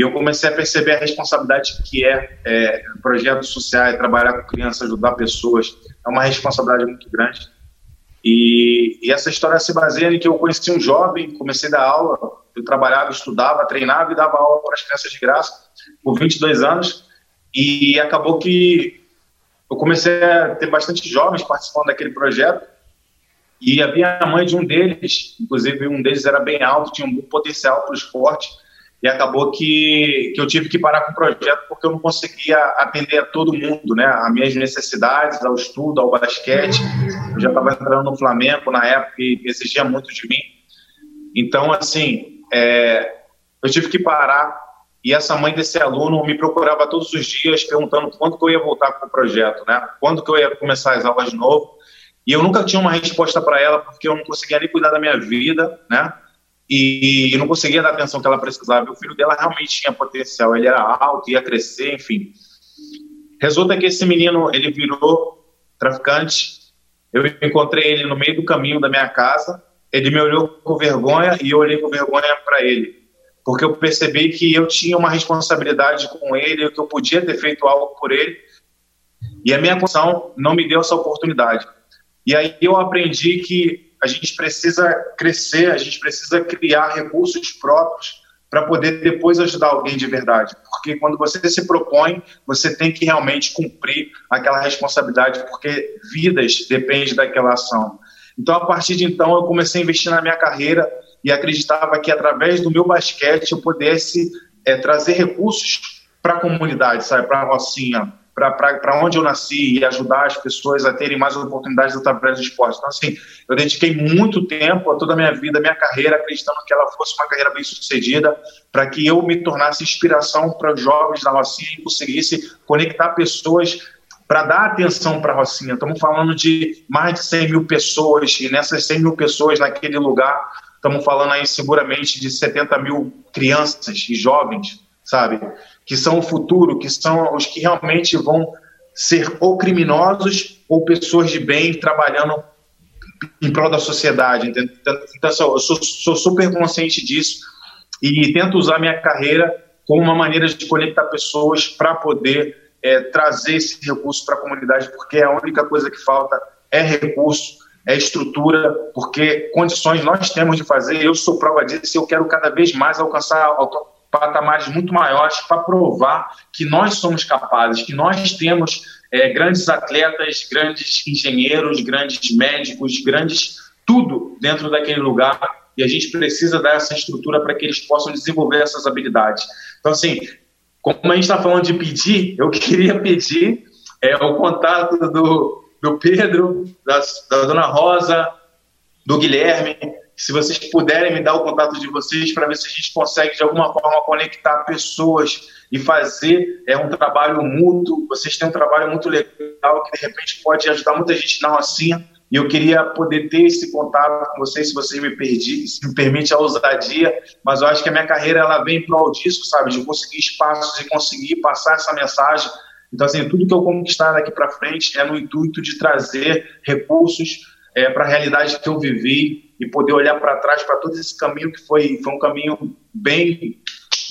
E eu comecei a perceber a responsabilidade que é, é projetos sociais, trabalhar com crianças, ajudar pessoas, é uma responsabilidade muito grande. E, e, essa história se baseia em que eu conheci um jovem, comecei a dar aula, eu trabalhava, estudava, treinava e dava aula para as crianças de graça por 22 anos. E acabou que eu comecei a ter bastante jovens participando daquele projeto. E havia a mãe de um deles, inclusive um deles era bem alto, tinha um bom potencial para o esporte. E acabou que, que eu tive que parar com o projeto porque eu não conseguia atender a todo mundo, né? As minhas necessidades, ao estudo, ao basquete. Eu já estava entrando no Flamengo na época e exigia muito de mim. Então, assim, é, eu tive que parar e essa mãe desse aluno me procurava todos os dias perguntando quando que eu ia voltar para o projeto, né? Quando que eu ia começar as aulas de novo? E eu nunca tinha uma resposta para ela porque eu não conseguia nem cuidar da minha vida, né? E não conseguia dar a atenção que ela precisava. O filho dela realmente tinha potencial, ele era alto, ia crescer, enfim. Resulta que esse menino ele virou traficante. Eu encontrei ele no meio do caminho da minha casa ele me olhou com vergonha e eu olhei com vergonha para ele, porque eu percebi que eu tinha uma responsabilidade com ele, que eu podia ter feito algo por ele, e a minha condição não me deu essa oportunidade. E aí eu aprendi que a gente precisa crescer, a gente precisa criar recursos próprios para poder depois ajudar alguém de verdade. Porque quando você se propõe, você tem que realmente cumprir aquela responsabilidade, porque vidas dependem daquela ação. Então, a partir de então, eu comecei a investir na minha carreira e acreditava que através do meu basquete eu pudesse é, trazer recursos para a comunidade, sabe, para a Rocinha, para onde eu nasci e ajudar as pessoas a terem mais oportunidades através do esporte. Então, assim, eu dediquei muito tempo a toda a minha vida, minha carreira, acreditando que ela fosse uma carreira bem sucedida, para que eu me tornasse inspiração para os jovens da Rocinha e conseguisse conectar pessoas para dar atenção para a Rocinha. Estamos falando de mais de 100 mil pessoas, e nessas 100 mil pessoas naquele lugar, estamos falando aí seguramente de 70 mil crianças e jovens, sabe? Que são o futuro, que são os que realmente vão ser ou criminosos ou pessoas de bem trabalhando em prol da sociedade. Entendeu? Então, eu sou, sou super consciente disso e tento usar minha carreira como uma maneira de conectar pessoas para poder é, trazer esse recurso para a comunidade, porque a única coisa que falta é recurso, é estrutura, porque condições nós temos de fazer. Eu sou prova disso e eu quero cada vez mais alcançar patamares muito maiores para provar que nós somos capazes, que nós temos é, grandes atletas, grandes engenheiros, grandes médicos, grandes tudo dentro daquele lugar e a gente precisa dar essa estrutura para que eles possam desenvolver essas habilidades. Então, assim, como a gente está falando de pedir, eu queria pedir é, o contato do, do Pedro, da, da Dona Rosa, do Guilherme, se vocês puderem me dar o contato de vocês para ver se a gente consegue de alguma forma conectar pessoas e fazer é um trabalho mútuo. Vocês têm um trabalho muito legal que de repente pode ajudar muita gente na Rocinha. E eu queria poder ter esse contato com vocês, se vocês me, perdi, se me permite a ousadia, mas eu acho que a minha carreira ela vem para o disco, sabe, de conseguir espaços e conseguir passar essa mensagem. Então, assim, tudo que eu conquistar daqui para frente é no intuito de trazer recursos é, para a realidade que eu vivi e poder olhar para trás para todo esse caminho que foi, foi um caminho bem,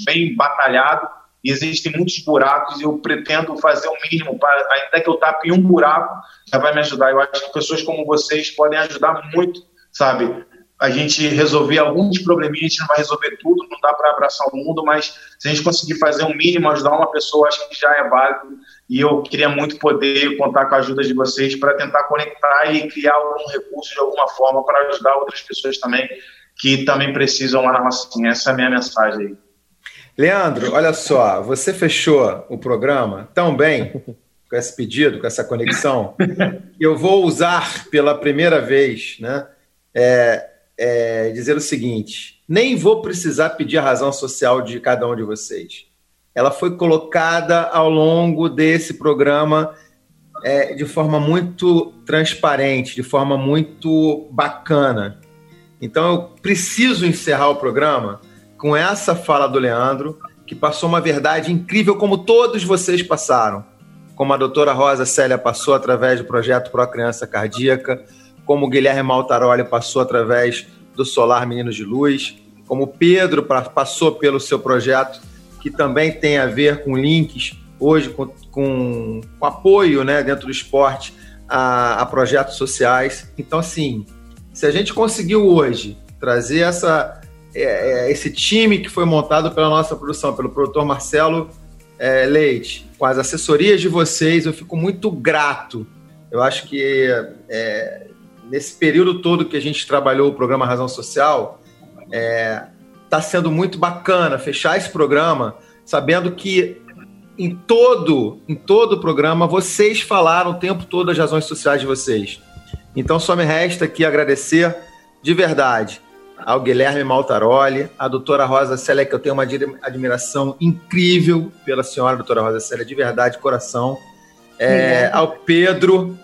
bem batalhado, e existem muitos buracos e eu pretendo fazer o mínimo, para, ainda que eu tape um buraco, já vai me ajudar. Eu acho que pessoas como vocês podem ajudar muito, sabe? A gente resolver alguns probleminhas, a gente não vai resolver tudo, não dá para abraçar o mundo, mas se a gente conseguir fazer o um mínimo, ajudar uma pessoa, acho que já é válido. E eu queria muito poder contar com a ajuda de vocês para tentar conectar e criar algum recurso de alguma forma para ajudar outras pessoas também que também precisam lá na Rocinha. Essa é a minha mensagem aí. Leandro, olha só, você fechou o programa tão bem com esse pedido, com essa conexão, eu vou usar pela primeira vez, né? É, é, dizer o seguinte: nem vou precisar pedir a razão social de cada um de vocês. Ela foi colocada ao longo desse programa é, de forma muito transparente, de forma muito bacana. Então eu preciso encerrar o programa com essa fala do Leandro, que passou uma verdade incrível, como todos vocês passaram. Como a doutora Rosa Célia passou através do projeto Pro Criança Cardíaca, como o Guilherme Maltaroli passou através do Solar Meninos de Luz, como o Pedro passou pelo seu projeto, que também tem a ver com links hoje com, com, com apoio né, dentro do esporte a, a projetos sociais. Então, assim, se a gente conseguiu hoje trazer essa, é, é, esse time que foi montado pela nossa produção, pelo produtor Marcelo é, Leite, com as assessorias de vocês, eu fico muito grato. Eu acho que é, nesse período todo que a gente trabalhou o programa Razão Social, está sendo muito bacana fechar esse programa sabendo que em todo, em todo o programa vocês falaram o tempo todo as razões sociais de vocês. Então só me resta aqui agradecer de verdade ao Guilherme Maltaroli, à doutora Rosa Célia, que eu tenho uma admiração incrível pela senhora doutora Rosa Célia, de verdade, coração. É, ao Pedro,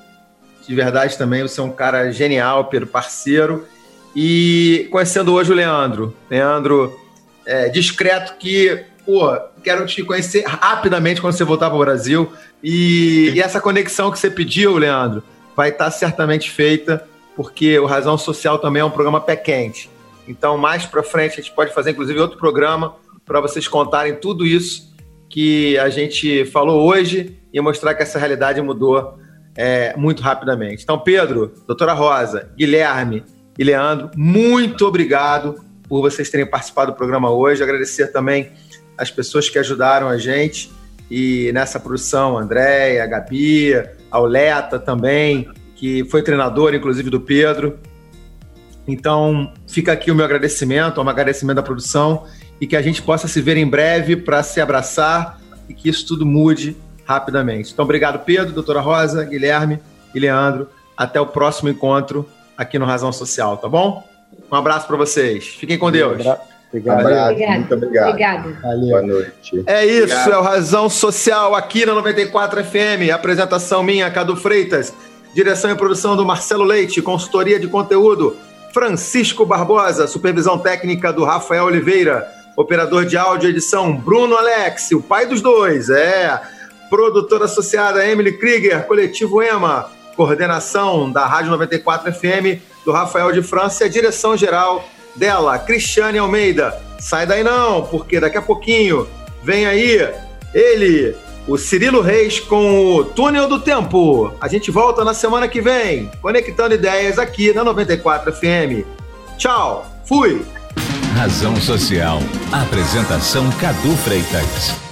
de verdade também, você é um cara genial, Pedro, parceiro. E conhecendo hoje o Leandro. Leandro, é, discreto que, pô, quero te conhecer rapidamente quando você voltar para o Brasil. E, e essa conexão que você pediu, Leandro, vai estar certamente feita, porque o Razão Social também é um programa pé quente. Então, mais para frente, a gente pode fazer, inclusive, outro programa para vocês contarem tudo isso que a gente falou hoje e mostrar que essa realidade mudou é, muito rapidamente. Então, Pedro, doutora Rosa, Guilherme e Leandro, muito obrigado por vocês terem participado do programa hoje. Agradecer também as pessoas que ajudaram a gente e nessa produção, Andréia, a Gabi, ao Leta também, que foi treinador, inclusive, do Pedro. Então, fica aqui o meu agradecimento, um agradecimento da produção e que a gente possa se ver em breve para se abraçar e que isso tudo mude rapidamente. Então, obrigado, Pedro, doutora Rosa, Guilherme e Leandro. Até o próximo encontro aqui no Razão Social, tá bom? Um abraço para vocês. Fiquem com Deus. Obrigado. Obrigado. Muito obrigado. Obrigado. Boa noite. É isso, obrigado. é o Razão Social aqui na 94 FM. Apresentação minha, Cadu Freitas. Direção e produção do Marcelo Leite, consultoria de conteúdo Francisco Barbosa, supervisão técnica do Rafael Oliveira, operador de áudio e edição Bruno Alex, o pai dos dois, é. Produtora associada Emily Krieger, coletivo EMA, coordenação da Rádio 94 FM do Rafael de França e a direção geral dela, Cristiane Almeida. Sai daí não, porque daqui a pouquinho vem aí ele, o Cirilo Reis com o Túnel do Tempo. A gente volta na semana que vem, conectando ideias aqui na 94 FM. Tchau, fui! Razão Social. Apresentação Cadu Freitas.